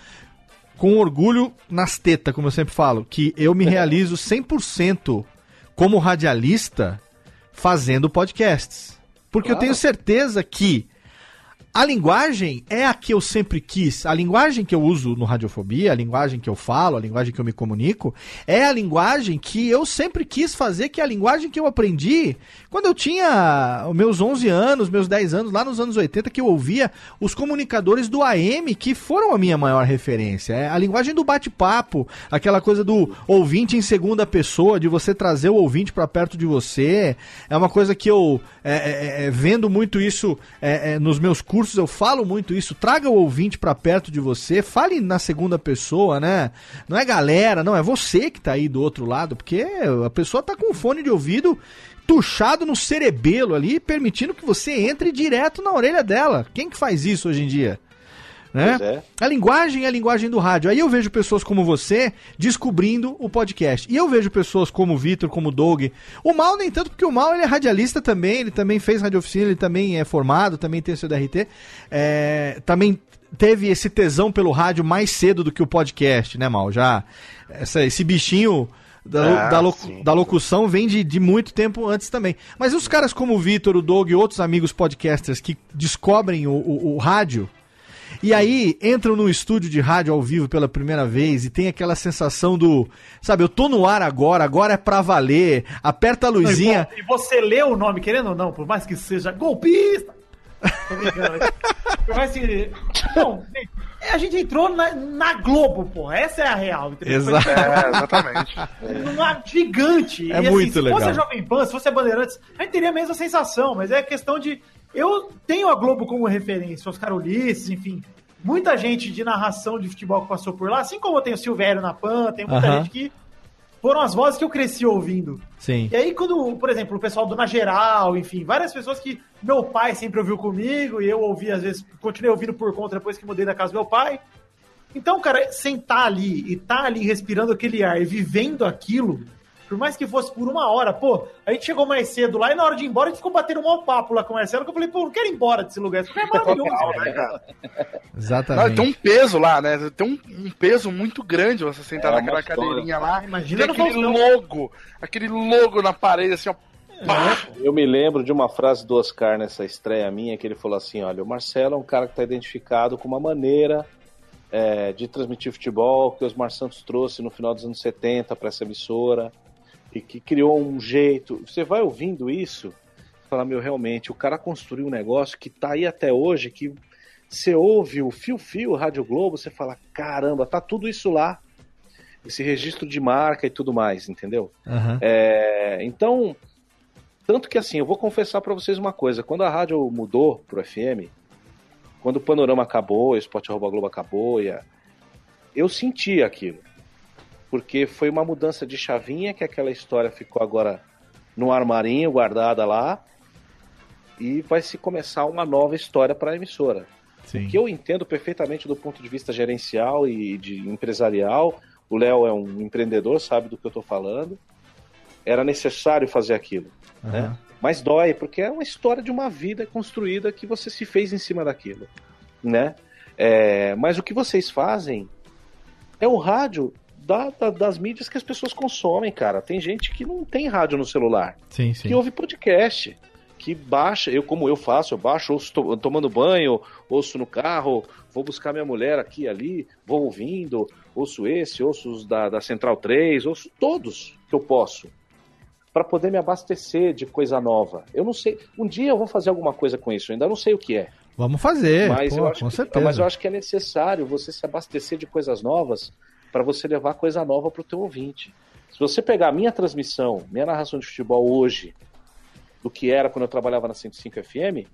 com orgulho nas tetas, como eu sempre falo, que eu me realizo 100% como radialista fazendo podcasts. Porque eu Claro. tenho certeza que a linguagem é a que eu sempre quis. A linguagem que eu uso no Radiofobia, a linguagem que eu falo, a linguagem que eu me comunico, é a linguagem que eu sempre quis fazer, que é a linguagem que eu aprendi quando eu tinha meus 11 anos, meus 10 anos, lá nos anos 80, que eu ouvia os comunicadores do AM, que foram a minha maior referência. É a linguagem do bate-papo, aquela coisa do ouvinte em segunda pessoa, de você trazer o ouvinte para perto de você. É uma coisa que eu, é, é, é, vendo muito isso é, é, nos meus cursos, eu falo muito isso. Traga o ouvinte para perto de você, fale na segunda pessoa, né? Não é galera, não, é você que tá aí do outro lado, porque a pessoa tá com fone de ouvido tuchado no cerebelo ali, permitindo que você entre direto na orelha dela. Quem que faz isso hoje em dia? Né? É. A linguagem é a linguagem do rádio. Aí eu vejo pessoas como você descobrindo o podcast. E eu vejo pessoas como o Vitor, como o Doug. O Mal nem tanto, porque o Mal ele é radialista também, ele também fez radio oficina, ele também é formado, também tem seu DRT. É, também teve esse tesão pelo rádio mais cedo do que o podcast, né, Mal? Já essa- esse bichinho da, Ah, da, lo- da locução vem de, de muito tempo antes também. Mas os caras como o Vitor, o Doug e outros amigos podcasters que descobrem o, o- o rádio, E aí entram no estúdio de rádio ao vivo pela primeira vez e tem aquela sensação do, sabe, eu tô no ar agora, agora é pra valer, aperta a luzinha. E você lê o nome, querendo ou não, por mais que seja golpista. Tô brincando. né? por mais que. Não, gente, a gente entrou na, na Globo, porra. Essa é a real. entendeu? Exato. É, exatamente. Numa gigante. É E, muito se legal. fosse a Jovem Pan, se fosse a Bandeirantes, a gente teria a mesma sensação, mas é questão de. Eu tenho a Globo como referência, Oscar Ulisses, enfim. Muita gente de narração de futebol que passou por lá, assim como eu tenho o Silvério na Pan, tem muita gente que foram as vozes que eu cresci ouvindo. Sim. E aí, quando, por exemplo, o pessoal do Na Geral, enfim, várias pessoas que meu pai sempre ouviu comigo, e eu ouvi, às vezes, continuei ouvindo por conta depois que mudei da casa do meu pai. Então, cara, sentar ali e tá ali respirando aquele ar e vivendo aquilo, por mais que fosse por uma hora, pô, a gente chegou mais cedo lá e na hora de ir embora a gente ficou batendo um mau papo lá com o Marcelo, que eu falei, pô, não quero ir embora desse lugar, esse lugar é maravilhoso. Cara. né, cara? Não, Exatamente. tem um peso lá, né? Tem um, um peso muito grande você sentar É naquela história. cadeirinha lá. Imagina Tem aquele Faustão. logo, aquele logo na parede, assim, ó. pá. Eu me lembro de uma frase do Oscar nessa estreia minha, que ele falou assim: olha, o Marcelo é um cara que está identificado com uma maneira é, de transmitir futebol que o Osmar Santos trouxe no final dos anos 70 para essa emissora e que criou um jeito. Você vai ouvindo isso, fala, meu, realmente, o cara construiu um negócio que tá aí até hoje, que você ouve o fio-fio Rádio Globo, você fala, caramba, tá tudo isso lá. Esse registro de marca e tudo mais, entendeu? Aham. É, então, tanto que assim, eu vou confessar pra vocês uma coisa: quando a rádio mudou pro FM, quando o Panorama acabou, o Arroba Globo acabou, eu senti aquilo. Porque foi uma mudança de chavinha que aquela história ficou agora no armarinho, guardada lá, e vai se começar uma nova história para a emissora Sim. que eu entendo perfeitamente do ponto de vista gerencial e de empresarial. O Léo é um empreendedor, sabe do que eu estou falando. Era necessário fazer aquilo, né? Aham. Mas dói, porque é uma história de uma vida construída que você se fez em cima daquilo, né? É, mas o que vocês fazem é o rádio da- da- das mídias que as pessoas consomem, cara. Tem gente que não tem rádio no celular Sim, sim. que ouve podcast, que baixa, eu como eu faço, eu baixo, ouço to- tomando banho, ouço no carro, vou buscar minha mulher aqui e ali, vou ouvindo, ouço esse, ouço os da, da Central 3, ouço todos que eu posso, para poder me abastecer de coisa nova. Eu não sei, um dia eu vou fazer alguma coisa com isso, eu ainda não sei o que é, Vamos fazer, mas, pô, eu acho com que, certeza. mas eu acho que é necessário você se abastecer de coisas novas para você levar coisa nova para o teu ouvinte. Se você pegar a minha transmissão, minha narração de futebol hoje, do que era quando eu trabalhava na 105 FM,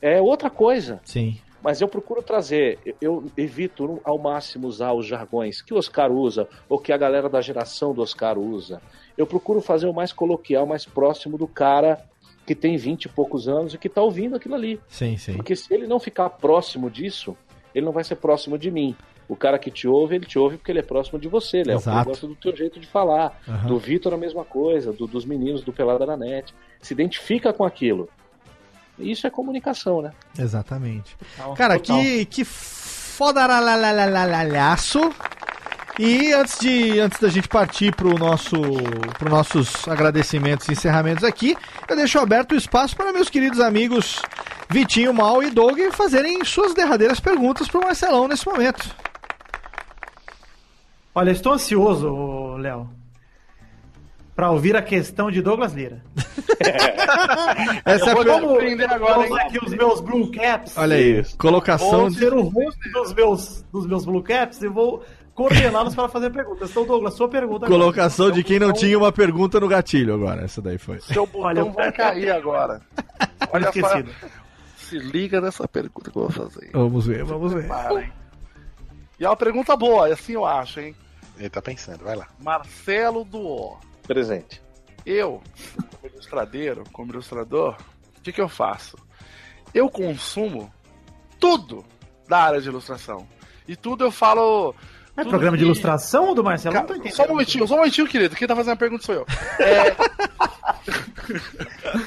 é outra coisa. Sim. Mas eu procuro trazer, eu- evito ao máximo usar os jargões que o Oscar usa, ou que a galera da geração do Oscar usa. Eu procuro fazer o mais coloquial, mais próximo do cara que tem 20 e poucos anos e que tá ouvindo aquilo ali. Sim, sim. Porque se ele não ficar próximo disso, ele não vai ser próximo de mim. O cara que te ouve, ele te ouve porque ele é próximo de você, Léo. Ele gosta do teu jeito de falar. Aham. Do Vitor a mesma coisa, do- dos meninos do Pelada na Net. Se identifica com aquilo. Isso é comunicação, né? Exatamente. Total, Cara, total. que, que fodaralalalalaço. E antes de antes da gente partir pro nosso pro nossos agradecimentos e encerramentos aqui, eu deixo aberto o espaço para meus queridos amigos Vitinho, Mal e Doug fazerem suas derradeiras perguntas pro Marcelão nesse momento. Olha, estou ansioso, Léo, pra ouvir a questão de Douglas Lira. Essa é a vou per- te surpreender agora, Vamos hein? aqui os meus Blue Caps. Olha aí, colocação Vou de... ser o host dos meus, dos meus Blue Caps e vou coordená-los para fazer perguntas. Então, Douglas, sua pergunta agora. colocação de quem não tinha uma pergunta no gatilho agora. Essa daí foi. Seu botão Olha, vai cair agora. Olha só. esquecido. Se liga nessa pergunta que eu vou fazer. Vamos ver, vamos ver. Para? E é uma pergunta boa, assim eu acho, hein? Ele tá pensando, vai lá. Marcelo do O. Presente. Eu, como ilustradeiro, como ilustrador, o que, que eu faço? Eu consumo tudo da área de ilustração. E tudo eu falo. É tudo programa de que- ilustração do Marcelo? Cara, não tô entendendo. só um momentinho, só um momentinho, querido. Quem tá fazendo a pergunta sou eu. É,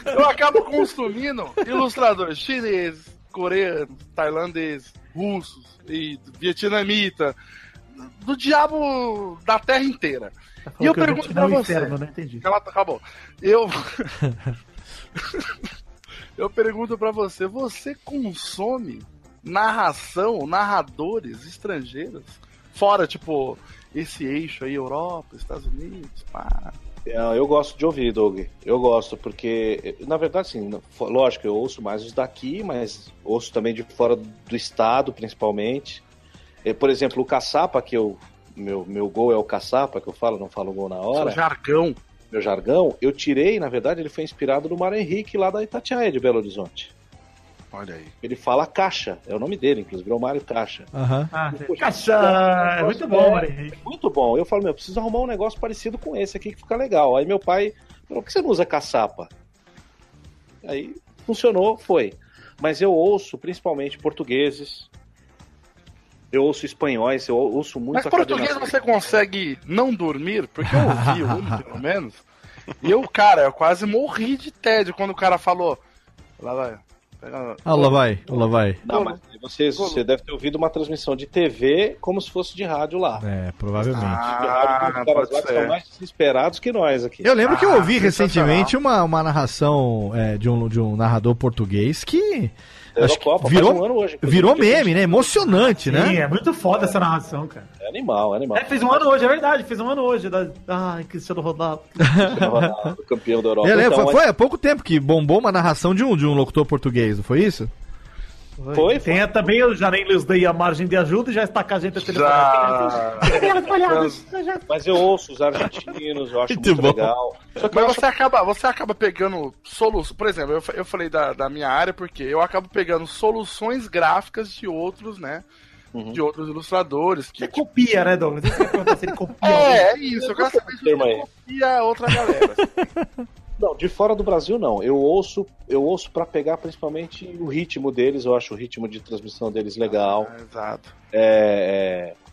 eu acabo consumindo ilustradores chineses, coreanos, tailandeses, russos e vietnamita, do diabo da terra inteira. Tá E eu pergunto pra você. inferno, não entendi. Ela acabou. Eu. eu pergunto pra você: você consome narração, narradores estrangeiros. Fora, tipo, esse eixo aí, Europa, Estados Unidos, pá. É, eu gosto de ouvir, Doug. Eu gosto, porque, na verdade, assim, lógico, eu ouço mais os daqui, mas ouço também de fora do estado, principalmente. É, por exemplo, o Caçapa, que eu. Meu, meu gol é o Caçapa, que eu falo, não falo gol na hora. Seu jargão. Meu jargão, eu tirei, na verdade, ele foi inspirado no Mário Henrique lá da Itatiaia de Belo Horizonte. Olha aí. Ele fala Caixa, é o nome dele, inclusive, virou Mário Caixa. Aham. Ah, Poxa, caixa! É muito bom, é, Mário Henrique. Muito bom. Eu falo, meu, eu preciso arrumar um negócio parecido com esse aqui que fica legal. Aí meu pai falou, por que você não usa caçapa? Aí funcionou, foi. Mas eu ouço principalmente portugueses. Eu ouço espanhóis, eu ouço muito Mas português você consegue não dormir? Porque eu ouvi um, pelo menos. E eu, cara, eu quase morri de tédio quando o cara falou. Lá vai. Pega... Ah, lá vai, lá vai. Não, mas você, você deve ter ouvido uma transmissão de TV como se fosse de rádio lá. É, provavelmente. de rádio com os caras Ah, lá são mais desesperados que nós aqui. Eu lembro que eu Ah, ouvi recentemente uma, uma narração é, de, um, de um narrador português que Da acho que Eurocopa, virou, um ano hoje, virou meme, né? Emocionante, Sim, né? é muito foda essa narração, cara. É animal, é animal. É, fez um ano hoje, é verdade, fez um ano hoje. Da... Ai, Cristiano Ronaldo. Ronaldo, campeão da Europa. Eu lembro, Então, foi, foi há pouco tempo que bombou uma narração de um, de um locutor português, não foi isso? Foi, Tem também, eu já nem lhes dei a margem de ajuda e já está com a gente a Já. Mas eu ouço os argentinos, eu acho Muito muito, legal. Só que Mas acho você acaba, você acaba pegando soluções. Por exemplo, eu, eu falei da, da minha área porque eu acabo pegando soluções gráficas de outros, né? Uhum. De outros ilustradores. Que, Você copia, né, Douglas? Você se ele copia. é, é isso. Eu quero saber se você copia outra galera. Não, de fora do Brasil não. Eu ouço, eu ouço para pegar principalmente o ritmo deles, eu acho o ritmo de transmissão deles legal. Ah, exato. É, é,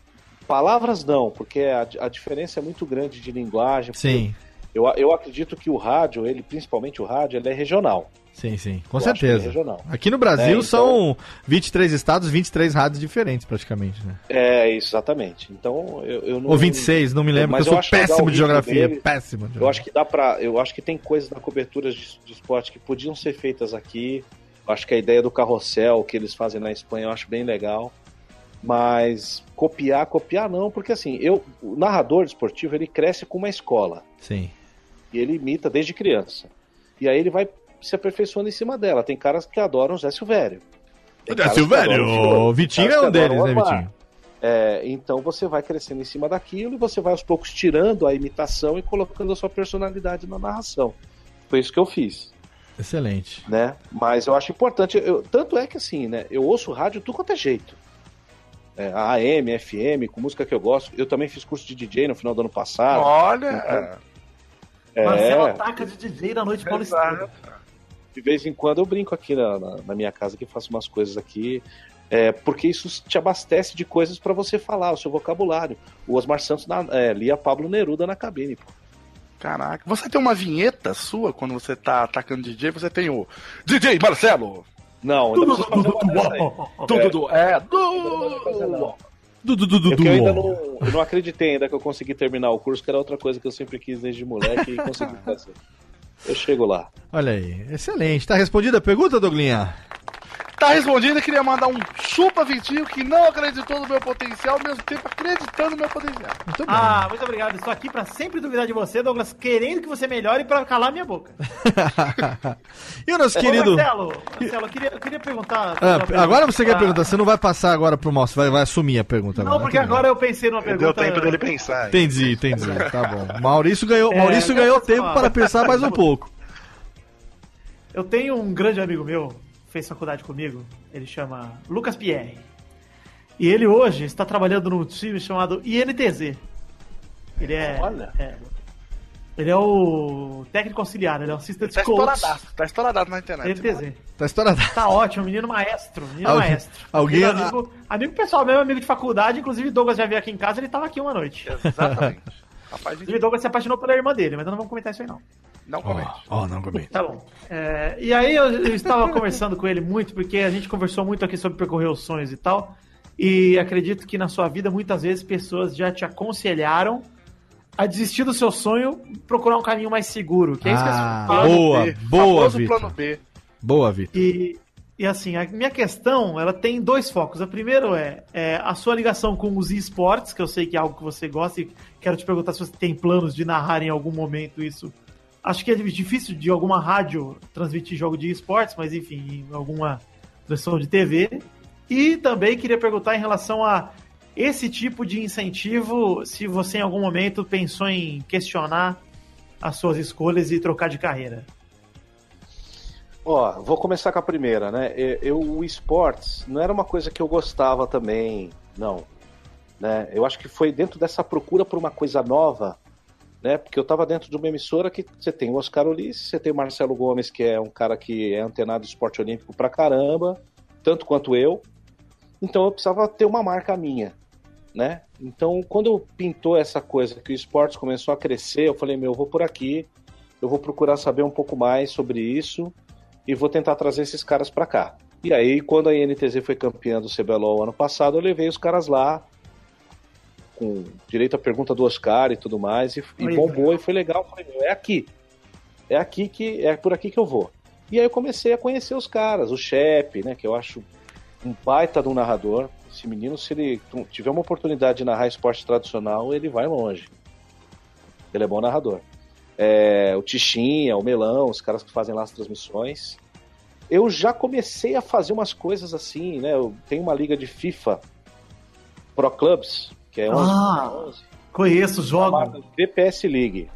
Palavras não, porque a, a diferença é muito grande de linguagem. Sim, Eu, eu acredito que o rádio, ele, principalmente o rádio, ele é regional. Sim, sim. Com Eu é certeza. regional. Aqui no Brasil É, então- são 23 estados, 23 rádios diferentes, praticamente, né? É, exatamente. Então, eu, eu não. Ou 26, não me lembro, Mas eu sou péssimo de geografia. dele. Péssimo. de Eu acho que dá pra. Eu acho que tem coisas na cobertura de, de esporte que podiam ser feitas aqui. Eu acho que a ideia do carrossel que eles fazem na Espanha eu acho bem legal. Mas copiar, copiar não, porque assim, eu, o narrador esportivo ele cresce com uma escola Sim. e ele imita desde criança. E aí ele vai se aperfeiçoando em cima dela. Tem caras que adoram o Zé Silvério. Tem Zé Silvério, o Vitinho é um deles, né. Vitinho? É, então você vai crescendo em cima daquilo e você vai aos poucos tirando a imitação e colocando a sua personalidade na narração. Foi isso que eu fiz, Excelente. né? Mas eu acho importante, eu- tanto é que assim, né? Eu ouço rádio tudo quanto é jeito. É, a AM, FM, com música que eu gosto. Eu também fiz curso de DJ no final do ano passado. Olha. É, Marcelo ataca de DJ na noite paulistana. De vez em quando eu brinco aqui na, na- na minha casa que faço umas coisas aqui. É, porque isso te abastece de coisas pra você falar, o seu vocabulário. O Osmar Santos na- é, lia Pablo Neruda na cabine, pô. Caraca. Você tem uma vinheta sua quando você tá atacando DJ? Você tem o DJ Marcelo. Não, ainda preciso fazer uma do. É. Dudu, Dudu, É que eu ainda Dudu. não, eu não acreditei ainda que eu consegui terminar o curso, que era outra coisa que eu sempre quis desde moleque e consegui fazer. Eu chego lá. Olha aí, excelente. Tá respondida a pergunta, Douglinha? Tá respondido, eu queria mandar um chupa Vitinho que não acreditou no meu potencial, ao mesmo tempo acreditando no meu potencial. Muito bem. Ah, muito obrigado. Estou aqui pra sempre duvidar de você, Douglas, querendo que você melhore pra calar minha boca. e o nosso Ô, querido. Marcelo, Marcelo, eu queria, eu queria perguntar. Ah, agora você quer pra- perguntar, você não vai passar agora pro Moço, vai, vai assumir a pergunta Não, agora. porque Muito bem. agora eu pensei numa pergunta. Deu tempo dele pensar. Entendi, entendi. Tá bom. Maurício ganhou, É, Maurício ganhou tempo para pensar mais um pouco. Eu tenho um grande amigo meu, fez faculdade comigo, ele chama Lucas Pierre. E ele hoje está trabalhando num time chamado INTZ. Ele é. Olha. é, ele é o técnico auxiliar, ele é o assistente Tá coach. estouradaço, tá estouradaço na internet. INTZ. Tá estourado. Tá ótimo, menino maestro, menino Alguém- maestro. alguém- amigo, amigo pessoal, meu amigo de faculdade, inclusive Douglas já veio aqui em casa, ele tava aqui uma noite. Exatamente. Rapaz, gente, Douglas se apaixonou pela irmã dele, mas não vamos comentar isso aí não. não comente. Ó, não comenta. Tá bom. É, e aí eu, eu estava conversando com ele muito, porque a gente conversou muito aqui sobre percorrer os sonhos e tal. E acredito que na sua vida, muitas vezes, pessoas já te aconselharam a desistir do seu sonho e procurar um caminho mais seguro. Que é isso que Ah, eu falo. boa, B, boa, Vitor. Boa, Vitor. E, E assim, a minha questão, ela tem dois focos. A primeiro é, é a sua ligação com os esportes, que eu sei que é algo que você gosta e quero te perguntar se você tem planos de narrar em algum momento isso. Acho que é difícil de alguma rádio transmitir jogo de esportes, mas enfim, em alguma transmissão de TV. E também queria perguntar em relação a esse tipo de incentivo, se você em algum momento pensou em questionar as suas escolhas e trocar de carreira. Ó, vou começar com a primeira, né? Eu, o esportes não era uma coisa que eu gostava também, não. Né? Eu acho que foi dentro dessa procura por uma coisa nova, né? Porque eu estava dentro de uma emissora que você tem o Oscar Ulisses, você tem o Marcelo Gomes, que é um cara que é antenado do esporte olímpico pra caramba, tanto quanto eu. Então eu precisava ter uma marca minha, né? Então quando pintou essa coisa que o esportes começou a crescer, eu falei, meu, eu vou por aqui, eu vou procurar saber um pouco mais sobre isso e vou tentar trazer esses caras para cá. E aí, quando a INTZ foi campeã do CBLOL ano passado, eu levei os caras lá, com direito à pergunta do Oscar e tudo mais, e, e bombou e foi legal. Eu falei, meu, é aqui. É aqui que. É por aqui que eu vou. E aí eu comecei a conhecer os caras, o Shep, né? Que eu acho um baita de um narrador. Esse menino, se ele tiver uma oportunidade de narrar esporte tradicional, ele vai longe. Ele é bom narrador é, o Tichinha, o Melão, os caras que fazem lá as transmissões. Eu já comecei a fazer umas coisas assim, né? Eu tenho uma liga de FIFA Pro Clubs, que é 11, ah, 11 conheço, jogo. VPS League.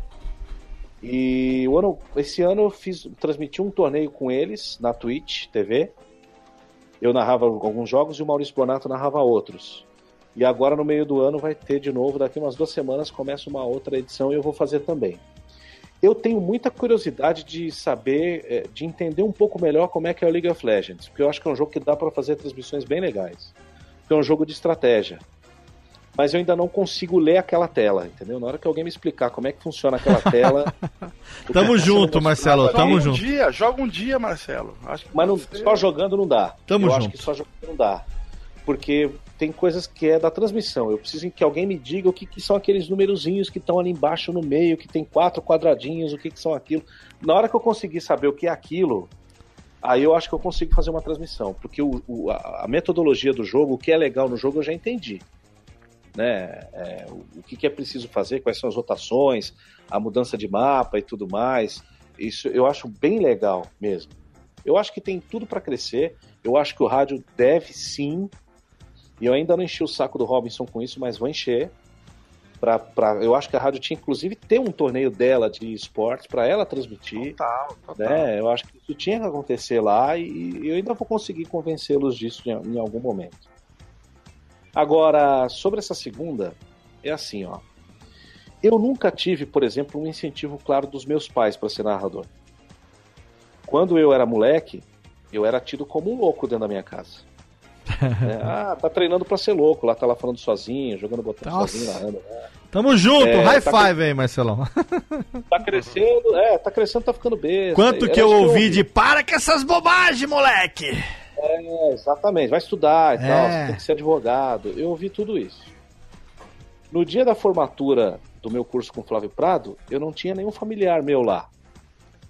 E o ano, esse ano eu fiz, transmiti um torneio com eles na Twitch TV. Eu narrava alguns jogos e o Maurício Bonato narrava outros. E agora no meio do ano vai ter de novo, daqui umas duas semanas começa uma outra edição e eu vou fazer também eu tenho muita curiosidade de saber, é, de entender um pouco melhor como é que é o League of Legends, porque eu acho que é um jogo que dá para fazer transmissões bem legais. É um jogo de estratégia. Mas eu ainda não consigo ler aquela tela, entendeu? Na hora que alguém me explicar como é que funciona aquela tela. tamo junto, Marcelo, tamo joga junto. Um dia, joga um dia, Marcelo. Mas não, só jogando não dá. Tamo eu junto. acho que só jogando não dá. Porque tem coisas que é da transmissão. Eu preciso que alguém me diga o que, que são aqueles numerozinhos que estão ali embaixo no meio, que tem quatro quadradinhos, o que, que são aquilo. Na hora que eu conseguir saber o que é aquilo, aí eu acho que eu consigo fazer uma transmissão. Porque o, o, a metodologia do jogo, o que é legal no jogo, eu já entendi. Né? É, o, o que, que é preciso fazer, quais são as rotações, a mudança de mapa e tudo mais. Isso eu acho bem legal mesmo. Eu acho que tem tudo para crescer. Eu acho que o rádio deve sim e eu ainda não enchi o saco do Robinson com isso, mas vou encher. Pra, pra, eu acho que a rádio tinha inclusive ter um torneio dela de esportes para ela transmitir. Total, total. Né? Eu acho que isso tinha que acontecer lá e eu ainda vou conseguir convencê-los disso em, em algum momento. Agora, sobre essa segunda, é assim, ó. Eu nunca tive, por exemplo, um incentivo claro dos meus pais para ser narrador. Quando eu era moleque, eu era tido como um louco dentro da minha casa. É, ah, tá treinando pra ser louco, lá tá lá falando sozinho, jogando botão Nossa. sozinho, narrando. né? Tamo junto, É, high tá five aí, Marcelão. Tá crescendo, é, tá crescendo, tá ficando besta. Quanto que eu isso ouvi de para com essas bobagens, moleque! É, exatamente, vai estudar e É. tal, você tem que ser advogado. Eu ouvi tudo isso. No dia da formatura do meu curso com Flávio Prado, eu não tinha nenhum familiar meu lá.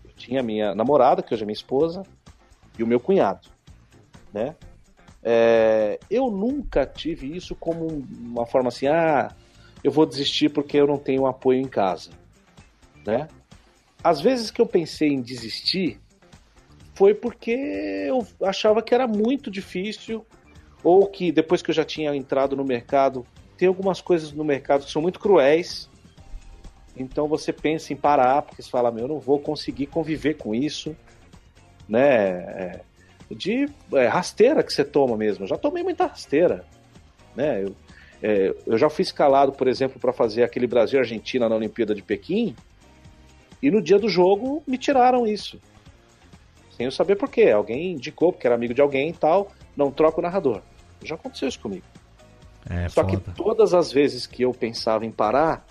Eu tinha minha namorada, que hoje é minha esposa, e o meu cunhado, né? É, eu nunca tive isso como um- uma forma assim, ah, eu vou desistir porque eu não tenho apoio em casa, né? Às vezes que eu pensei em desistir foi porque eu achava que era muito difícil ou que depois que eu já tinha entrado no mercado, tem algumas coisas no mercado que são muito cruéis. Então você pensa em parar, porque você fala, meu, eu não vou conseguir conviver com isso, né? De é, rasteira que você toma mesmo. Eu já tomei muita rasteira, né? Eu, é, eu já fui escalado, por exemplo, para fazer aquele Brasil e Argentina na Olimpíada de Pequim, e no dia do jogo me tiraram isso. Sem eu saber por quê. Alguém indicou, porque era amigo de alguém e tal, não troca o narrador. Já aconteceu isso comigo. É, Só que todas as vezes que eu pensava em parar,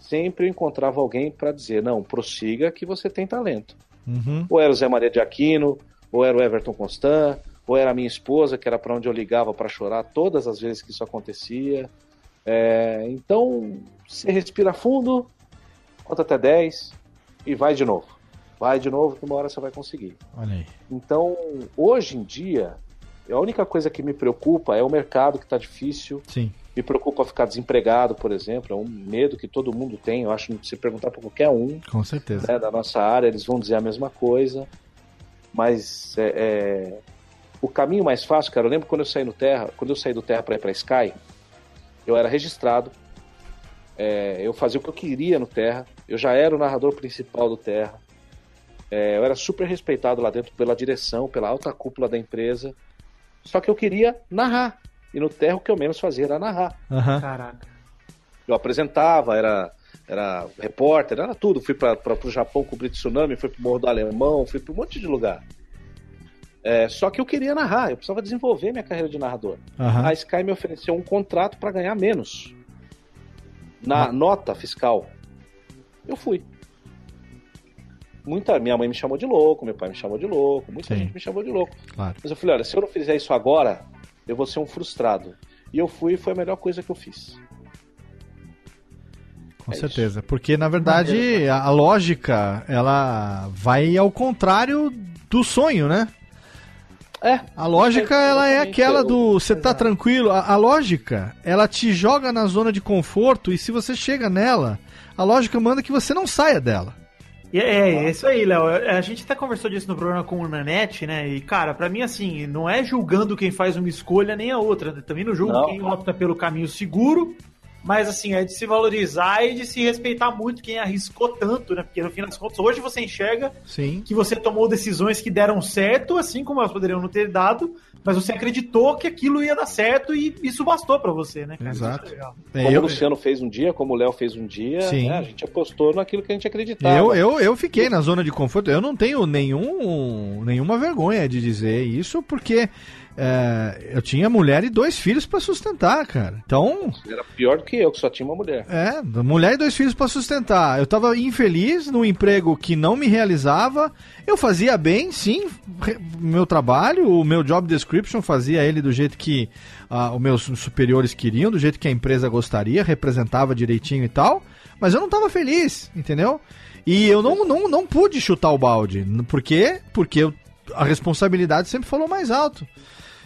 sempre eu encontrava alguém para dizer: não, prossiga que você tem talento. Uhum. Ou era o Zé Maria de Aquino, ou era o Everton Constant, ou era a minha esposa, que era para onde eu ligava para chorar todas as vezes que isso acontecia. É, então, você respira fundo, conta até 10 e vai de novo. vai de novo que uma hora você vai conseguir. Olha aí. Então, hoje em dia, a única coisa que me preocupa é o mercado que está difícil. Sim. Me preocupa ficar desempregado, por exemplo. É um medo que todo mundo tem. Eu acho que se perguntar para qualquer um Com certeza. né, da nossa área, eles vão dizer a mesma coisa. Mas é, é, o caminho mais fácil, cara, eu lembro quando eu saí no Terra, quando eu saí do Terra para ir para Sky, eu era registrado. é, eu fazia o que eu queria no Terra. Eu já era o narrador principal do Terra. É, eu era super respeitado lá dentro pela direção, pela alta cúpula da empresa. Só que eu queria narrar. E no Terra o que eu menos fazia era narrar. Aham. Caraca. Eu apresentava, era, era repórter, era tudo. Fui para o Japão cobrir tsunami, fui para Morro do Alemão, fui para um monte de lugar. É, só que eu queria narrar, eu precisava desenvolver minha carreira de narrador. Aham. A Sky me ofereceu um contrato para ganhar menos na nota fiscal. Eu fui. Muita, minha mãe me chamou de louco, meu pai me chamou de louco, muita Sim. gente me chamou de louco. Claro. Mas eu falei, olha, se eu não fizer isso agora, eu vou ser um frustrado. E eu fui e foi a melhor coisa que eu fiz. Com É certeza. Porque, na verdade, a, a lógica, ela vai ao contrário do sonho, né? É. A lógica, É, ela é aquela do você tá tranquilo. A, a lógica, ela te joga na zona de conforto e se você chega nela, a lógica manda que você não saia dela. E É, é isso aí, Léo. A gente até conversou disso no programa com o Nanete, né? E, cara, pra mim, assim, não é julgando quem faz uma escolha nem a outra. Também não julgo Não. quem opta pelo caminho seguro. Mas, assim, é de se valorizar e de se respeitar muito quem arriscou tanto, né? Porque, no fim das contas, hoje você enxerga Sim. que você tomou decisões que deram certo, assim como elas poderiam não ter dado, mas você acreditou que aquilo ia dar certo e isso bastou pra você, né, cara? Exato. Isso é legal. É, Como eu, o Luciano fez um dia, como o Léo fez um dia, Sim. né, a gente apostou naquilo que a gente acreditava. eu, eu, eu fiquei na zona de conforto. Eu não tenho nenhum, nenhuma vergonha de dizer isso, porque é, eu tinha mulher e dois filhos pra sustentar, cara. Então, Era pior do que eu, que só tinha uma mulher. É, mulher e dois filhos pra sustentar. Eu tava infeliz num emprego que não me realizava. Eu fazia bem, sim, meu trabalho, o meu job description fazia ele do jeito que ah, os meus superiores queriam, do jeito que a empresa gostaria, representava direitinho e tal. Mas eu não tava feliz, entendeu? E eu não, não, não pude chutar o balde. Por quê? Porque eu- a responsabilidade sempre falou mais alto.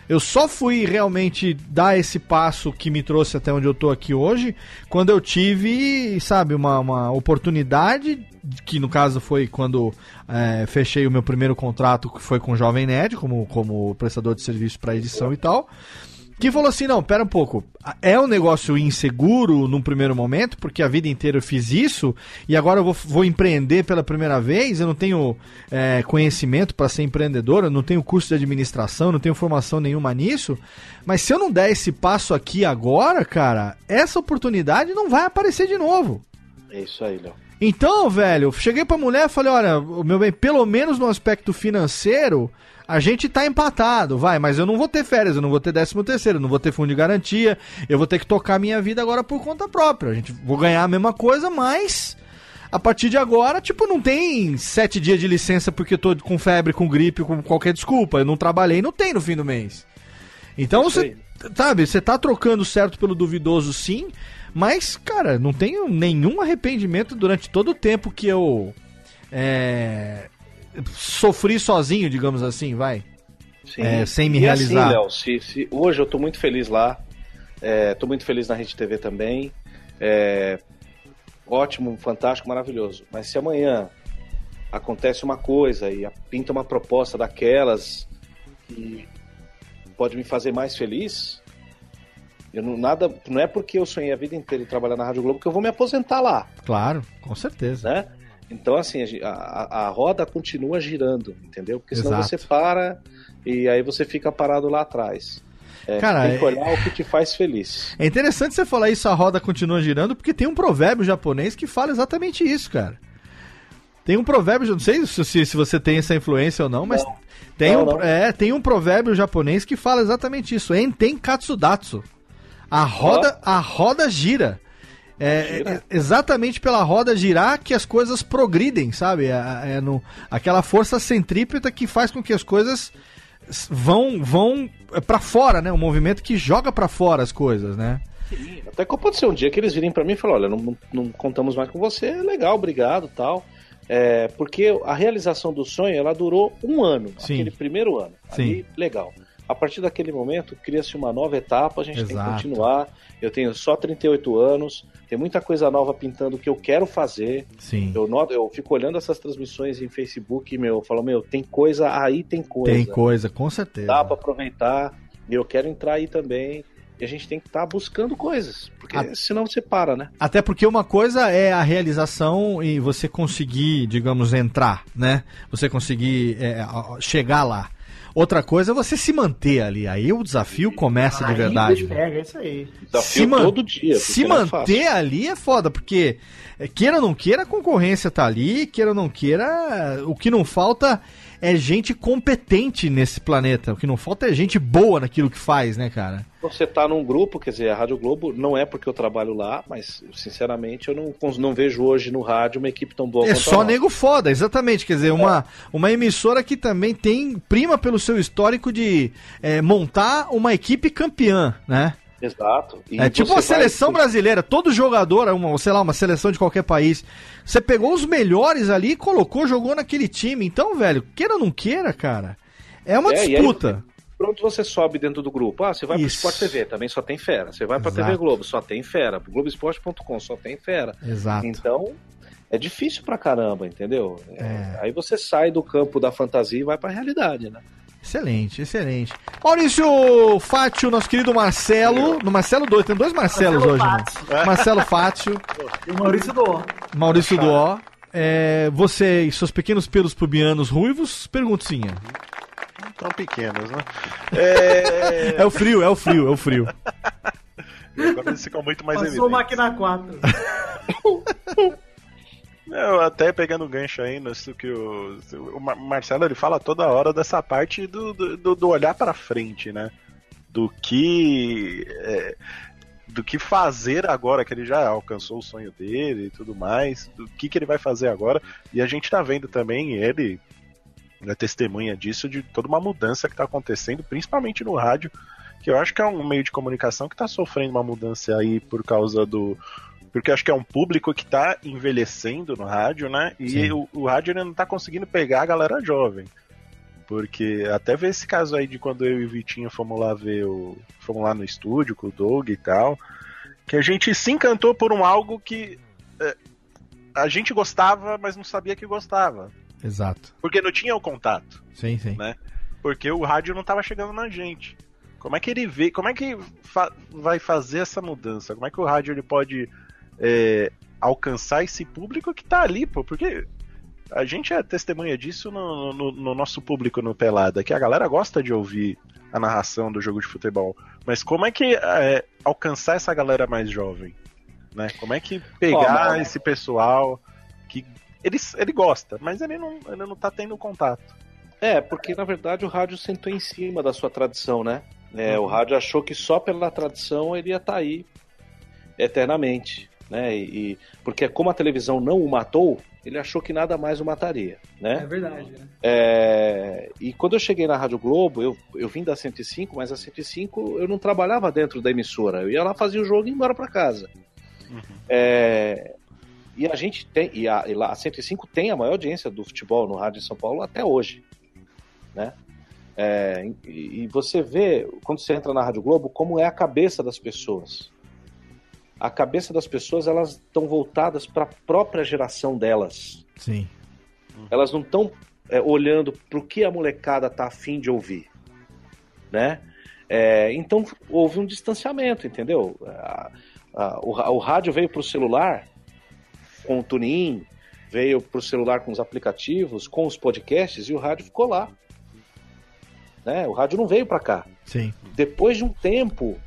Eu só fui realmente dar esse passo que me trouxe até onde eu tô aqui hoje, quando eu tive, sabe, uma, uma oportunidade, que no caso foi quando é, fechei o meu primeiro contrato, que foi com o Jovem Nerd, como, como prestador de serviço para edição e tal. Que falou assim: não, pera um pouco. É um negócio inseguro num primeiro momento, porque a vida inteira eu fiz isso, e agora eu vou, vou empreender pela primeira vez. Eu não tenho é, conhecimento para ser empreendedor, eu não tenho curso de administração, não tenho formação nenhuma nisso. Mas se eu não der esse passo aqui agora, cara, essa oportunidade não vai aparecer de novo. É isso aí, Léo. Então, velho, cheguei pra mulher e falei, olha, meu bem, pelo menos no aspecto financeiro, a gente tá empatado, vai, mas eu não vou ter férias, eu não vou ter décimo terceiro, eu não vou ter fundo de garantia, eu vou ter que tocar minha vida agora por conta própria. A gente vou ganhar a mesma coisa, mas a partir de agora, tipo, não tem sete dias de licença porque eu tô com febre, com gripe, com qualquer desculpa. Eu não trabalhei, não tem no fim do mês. Então você, sabe, você tá trocando certo pelo duvidoso sim, mas, cara, não tenho nenhum arrependimento durante todo o tempo que eu é, sofri sozinho, digamos assim, vai. É, sem me e realizar. Assim, Léo, se, se- hoje eu tô muito feliz lá. É, tô muito feliz na Rede TV também. É, ótimo, fantástico, maravilhoso. Mas se amanhã acontece uma coisa e pinta uma proposta daquelas que pode me fazer mais feliz, eu não, nada, não é porque eu sonhei a vida inteira em trabalhar na Rádio Globo que eu vou me aposentar lá, Claro, com certeza. né? Então, assim, a, a- roda continua girando, entendeu? Porque senão Exato. você para e aí você fica parado lá atrás. É, Cara, tem que é- olhar o que te faz feliz. É interessante você falar isso, a roda continua girando, porque tem um provérbio japonês que fala exatamente isso, cara. Tem um provérbio, não sei se, se, se você tem essa influência ou não, mas Não. tem, Não, um, não. É, tem um provérbio japonês que fala exatamente isso. Enten katsudatsu. A roda, a roda gira. É, é exatamente pela roda girar que as coisas progridem, sabe? É, é no, aquela força centrípeta que faz com que as coisas vão vão para fora, né? Um movimento que joga pra fora as coisas, né? Até que pode ser um dia que eles virem pra mim e falar, olha, não, não- não contamos mais com você, legal, obrigado, tal. É, porque a realização do sonho, ela durou um ano, Sim. aquele primeiro ano. Sim. Ali, legal. A partir daquele momento, cria-se uma nova etapa, a gente tem que Exato. continuar. Eu tenho só 38 anos, tem muita coisa nova pintando que eu quero fazer. Sim. Eu, noto, eu fico olhando essas transmissões em Facebook e, meu, eu falo, meu, tem coisa, aí tem coisa. Tem coisa, com certeza. Dá pra aproveitar. E eu quero entrar aí também. E a gente tem que estar buscando coisas. Porque senão você para, né? Até porque uma coisa é a realização e você conseguir, digamos, entrar, né? Você conseguir é, chegar lá. Outra coisa é você se manter ali. Aí o desafio começa de Aí verdade. o bicho pega, é isso aí. Desafio man- todo dia. Se é manter fácil. ali é foda, porque é, queira ou não queira, a concorrência tá ali, queira ou não queira, o que não falta é gente competente nesse planeta. O que não falta é gente boa naquilo que faz, né, cara? Você tá num grupo, quer dizer, a Rádio Globo não é porque eu trabalho lá, mas sinceramente eu não, não vejo hoje no rádio uma equipe tão boa É só nego foda, exatamente. Quer dizer, uma, uma emissora que também tem prima pelo seu histórico de é, montar uma equipe campeã, né? Exato. E é tipo você uma vai- seleção brasileira, todo jogador, uma, sei lá, uma seleção de qualquer país. Você pegou os melhores ali, colocou, jogou naquele time. Então, velho, queira ou não queira, cara, é uma É, e aí disputa. Pronto, você sobe dentro do grupo. Ah, você vai Isso. pro Sport TV, também só tem fera. Você vai pra Exato. TV Globo, só tem fera. Pro Globoesporte.com, só tem fera. Exato. Então, é difícil pra caramba, entendeu? É. Aí você sai do campo da fantasia e vai pra realidade, né? Excelente, excelente. Maurício Fátio, nosso querido Marcelo. No Marcelo 2, tem dois Marcelos Marcelo hoje, né? Fátio. Marcelo Fátio, E o Maurício do Maurício Duó. É, você e seus pequenos pelos pubianos ruivos, perguntinha. Tão pequenos, né? É... É o frio, é o frio, é o frio. Agora eles ficam muito mais Passou evidentes. máquina 4. Eu até pegando gancho aí, nisso que o, o Mar- Marcelo ele fala toda hora dessa parte do, do, do- olhar pra frente, né? Do que é, do que fazer agora que ele já alcançou o sonho dele e tudo mais, do que que ele vai fazer agora. E a gente tá vendo também ele é testemunha disso de toda uma mudança que tá acontecendo, principalmente no rádio, que eu acho que é um meio de comunicação que tá sofrendo uma mudança aí por causa do porque acho que é um público que tá envelhecendo no rádio, né? E o, o rádio não tá conseguindo pegar a galera jovem. Porque até ver esse caso aí de quando eu e o Vitinho fomos lá ver o. Fomos lá no estúdio com o Doug e tal. Que a gente se encantou por um algo que é, a gente gostava, mas não sabia que gostava. Exato. Porque não tinha o contato Sim, sim. né? Porque o rádio não estava chegando na gente. Como é que ele vê? Como é que fa- vai fazer essa mudança? Como é que o rádio ele pode é, alcançar esse público que tá ali, pô? Porque a gente é testemunha disso no, no- no nosso público no Pelada, que a galera gosta de ouvir a narração do jogo de futebol. Mas como é que é, alcançar essa galera mais jovem? Né? Como é que pegar mas- esse pessoal que ele, ele gosta, mas ele não, ele não tá tendo contato. É, porque na verdade o rádio sentou em cima da sua tradição, né? É, O rádio achou que só pela tradição ele ia estar aí eternamente, né? E, e- porque como a televisão não o matou, ele achou que nada mais o mataria, né? É verdade, né? É, e quando eu cheguei na Rádio Globo, eu, eu vim da 105, mas a 105 eu não trabalhava dentro da emissora. Eu ia lá, fazia o jogo e ia embora para casa. É, e a gente tem, e a, e lá, a 105 tem a maior audiência do futebol no rádio em São Paulo até hoje. Né? É, e, e você vê, quando você entra na Rádio Globo, como é a cabeça das pessoas. A cabeça das pessoas, elas estão voltadas para a própria geração delas Sim. elas não estão olhando para o que a molecada tá afim de ouvir, né? É, então houve um distanciamento, entendeu? A- a- o, ra- o rádio veio para o celular com o tunin, veio para o celular com os aplicativos, com os podcasts e o rádio ficou lá, né? O rádio não veio para cá. Sim. Depois de um tempo,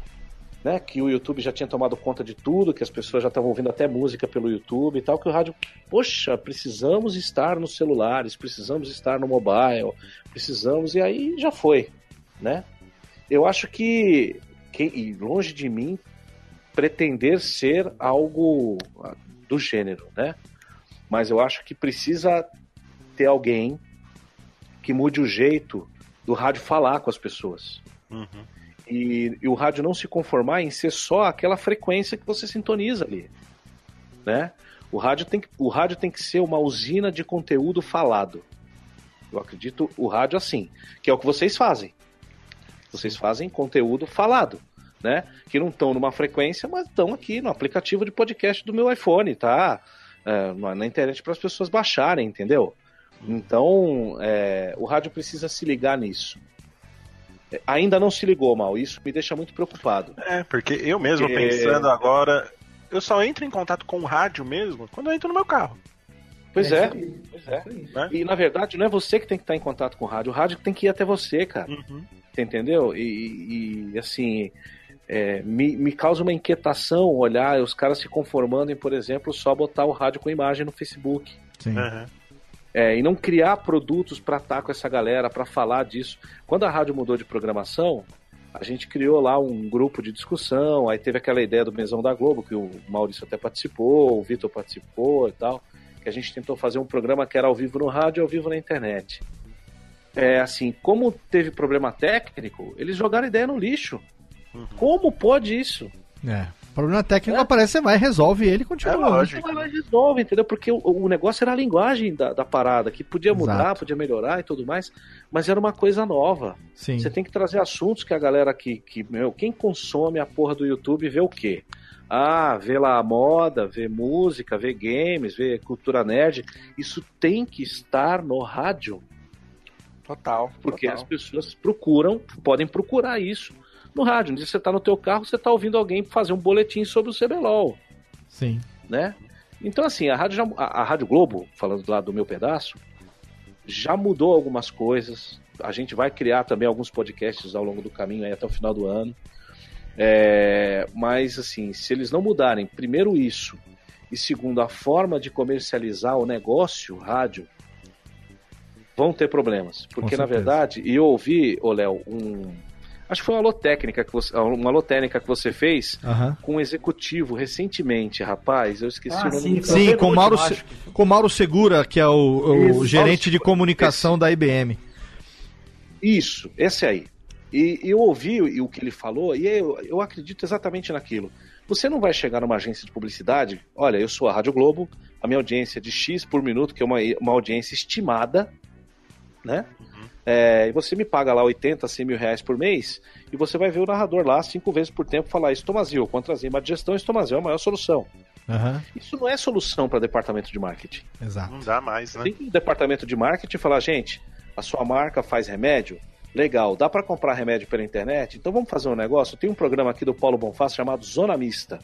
né, que o YouTube já tinha tomado conta de tudo, que as pessoas já estavam ouvindo até música pelo YouTube e tal, que o rádio, poxa, precisamos estar nos celulares, precisamos estar no mobile, precisamos, e aí já foi, né? Eu acho que, que longe de mim pretender ser algo ah, do gênero, né? Mas eu acho que precisa ter alguém que mude o jeito do rádio falar com as pessoas. E, e o rádio não se conformar em ser só aquela frequência que você sintoniza ali, né? O rádio tem que, o rádio tem que ser uma usina de conteúdo falado. Eu acredito o rádio assim, que é o que vocês fazem. Vocês fazem conteúdo falado, né? Que não estão numa frequência, mas estão aqui no aplicativo de podcast do meu iPhone, tá? É, na internet para as pessoas baixarem, entendeu? Então, é, o rádio precisa se ligar nisso. É, Ainda não se ligou, mal. Isso me deixa muito preocupado. É, porque eu mesmo Porque- pensando agora, eu só entro em contato com o rádio mesmo quando eu entro no meu carro. Pois É é, pois é. Né? E na verdade não é você que tem que estar em contato com o rádio, o rádio tem que ir até você, cara. Uhum. Você entendeu? E, e, assim, é, me, me causa uma inquietação olhar os caras se conformando em, por exemplo, só botar o rádio com imagem no Facebook. Sim. Uhum. É, e não criar produtos para estar com essa galera, para falar disso. Quando a rádio mudou de programação, a gente criou lá um grupo de discussão, aí teve aquela ideia do Mesão da Globo, que o Maurício até participou, o Vitor participou e tal, que a gente tentou fazer um programa que era ao vivo no rádio e ao vivo na internet. É assim, como teve problema técnico, eles jogaram a ideia no lixo. Como pode isso? É. Problema técnico aparece, você vai, resolve ele e continua. É lógico. Vai lá e resolve, entendeu? Porque o, o negócio era a linguagem da, da parada, que podia mudar, Exato. podia melhorar e tudo mais, mas era uma coisa nova. Sim. Você tem que trazer assuntos que a galera que, que meu, quem consome a porra do YouTube vê o quê? Ah, vê lá a moda, vê música, vê games, vê cultura nerd. Isso tem que estar no rádio, Total. porque total. as pessoas procuram, podem procurar isso no rádio. Um dia você está no teu carro, você está ouvindo alguém fazer um boletim sobre o CBLOL Sim. né? Então, assim, a Rádio, já- a, a Rádio Globo, falando lá do meu pedaço, já mudou algumas coisas. A gente vai criar também alguns podcasts ao longo do caminho, aí até o final do ano. É, mas, assim, se eles não mudarem, primeiro isso, e segundo, a forma de comercializar o negócio rádio, vão ter problemas. Porque, na verdade, e eu ouvi, ô Léo, um. Acho que foi uma alô técnica que você, uma alô técnica que você fez com um executivo recentemente, rapaz. Eu esqueci Ah, o nome sim, do Sim, com Mauro, Se- com Mauro Segura, que é o, o gerente Mauro de comunicação da IBM. Isso, esse aí. E, eu ouvi o, o que ele falou e eu, eu acredito exatamente naquilo. Você não vai chegar numa agência de publicidade, olha, eu sou a Rádio Globo, a minha audiência é de X por minuto, que é uma, uma audiência estimada, né? É, e você me paga lá 80, 100 mil reais por mês e você vai ver o narrador lá cinco vezes por tempo falar Estomazil, contrazima de gestão, Estomazil é a maior solução. Aham, Isso não é solução para departamento de marketing. exato. Não dá mais, né? Tem no departamento de marketing falar, gente, a sua marca faz remédio? Legal, dá para comprar remédio pela internet? Então vamos fazer um negócio. Tem um programa aqui do Paulo Bonfá chamado Zona Mista.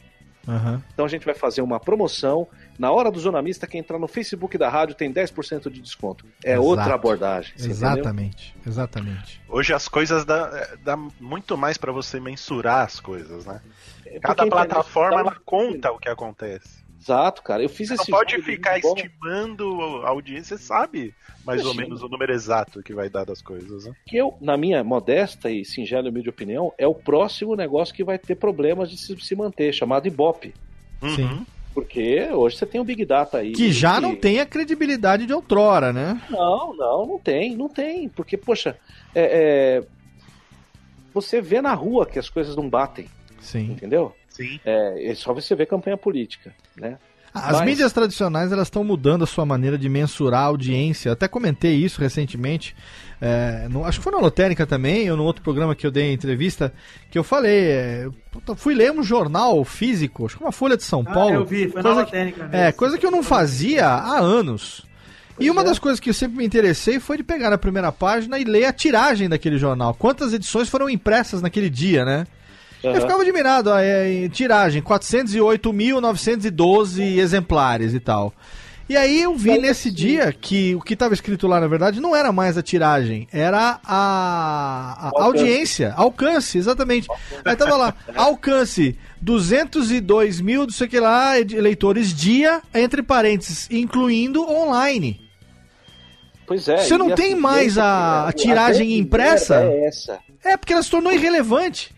Aham. Então a gente vai fazer uma promoção. Na hora do Zona Mista, quem entrar no Facebook da rádio tem 10% de desconto. É Exato. outra abordagem. você entendeu? Exatamente, exatamente. Hoje as coisas dá, dá muito mais pra você mensurar as coisas, né? É Cada plataforma ela conta o que acontece. Exato, cara. Eu fiz Você não esse pode jogo de ficar estimando a audiência, você sabe mais ou Imagina. menos o número exato que vai dar das coisas, né? que eu, na minha modesta e singela humilde opinião, é o próximo negócio que vai ter problemas de se, se manter, chamado Ibope. Sim. Porque hoje você tem o Big Data aí. Que já que- não tem a credibilidade de outrora, né? Não, não, não tem, não tem. Porque, poxa, é, é, você vê na rua que as coisas não batem, Sim. entendeu? Sim. É, é só você ver campanha política, né? As Mas- mídias tradicionais elas estão mudando a sua maneira de mensurar a audiência. Eu até comentei isso recentemente. é, no- acho que foi na Lotérica também, ou no outro programa que eu dei entrevista, que eu falei. é, fui ler um jornal físico, acho que uma Folha de São Ah, Paulo. eu vi, foi na que- Lotérica mesmo. É, coisa que eu não fazia há anos. E uma é. das coisas que eu sempre me interessei foi de pegar na primeira página e ler a tiragem daquele jornal. Quantas edições foram impressas naquele dia, né? Eu Aham. ficava admirado, ó, é, em tiragem, 408.912 exemplares e tal. E aí eu vi nesse dia que o que estava escrito lá, na verdade, não era mais a tiragem, era a, a Alcance. audiência, alcance, exatamente. Aí tava lá, alcance, 202 mil, não sei o que lá, ed- leitores dia, entre parênteses, incluindo online. Pois é. Você não tem assim, mais a a tiragem impressa? É essa. É, porque ela se tornou irrelevante.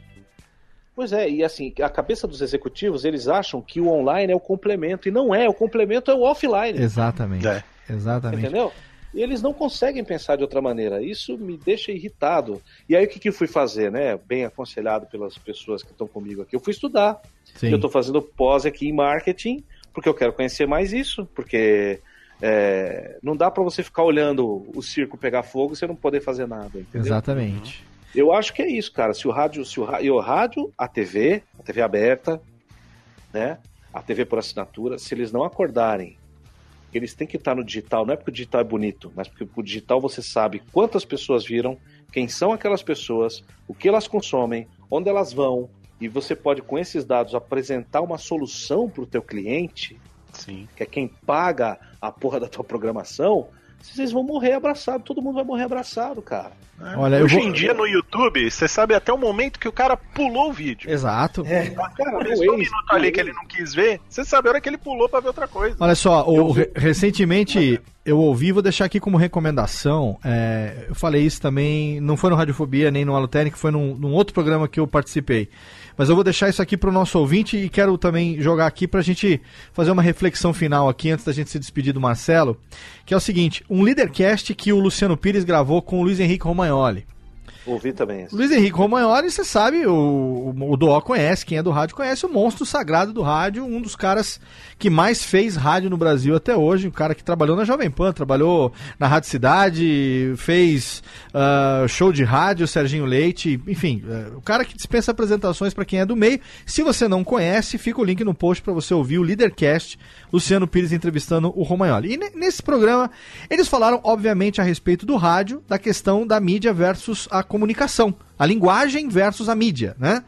Pois é, e assim, a cabeça dos executivos, eles acham que o online é o complemento, e não é, o complemento é o offline. Exatamente. É. Exatamente. Entendeu? E eles não conseguem pensar de outra maneira. Isso me deixa irritado. E aí o que, que eu fui fazer, né? Bem aconselhado pelas pessoas que estão comigo aqui. Eu fui estudar. Sim. Eu estou fazendo pós aqui em marketing, porque eu quero conhecer mais isso, porque é, não dá para você ficar olhando o circo pegar fogo e você não poder fazer nada, entendeu? Exatamente. Eu acho que é isso, cara. Se o rádio, se o, e o rádio, a TV, a TV aberta, né? A TV por assinatura, se eles não acordarem, eles têm que estar no digital, não é porque o digital é bonito, mas porque o digital você sabe quantas pessoas viram, quem são aquelas pessoas, o que elas consomem, onde elas vão, e você pode com esses dados apresentar uma solução para o teu cliente, Sim. que é quem paga a porra da tua programação, vocês vão morrer abraçado, todo mundo vai morrer abraçado, cara. Olha, eu Hoje vou... em dia no YouTube, você sabe até o momento que o cara pulou o vídeo. Exato. Cara, Começou meu um ex, minuto ali que ele não quis ver, você sabe a hora que ele pulou pra ver outra coisa. Olha só, o- re- recentemente eu ouvi, vou deixar aqui como recomendação. é, eu falei isso também, não foi no Radiofobia nem no Alotéric, foi num, num outro programa que eu participei. Mas eu vou deixar isso aqui pro nosso ouvinte e quero também jogar aqui pra gente fazer uma reflexão final aqui antes da gente se despedir do Marcelo. Que é o seguinte: um Leadercast que o Luciano Pires gravou com o Luiz Henrique Romagnoli. Ouvi também esse. Luiz Henrique Romagnoli, você sabe, o, o, Doó conhece, quem é do rádio conhece, o monstro sagrado do rádio, um dos caras que mais fez rádio no Brasil até hoje, um cara que trabalhou na Jovem Pan, trabalhou na Rádio Cidade, fez ah, show de rádio, Serginho Leite, enfim, é, o cara que dispensa apresentações para quem é do meio. Se você não conhece, fica o link no post para você ouvir o Leadercast, Luciano Pires entrevistando o Romagnoli. E ne- nesse programa, eles falaram, obviamente, a respeito do rádio, da questão da mídia versus a comunicação, a linguagem versus a mídia, né?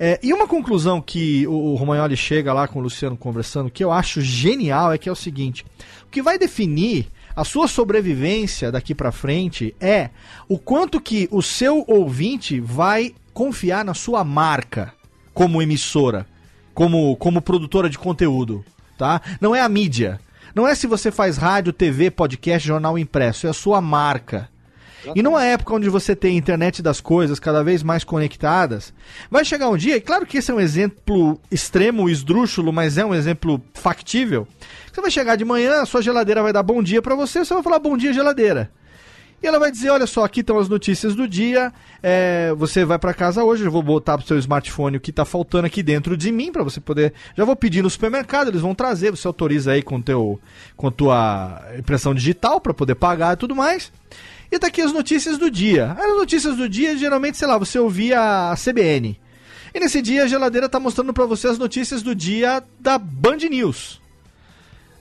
É, e uma conclusão que o, Romagnoli chega lá com o Luciano conversando, que eu acho genial, é que é o seguinte: o que vai definir a sua sobrevivência daqui pra frente é o quanto que o seu ouvinte vai confiar na sua marca como emissora, como, como produtora de conteúdo, tá? Não é a mídia. Não é se você faz rádio, TV, podcast, jornal impresso, é a sua marca. E numa época onde você tem internet das coisas cada vez mais conectadas, vai chegar um dia, e claro que esse é um exemplo extremo, esdrúxulo, mas é um exemplo factível. Você vai chegar de manhã, a sua geladeira vai dar bom dia pra você, você vai falar bom dia, geladeira. E ela vai dizer, olha só, aqui estão as notícias do dia. é, você vai pra casa hoje, eu vou botar pro seu smartphone o que tá faltando aqui dentro de mim pra você poder. Já vou pedir no supermercado, eles vão trazer, você autoriza aí com teu com tua impressão digital pra poder pagar e tudo mais. E tá aqui as notícias do dia. As notícias do dia, geralmente, sei lá, você ouvia a CBN. E nesse dia a geladeira tá mostrando pra você as notícias do dia da Band News.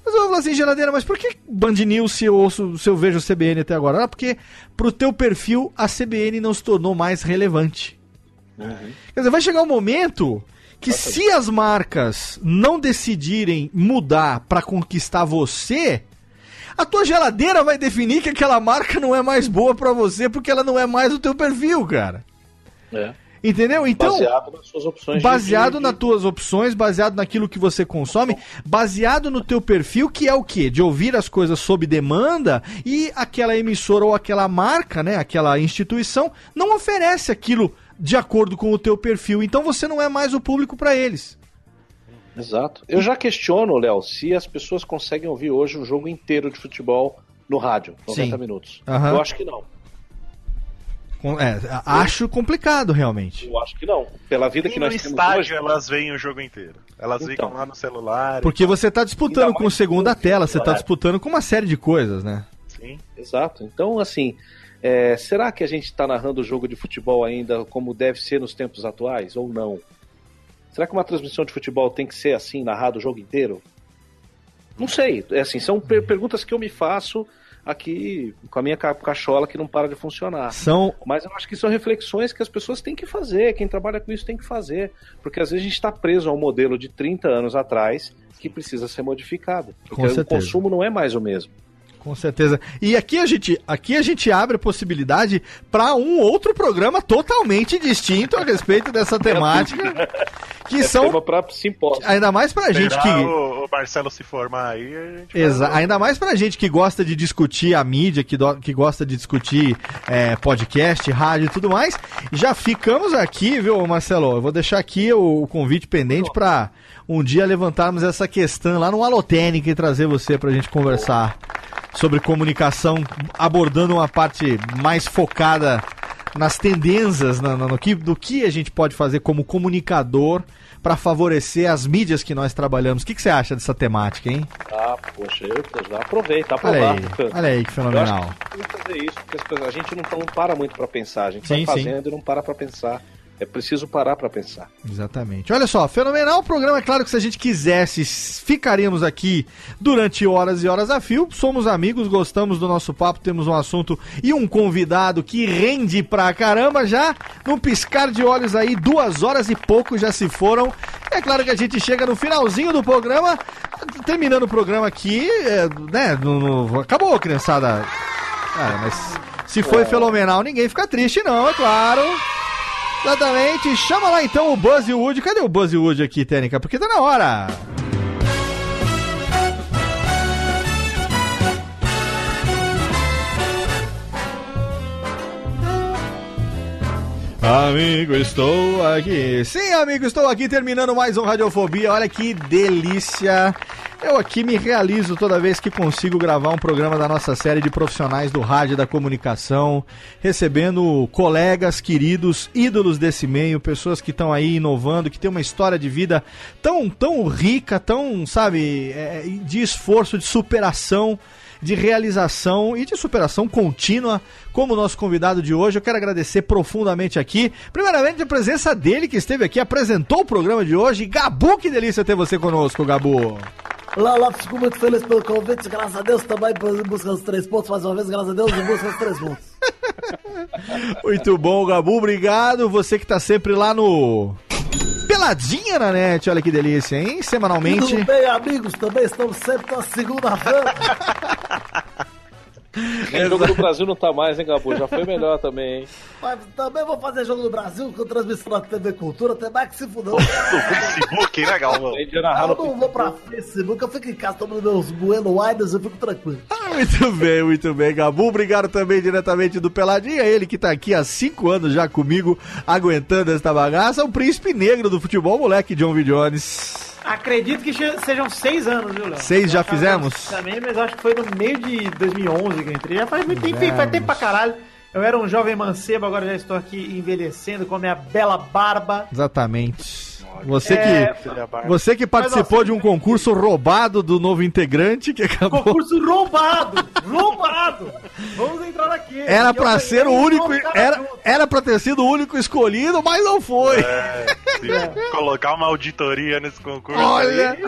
Mas eu vou falar assim, geladeira, mas por que Band News se eu, ouço, se eu vejo CBN até agora? Ah, porque pro teu perfil a CBN não se tornou mais relevante. Quer dizer, vai chegar um momento que se as marcas não decidirem mudar pra conquistar você, a tua geladeira vai definir que aquela marca não é mais boa pra você porque ela não é mais o teu perfil, cara. É. Entendeu? Então, baseado nas suas opções. baseado de- nas tuas opções, baseado naquilo que você consome, baseado no teu perfil, que é o quê? De ouvir as coisas sob demanda e aquela emissora ou aquela marca, né, aquela instituição não oferece aquilo de acordo com o teu perfil. Então você não é mais o público para eles. Exato. Eu já questiono, Léo, se as pessoas conseguem ouvir hoje um jogo inteiro de futebol no rádio, 90 Sim. minutos. Aham. Eu acho que não. É, acho complicado realmente. Eu acho que não. Pela vida Nem que no nós temos estádio hoje. elas veem o jogo inteiro. Elas Então. ficam lá no celular. Porque você tá disputando com segunda tela, você tá é. disputando com uma série de coisas, né? Sim. Exato. Então, assim, é, será que a gente está narrando o jogo de futebol ainda como deve ser nos tempos atuais ou não? Será que uma transmissão de futebol tem que ser assim, narrado o jogo inteiro? Não sei. É assim, são per- perguntas que eu me faço aqui com a minha ca- cachola que não para de funcionar. São Mas eu acho que são reflexões que as pessoas têm que fazer, quem trabalha com isso tem que fazer. Porque às vezes a gente está preso a um modelo de 30 anos atrás que precisa ser modificado. Porque o consumo não é mais o mesmo. Com certeza. E aqui a gente, aqui a gente abre a possibilidade para um outro programa totalmente distinto a respeito dessa temática, que É são para ainda mais pra gente Esperar que o, o Marcelo se formar aí, a gente Exa vai- ainda mais pra gente que gosta de discutir a mídia, que, do- que gosta de discutir é, podcast, rádio e tudo mais. Já ficamos aqui, viu, Marcelo? Eu vou deixar aqui o, o convite pendente pra um dia levantarmos essa questão lá no Alotênica e trazer você pra gente conversar sobre comunicação, abordando uma parte mais focada nas tendências, na- na- no, que, do que a gente pode fazer como comunicador para favorecer as mídias que nós trabalhamos. O que, que você acha dessa temática, hein? Ah, poxa, eu já aproveita, Olha aí, aprovado. olha aí que Eu acho fenomenal. que fazer isso, porque as pessoas- a gente não, não para muito pra pensar, a gente Sim, vai sim. fazendo e não para pra pensar. É preciso parar pra pensar. Exatamente. Olha só, fenomenal o programa. É claro que se a gente quisesse, ficaríamos aqui durante horas e horas a fio. Somos amigos, gostamos do nosso papo, temos um assunto e um convidado que rende pra caramba já. Num piscar de olhos aí, duas horas e pouco já se foram. É claro que a gente chega no finalzinho do programa, terminando o programa aqui, é, né? no- no- acabou, criançada. Cara, mas se foi fenomenal, ninguém fica triste, não, é claro. Exatamente. Chama lá então o Buzz o Woody. Cadê o Buzz o Woody aqui, Tênica? Porque tá na hora. Amigo, estou aqui. Sim, amigo, estou aqui terminando mais um Radiofobia. Olha que delícia. Eu aqui me realizo toda vez que consigo gravar um programa da nossa série de profissionais do rádio e da comunicação, recebendo colegas queridos, ídolos desse meio, pessoas que estão aí inovando, que têm uma história de vida tão, tão rica, tão, sabe, é, de esforço, de superação de realização e de superação contínua, como nosso convidado de hoje. Eu quero agradecer profundamente aqui, primeiramente, a presença dele que esteve aqui, apresentou o programa de hoje. Gabu, que delícia ter você conosco, Gabu. Lá, lá, fico muito feliz pelo convite, graças a Deus também busca dos três pontos, mais uma vez, graças a Deus, em busca dos três pontos. Muito bom, Gabu, obrigado. Você que tá sempre lá no Peladinha na net, olha que delícia, hein? Semanalmente. Tudo bem, amigos, também estamos sempre na segunda-feira. O jogo do Brasil não tá mais, hein, Gabu? Já foi melhor também, hein? Mas também vou fazer jogo no Brasil com transmissão na TV Cultura, até mais que se fudeu. No Facebook, né, Galvão? Eu não vou pra Facebook, eu fico em casa tomando meus Bueno Wines e fico tranquilo. Ah, Muito bem, muito bem, Gabu. Obrigado também diretamente do Peladinha, ele que tá aqui há cinco anos já comigo, aguentando esta bagaça, o príncipe negro do futebol, moleque John V. Jones. Acredito que sejam seis anos, viu, Léo? Seis já fizemos? Também, mas acho que foi no meio de 2011 que eu entrei. Já faz muito tempo, faz tempo pra caralho. Eu era um jovem mancebo, agora já estou aqui envelhecendo com a minha bela barba. Exatamente. Você É, que, você que participou de um concurso roubado do novo integrante que acabou. Concurso roubado! roubado! Vamos entrar aqui. Era pra ser o único. Era, junto. era pra ter sido o único escolhido, mas não foi. Se colocar uma auditoria nesse concurso Olha! aí,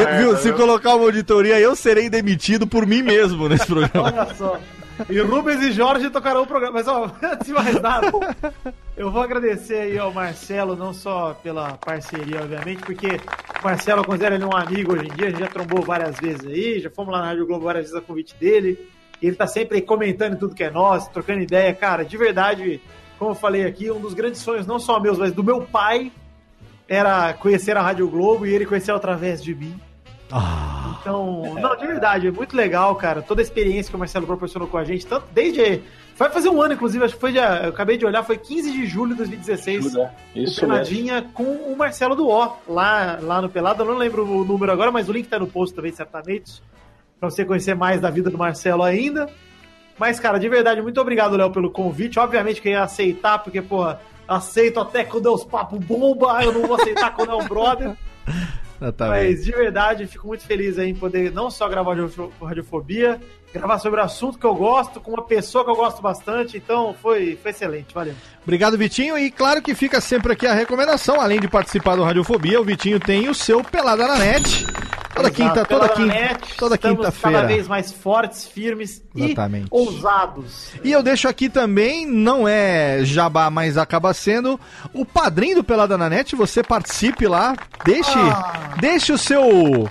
Eu- viu, se colocar uma auditoria, eu serei demitido por mim mesmo nesse programa. Olha só. E Rubens e Jorge tocarão o programa. Mas, ó, antes de mais nada, eu vou agradecer aí ao Marcelo, não só pela parceria, obviamente, porque o Marcelo, eu considero ele um amigo hoje em dia, a gente já trombou várias vezes aí, já fomos lá na Rádio Globo várias vezes a convite dele. Ele tá sempre aí comentando tudo que é nosso, trocando ideia. Cara, de verdade, como eu falei aqui, um dos grandes sonhos, não só meus, mas do meu pai, era conhecer a Rádio Globo e ele conhecer através de mim. Ah, Então, não, de verdade, é muito legal, cara. Toda a experiência que o Marcelo proporcionou com a gente, tanto desde. Vai fazer um ano, inclusive, acho que foi dia. Eu acabei de olhar, foi 15 de julho de 2016. Isso o mesmo. Peladinha com o Marcelo do O, lá, lá no Pelado. Eu não lembro o número agora, mas o link tá no post também, certamente. Pra você conhecer mais da vida do Marcelo ainda. Mas, cara, de verdade, muito obrigado, Léo, pelo convite. Obviamente que eu ia aceitar, porque, porra, aceito até quando é os papos bomba, eu não vou aceitar quando é um brother. exatamente. Mas de verdade, fico muito feliz aí em poder não só gravar radio- radiofobia, gravar sobre o assunto que eu gosto, com uma pessoa que eu gosto bastante. Então foi, foi excelente, valeu. Obrigado, Vitinho. E claro que fica sempre aqui a recomendação, além de participar do Radiofobia, o Vitinho tem o seu Pelada na Net. Toda Exato. quinta, toda Pela quinta, net, toda quinta-feira. Cada vez mais fortes, firmes Exatamente. e ousados. E eu deixo aqui também, não é jabá, mas acaba sendo o padrinho do Pelada na Net. Você participe lá, deixe, Ah. deixe o seu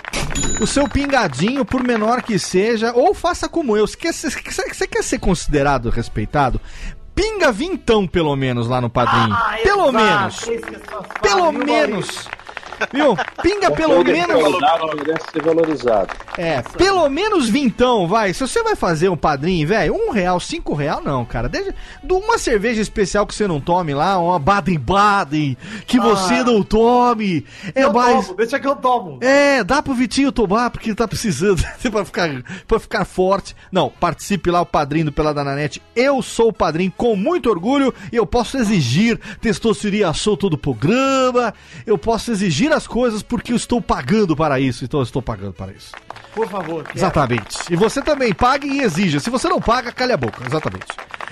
o seu pingadinho, por menor que seja, ou faça como eu. Você quer ser, você quer ser considerado respeitado? Pinga vintão, pelo menos, lá no padrinho. Ah, pelo exato, menos. é Pelo menos. Viu? Pinga pelo menos. merece ser valorizado. É, pelo menos vintão, vai. Se você vai fazer um padrinho, velho, um real, cinco real, não, cara. Deixa, de uma cerveja especial que você não tome lá, uma Baden-Baden, que você não tome. É eu mais... tomo, deixa que eu tomo. É, dá pro Vitinho tomar, porque ele tá precisando pra ficar, pra ficar forte. Não, participe lá, o padrinho do Pelada na Net. Eu sou o padrinho com muito orgulho e eu posso exigir testosteria solto do programa. Eu posso exigir as coisas porque eu estou pagando para isso. Então eu estou pagando para isso. Por favor. quero. Exatamente. E você também pague e exija. Se você não paga, calha a boca. Exatamente.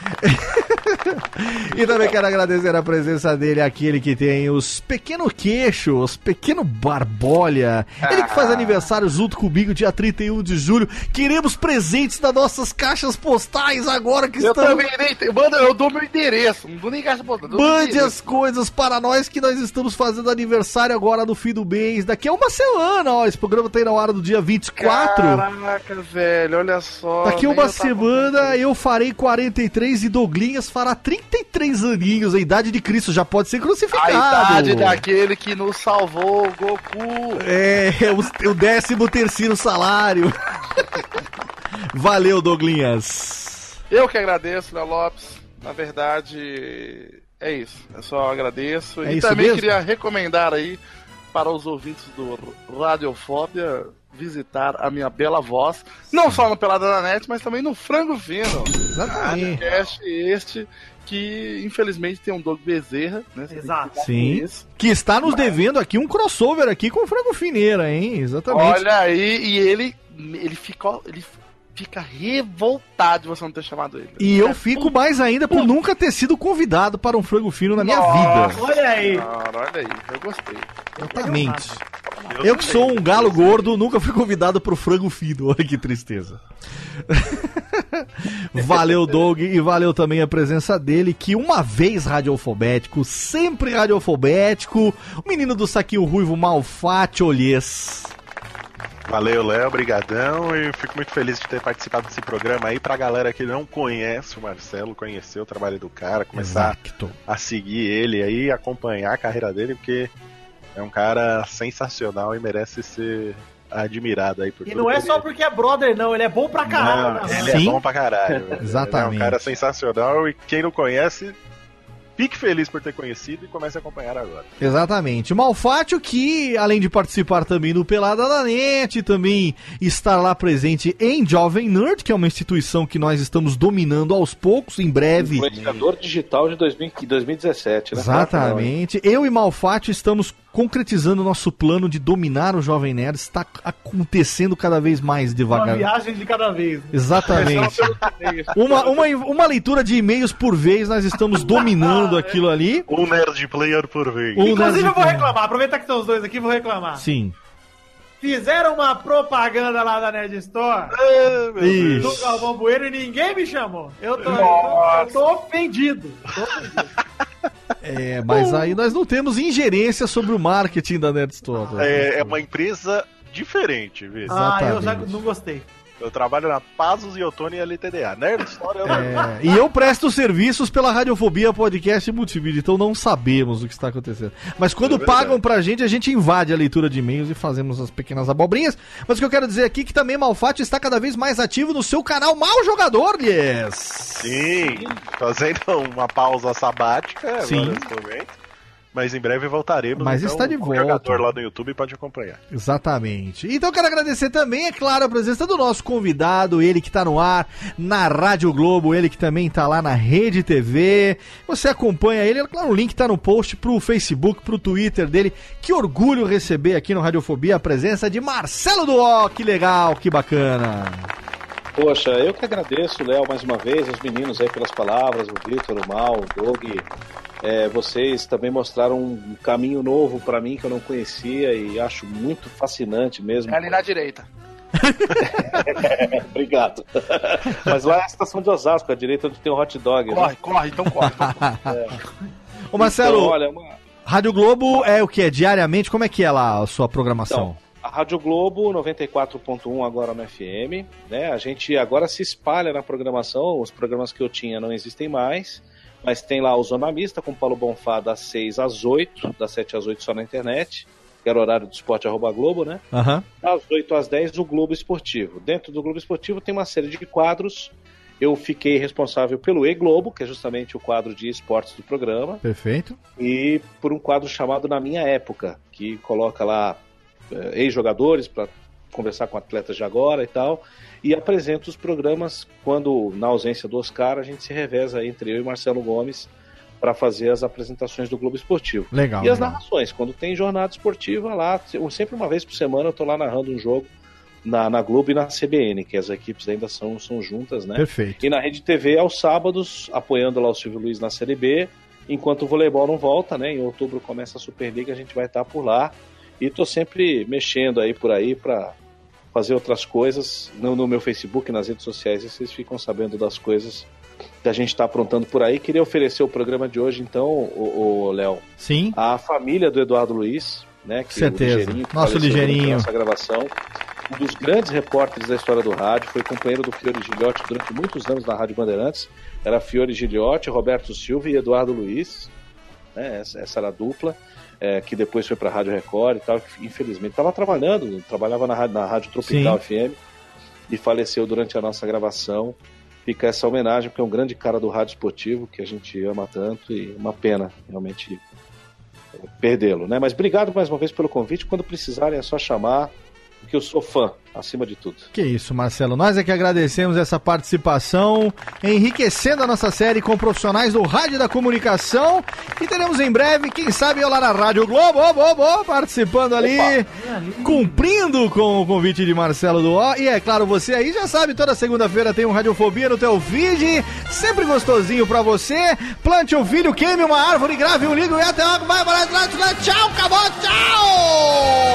e também quero agradecer a presença dele, aquele que tem os pequeno queixo, os pequeno barbolha. Ele que faz aniversário junto comigo, dia 31 de julho. Queremos presentes das nossas caixas postais agora que Eu estamos. também nem. Manda, eu dou meu endereço. Não dou nem caixa meu Mande as coisas para nós que nós estamos fazendo aniversário agora no fim do mês. Daqui a uma semana, ó. Esse programa tem na hora do dia 24. Caraca, velho, olha só. Daqui a uma eu semana eu farei 43 e Douglinhas fará 33 aninhos. A idade de Cristo já pode ser A crucificado. idade daquele que nos salvou, Goku. É, o, o décimo terceiro salário. Valeu, Douglinhas. Eu que agradeço, Léo Lopes. Na verdade, é isso. Eu só agradeço. É e também mesmo? queria recomendar aí para os ouvintes do Radiofóbia visitar a minha bela voz. Não só no Pelada da Net, mas também no Frango Fino. Exatamente. Podcast este que infelizmente tem um Doug Bezerra, né? Você Exato. Sim. isso. Que está nos devendo aqui um crossover aqui com o Frango Fineira, hein? Exatamente. Olha aí, e ele, ele ficou. Ele fica revoltado de você não ter chamado ele. E eu fico mais ainda por nunca ter sido convidado para um frango fino na minha vida. Olha aí. Cara, olha aí, eu gostei. Exatamente. Eu que sou um galo gordo, nunca fui convidado pro frango fino. Olha que tristeza. valeu, Doug, e valeu também a presença dele, que uma vez radiofobético, sempre radiofobético, o menino do saquinho ruivo Malfate Olhês. Valeu, Léo, brigadão. E fico muito feliz de ter participado desse programa aí. Pra galera que não conhece o Marcelo, conhecer o trabalho do cara, começar Exato. a seguir ele aí, acompanhar a carreira dele, porque é um cara sensacional e merece ser admirado aí por E não é só porque é brother, não. Ele é bom pra caralho. Não, né? ele Sim. é bom pra caralho. velho. Exatamente. Ele é um cara sensacional e quem não conhece, fique feliz por ter conhecido e comece a acompanhar agora. Exatamente. O Malfátio que, além de participar também do Pelada da Net, também estar lá presente em Jovem Nerd, que é uma instituição que nós estamos dominando aos poucos, em breve. Influenciador digital de 2000 2017, né? Exatamente. Eu e Malfátio estamos concretizando nosso plano de dominar o Jovem Nerd. Está acontecendo cada vez mais Uma devagar. viagem de cada vez. né? Exatamente. Uma, uma, uma leitura de e-mails por vez, nós estamos dominando aquilo ali. Um nerd player por vez. Um Inclusive, Nerd- eu vou reclamar. Aproveitar que estão os dois aqui, vou reclamar. Sim. Fizeram uma propaganda lá da Nerd Store Ah. Deus. do Galvão Bueno e ninguém me chamou. Eu tô, eu tô, eu tô ofendido. Tô ofendido. É, mas aí nós não temos ingerência sobre o marketing da Nerd Store. É, é uma empresa diferente, viu? Ah, eu já não gostei. Eu trabalho na Pazos e Otônio e LTDA. Nerd Store eu não. É, e eu presto serviços pela Radiofobia Podcast e Multimídia, então não sabemos o que está acontecendo. Mas quando É pagam pra gente, a gente invade a leitura de e-mails e fazemos as pequenas abobrinhas. Mas o que eu quero dizer aqui é que também Malfatti está cada vez mais ativo no seu canal Mal Jogador, yes! Sim, fazendo uma pausa sabática Sim. agora nesse momento. Mas em breve voltaremos. Mas está de o volta. jogador lá no YouTube pode acompanhar. Exatamente. Então eu quero agradecer também, é claro, a presença do nosso convidado, ele que tá no ar na Rádio Globo, ele que também tá lá na Rede TV. Você acompanha ele, é claro, o link tá no post pro Facebook, pro Twitter dele. Que orgulho receber aqui no Radiofobia a presença de Marcelo Duó, que legal, que bacana. Poxa, eu que agradeço, Léo, mais uma vez, os meninos aí pelas palavras, o Vitor, o Mal, o Doug. É, vocês também mostraram um caminho novo pra mim que eu não conhecia e acho muito fascinante mesmo. É ali na direita. Obrigado. Mas lá é a estação de Osasco, à direita onde tem o hot dog. né? Corre, corre, então corre. Ô Marcelo, Então, olha, uma, Rádio Globo é o que? É diariamente? Como é que é lá a sua programação? A Rádio Globo 94.1 agora no FM, né? A gente agora se espalha na programação, os programas que eu tinha não existem mais, mas tem lá o Zona Mista com Paulo Bonfá das 6 às 8, das 7 às 8 só na internet. que era o horário do esporte arroba Globo, né? Aham. Das 8 às 10, o Globo Esportivo. Dentro do Globo Esportivo tem uma série de quadros. Eu fiquei responsável pelo E-Globo, que é justamente o quadro de esportes do programa, Perfeito. e por um quadro chamado Na Minha Época, que coloca lá eh, ex-jogadores para conversar com atletas de agora e tal, e apresenta os programas quando, na ausência do Oscar, a gente se reveza entre eu e Marcelo Gomes para fazer as apresentações do Globo Esportivo. Legal. E as legal. narrações, quando tem jornada esportiva lá, sempre uma vez por semana eu tô lá narrando um jogo na, na Globo e na CBN, que as equipes ainda são, são juntas, né? Perfeito. E na Rede TV aos sábados, apoiando lá o Silvio Luiz na Série B, enquanto o voleibol não volta, né? Em outubro começa a Superliga, a gente vai estar por lá. E tô sempre mexendo aí por aí para fazer outras coisas no, no meu Facebook, nas redes sociais, e vocês ficam sabendo das coisas que a gente está aprontando por aí. Queria oferecer o programa de hoje, então, o, Léo, Sim. a família do Eduardo Luiz, né? Que Certeza. O Ligeirinho, que Nosso Ligeirinho. Nossa gravação. Um dos grandes repórteres da história do rádio, foi companheiro do Fiore Gilhote durante muitos anos na Rádio Bandeirantes. Era Fiore Gilhote, Roberto Silva e Eduardo Luiz. Né? Essa, essa era a dupla. É, que depois foi para a Rádio Record e tal. que, Infelizmente estava trabalhando, trabalhava na, rádio- na Rádio Tropical FM e faleceu durante a nossa gravação. Fica essa homenagem, porque é um grande cara do rádio esportivo que a gente ama tanto e uma pena realmente perdê-lo, né? Mas obrigado mais uma vez pelo convite. Quando precisarem é só chamar, porque eu sou fã, acima de tudo. Que isso, Marcelo. Nós é que agradecemos essa participação, enriquecendo a nossa série com profissionais do rádio da comunicação. E teremos em breve, quem sabe, eu lá na Rádio Globo, participando ali, cumprindo com o convite de Marcelo do O. E é claro, você aí já sabe, toda segunda-feira tem um Radiofobia no teu feed, sempre gostosinho pra você. Plante um filho, queime uma árvore, grave um ligo e até logo. Vai, vai, vai, vai, tchau, acabou, tchau!